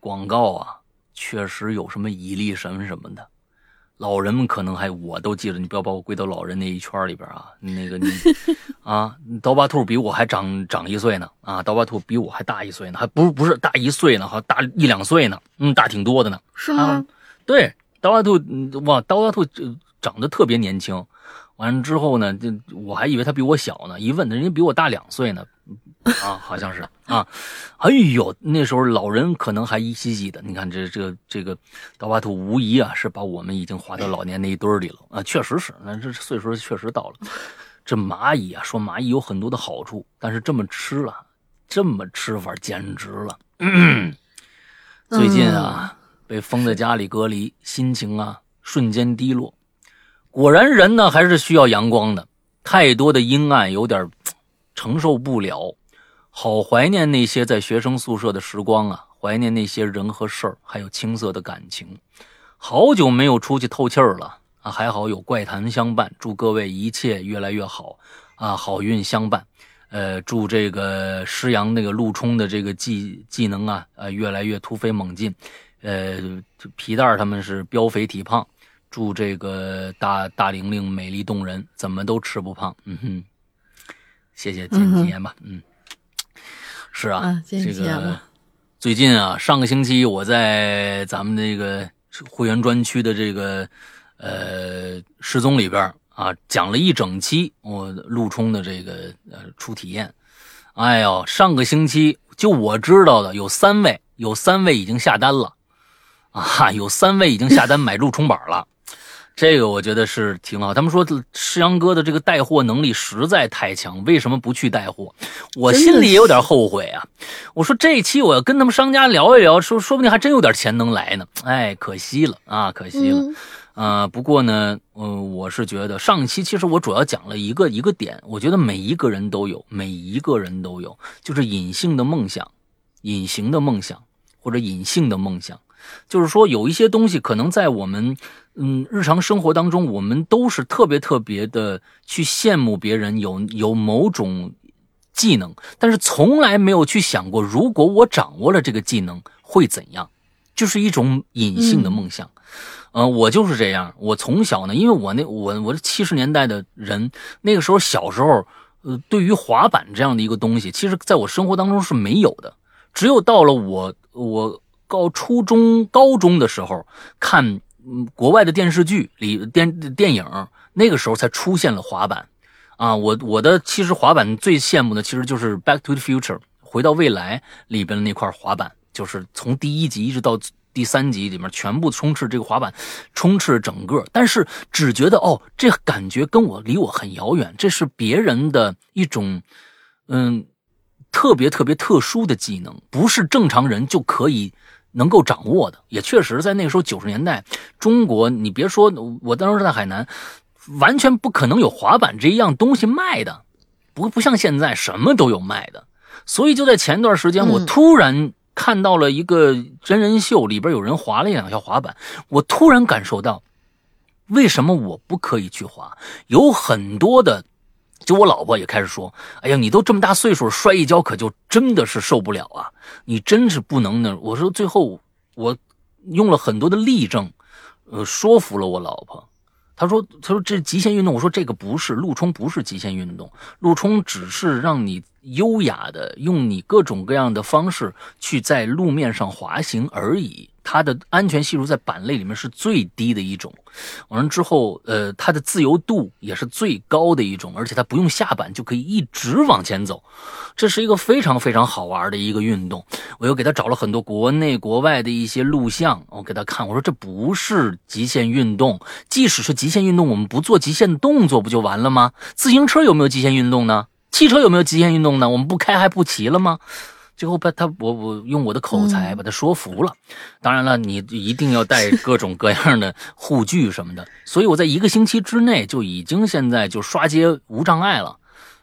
广告啊，确实有什么蚁力神什么的。老人们可能还我都记得，你不要把我归到老人那一圈里边啊。那个你 啊，刀疤兔比我还长长一岁呢啊，刀疤兔比我还大一岁呢，还不是不是大一岁呢，还大一两岁呢，嗯，大挺多的呢。是吗？对，刀疤兔，嗯哇，刀疤兔长得特别年轻。完了之后呢，就我还以为他比我小呢，一问人家比我大两岁呢，啊，好像是啊。哎呦，那时候老人可能还依稀记得。你看这这这个刀疤兔，无疑啊是把我们已经划到老年那一堆里了啊，确实是，那这岁数确实到了。这蚂蚁啊，说蚂蚁有很多的好处，但是这么吃了，这么吃法简直了。最近啊，被封在家里隔离，心情啊瞬间低落。果然，人呢还是需要阳光的，太多的阴暗有点承受不了。好怀念那些在学生宿舍的时光啊，怀念那些人和事儿，还有青涩的感情。好久没有出去透气儿了啊，还好有怪谈相伴。祝各位一切越来越好啊，好运相伴。呃，祝这个施阳那个陆冲的这个技技能啊，呃，越来越突飞猛进。呃，皮蛋儿他们是膘肥体胖。祝这个大大玲玲美丽动人，怎么都吃不胖。嗯哼，谢谢见吉言吧。嗯，是啊，啊这个最近啊，上个星期我在咱们这个会员专区的这个呃失踪里边啊，讲了一整期我陆冲的这个呃初体验。哎呦，上个星期就我知道的有三位，有三位已经下单了啊，有三位已经下单买陆冲板了。这个我觉得是挺好。他们说世阳哥的这个带货能力实在太强，为什么不去带货？我心里也有点后悔啊。我说这一期我要跟他们商家聊一聊，说说不定还真有点钱能来呢。哎，可惜了啊，可惜了。嗯啊、不过呢，嗯、我是觉得上一期其实我主要讲了一个一个点，我觉得每一个人都有，每一个人都有，就是隐性的梦想，隐形的梦想或者隐性的梦想，就是说有一些东西可能在我们嗯日常生活当中，我们都是特别特别的去羡慕别人有有某种技能，但是从来没有去想过，如果我掌握了这个技能会怎样，就是一种隐性的梦想。嗯，我就是这样。我从小呢，因为我那我我是七十年代的人，那个时候小时候，呃，对于滑板这样的一个东西，其实在我生活当中是没有的。只有到了我我高初中高中的时候看嗯国外的电视剧里电电影，那个时候才出现了滑板。啊，我我的其实滑板最羡慕的其实就是《Back to the Future》回到未来里边的那块滑板，就是从第一集一直到第三集里面全部充斥这个滑板，充斥整个。但是只觉得哦，这感觉跟我离我很遥远，这是别人的一种嗯特别特别特殊的技能，不是正常人就可以能够掌握的。也确实在那个时候九十年代，中国你别说我当时在海南。完全不可能有滑板这一样东西卖的，不不像现在什么都有卖的。所以就在前段时间，我突然看到了一个真人秀，里边有人滑了一两下滑板，我突然感受到，为什么我不可以去滑？有很多的，就我老婆也开始说：“哎呀，你都这么大岁数，摔一跤可就真的是受不了啊！你真是不能呢。”我说最后我用了很多的例证，呃，说服了我老婆。她说：“她说这极限运动。”我说：“这个不是陆冲，不是极限运动。陆冲只是让你优雅的用你各种各样的方式去在路面上滑行而已。”它的安全系数在板类里面是最低的一种，完了之后，呃，它的自由度也是最高的一种，而且它不用下板就可以一直往前走，这是一个非常非常好玩的一个运动。我又给他找了很多国内国外的一些录像，我给他看，我说这不是极限运动，即使是极限运动，我们不做极限动作不就完了吗？自行车有没有极限运动呢？汽车有没有极限运动呢？我们不开还不骑了吗？最后把他我我用我的口才把他说服了，当然了，你一定要带各种各样的护具什么的。所以我在一个星期之内就已经现在就刷街无障碍了，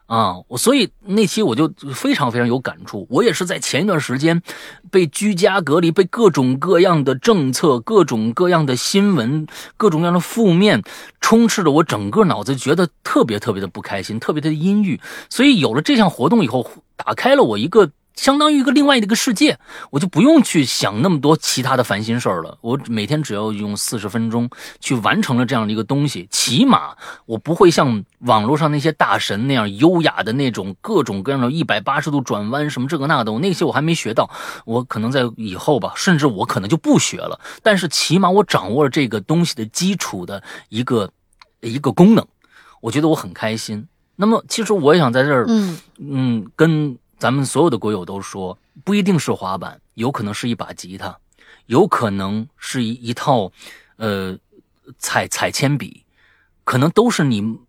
啊，我所以那期我就非常非常有感触。我也是在前一段时间被居家隔离，被各种各样的政策、各种各样的新闻、各种各样的负面充斥着我整个脑子，觉得特别特别的不开心，特别的阴郁。所以有了这项活动以后，打开了我一个。相当于一个另外的一个世界，我就不用去想那么多其他的烦心事儿了。我每天只要用四十分钟去完成了这样的一个东西，起码我不会像网络上那些大神那样优雅的那种各种各样的一百八十度转弯什么这个那的，我那些我还没学到，我可能在以后吧，甚至我可能就不学了。但是起码我掌握了这个东西的基础的一个一个功能，我觉得我很开心。那么其实我也想在这儿，嗯嗯，跟。咱们所有的国友都说，不一定是滑板，有可能是一把吉他，有可能是一一套，呃，彩彩铅笔，可能都是你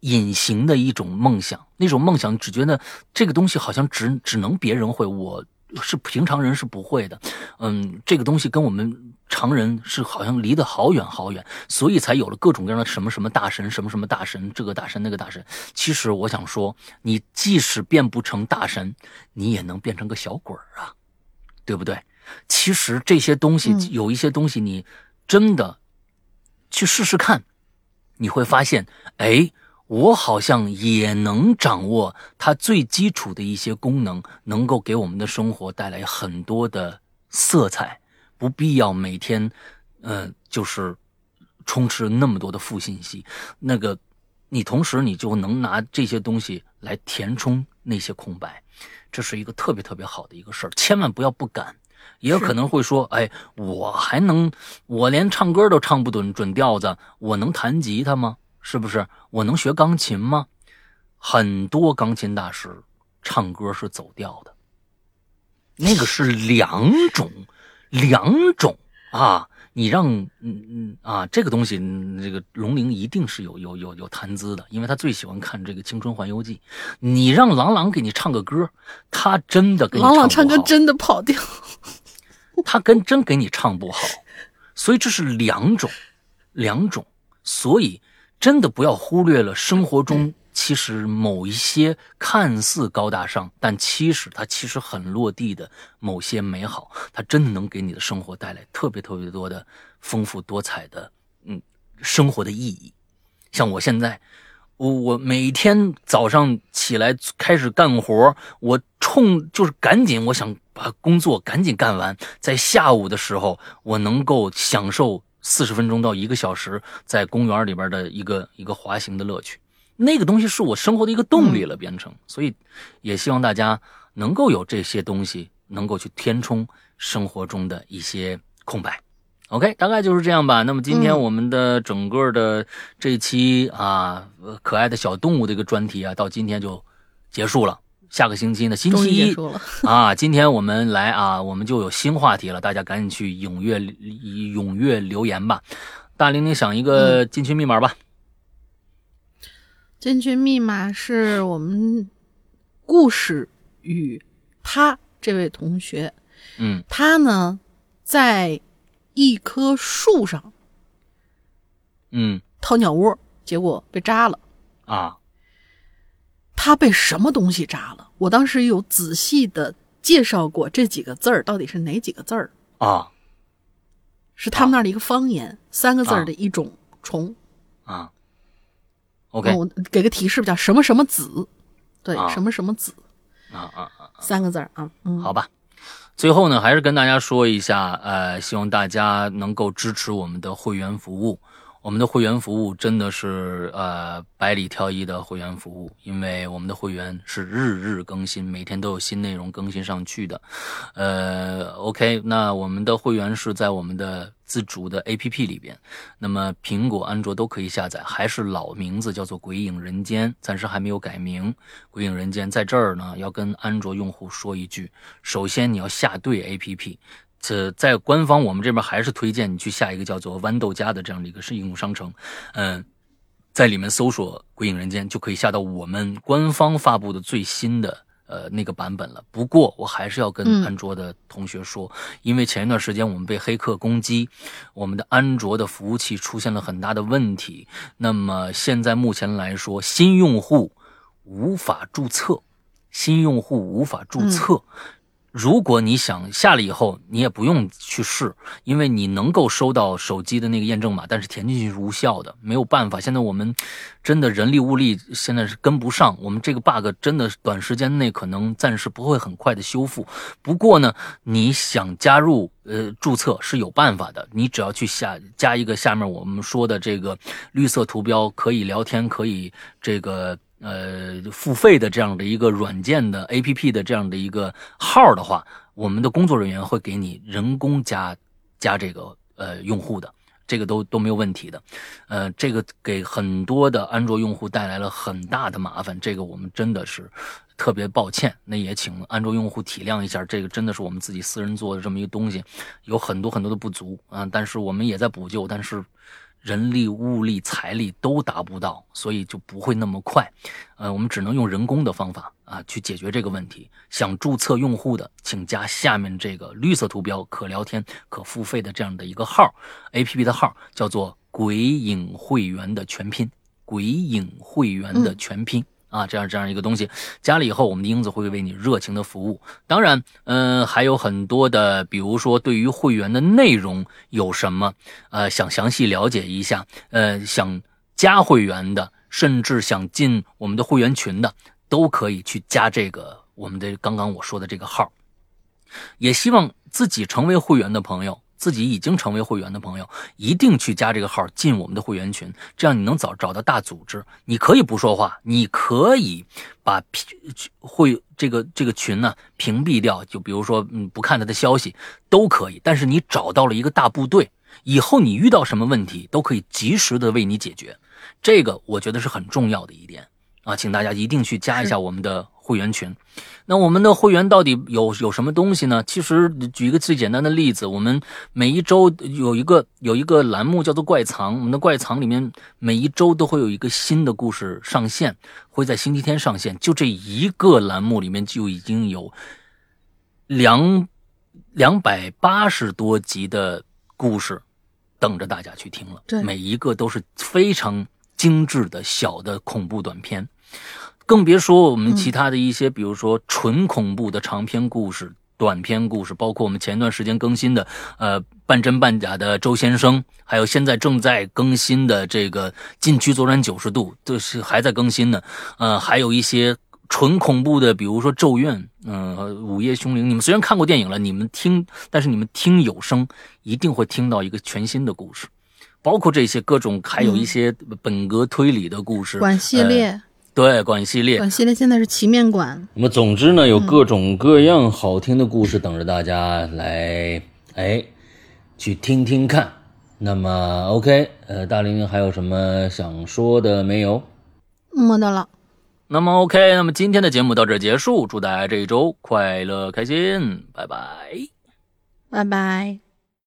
隐形的一种梦想。那种梦想，只觉得这个东西好像只只能别人会，我是平常人是不会的。嗯，这个东西跟我们。常人是好像离得好远好远，所以才有了各种各样的什么什么大神，什么什么大神，这个大神那个大神。其实我想说，你即使变不成大神，你也能变成个小鬼儿啊，对不对？其实这些东西有一些东西，你真的去试试看，你会发现，哎，我好像也能掌握它最基础的一些功能，能够给我们的生活带来很多的色彩。不必要每天，嗯，就是充斥那么多的负信息。那个，你同时你就能拿这些东西来填充那些空白，这是一个特别特别好的一个事儿。千万不要不敢，也有可能会说，哎，我还能，我连唱歌都唱不准准调子，我能弹吉他吗？是不是？我能学钢琴吗？很多钢琴大师唱歌是走调的，那个是两种。两种啊，你让嗯嗯啊，这个东西，这个龙玲一定是有有有有谈资的，因为他最喜欢看这个《青春环游记》。你让郎朗给你唱个歌，他真的给你郎朗唱歌真的跑调，他跟真给你唱不好，所以这是两种两种，所以真的不要忽略了生活中。其实某一些看似高大上，但其实它其实很落地的某些美好，它真的能给你的生活带来特别特别多的丰富多彩的嗯生活的意义。像我现在，我我每天早上起来开始干活，我冲就是赶紧，我想把工作赶紧干完，在下午的时候，我能够享受四十分钟到一个小时在公园里边的一个一个滑行的乐趣。那个东西是我生活的一个动力了，变成，所以也希望大家能够有这些东西，能够去填充生活中的一些空白。OK，大概就是这样吧。那么今天我们的整个的这期啊，可爱的小动物的一个专题啊，到今天就结束了。下个星期呢，星期一 啊，今天我们来啊，我们就有新话题了，大家赶紧去踊跃踊跃留言吧。大玲玲想一个进群密码吧。进群密码是我们故事与他这位同学，嗯，他呢在。一棵树上，嗯，掏鸟窝，结果被扎了，啊，他被什么东西扎了？我当时有仔细的介绍过这几个字儿到底是哪几个字儿啊？是他们那儿的一个方言，三个字儿的一种虫啊。OK，我给个提示吧，叫什么什么子？对，什么什么子？啊啊啊，三个字儿啊，嗯，好吧。最后呢，还是跟大家说一下，呃，希望大家能够支持我们的会员服务。我们的会员服务真的是呃百里挑一的会员服务，因为我们的会员是日日更新，每天都有新内容更新上去的。呃，OK，那我们的会员是在我们的自主的 APP 里边，那么苹果、安卓都可以下载，还是老名字叫做《鬼影人间》，暂时还没有改名。《鬼影人间》在这儿呢，要跟安卓用户说一句：首先你要下对 APP。这在官方，我们这边还是推荐你去下一个叫做豌豆荚的这样的一个是应用商城，嗯，在里面搜索《鬼影人间》就可以下到我们官方发布的最新的呃那个版本了。不过我还是要跟安卓的同学说，因为前一段时间我们被黑客攻击，我们的安卓的服务器出现了很大的问题。那么现在目前来说，新用户无法注册，新用户无法注册。如果你想下了以后，你也不用去试，因为你能够收到手机的那个验证码，但是填进去是无效的，没有办法。现在我们真的人力物力现在是跟不上，我们这个 bug 真的短时间内可能暂时不会很快的修复。不过呢，你想加入呃注册是有办法的，你只要去下加一个下面我们说的这个绿色图标，可以聊天，可以这个。呃，付费的这样的一个软件的 A P P 的这样的一个号的话，我们的工作人员会给你人工加加这个呃用户的，这个都都没有问题的。呃，这个给很多的安卓用户带来了很大的麻烦，这个我们真的是特别抱歉。那也请安卓用户体谅一下，这个真的是我们自己私人做的这么一个东西，有很多很多的不足啊。但是我们也在补救，但是。人力、物力、财力都达不到，所以就不会那么快。呃，我们只能用人工的方法啊去解决这个问题。想注册用户的，请加下面这个绿色图标可聊天、可付费的这样的一个号，APP 的号叫做“鬼影会员”的全拼，“鬼影会员”的全拼。啊，这样这样一个东西，加了以后，我们的英子会为你热情的服务。当然，嗯，还有很多的，比如说对于会员的内容有什么，呃，想详细了解一下，呃，想加会员的，甚至想进我们的会员群的，都可以去加这个我们的刚刚我说的这个号。也希望自己成为会员的朋友。自己已经成为会员的朋友，一定去加这个号进我们的会员群，这样你能找找到大组织。你可以不说话，你可以把会这个这个群呢屏蔽掉，就比如说嗯不看他的消息都可以。但是你找到了一个大部队，以后你遇到什么问题都可以及时的为你解决，这个我觉得是很重要的一点啊，请大家一定去加一下我们的。会员群，那我们的会员到底有有什么东西呢？其实举一个最简单的例子，我们每一周有一个有一个栏目叫做怪藏，我们的怪藏里面每一周都会有一个新的故事上线，会在星期天上线。就这一个栏目里面就已经有两两百八十多集的故事等着大家去听了，对，每一个都是非常精致的小的恐怖短片。更别说我们其他的一些，比如说纯恐怖的长篇故事、短篇故事，包括我们前段时间更新的，呃，半真半假的周先生，还有现在正在更新的这个禁区左转九十度，都是还在更新呢。呃，还有一些纯恐怖的，比如说咒怨，嗯，午夜凶铃。你们虽然看过电影了，你们听，但是你们听有声，一定会听到一个全新的故事，包括这些各种，还有一些本格推理的故事，管系列。对，馆系列。馆系列现在是奇面馆。那么，总之呢，有各种各样好听的故事等着大家来，哎，去听听看。那么，OK，呃，大玲玲还有什么想说的没有？没得了。那么 OK，那么今天的节目到这结束，祝大家这一周快乐开心，拜拜，拜拜。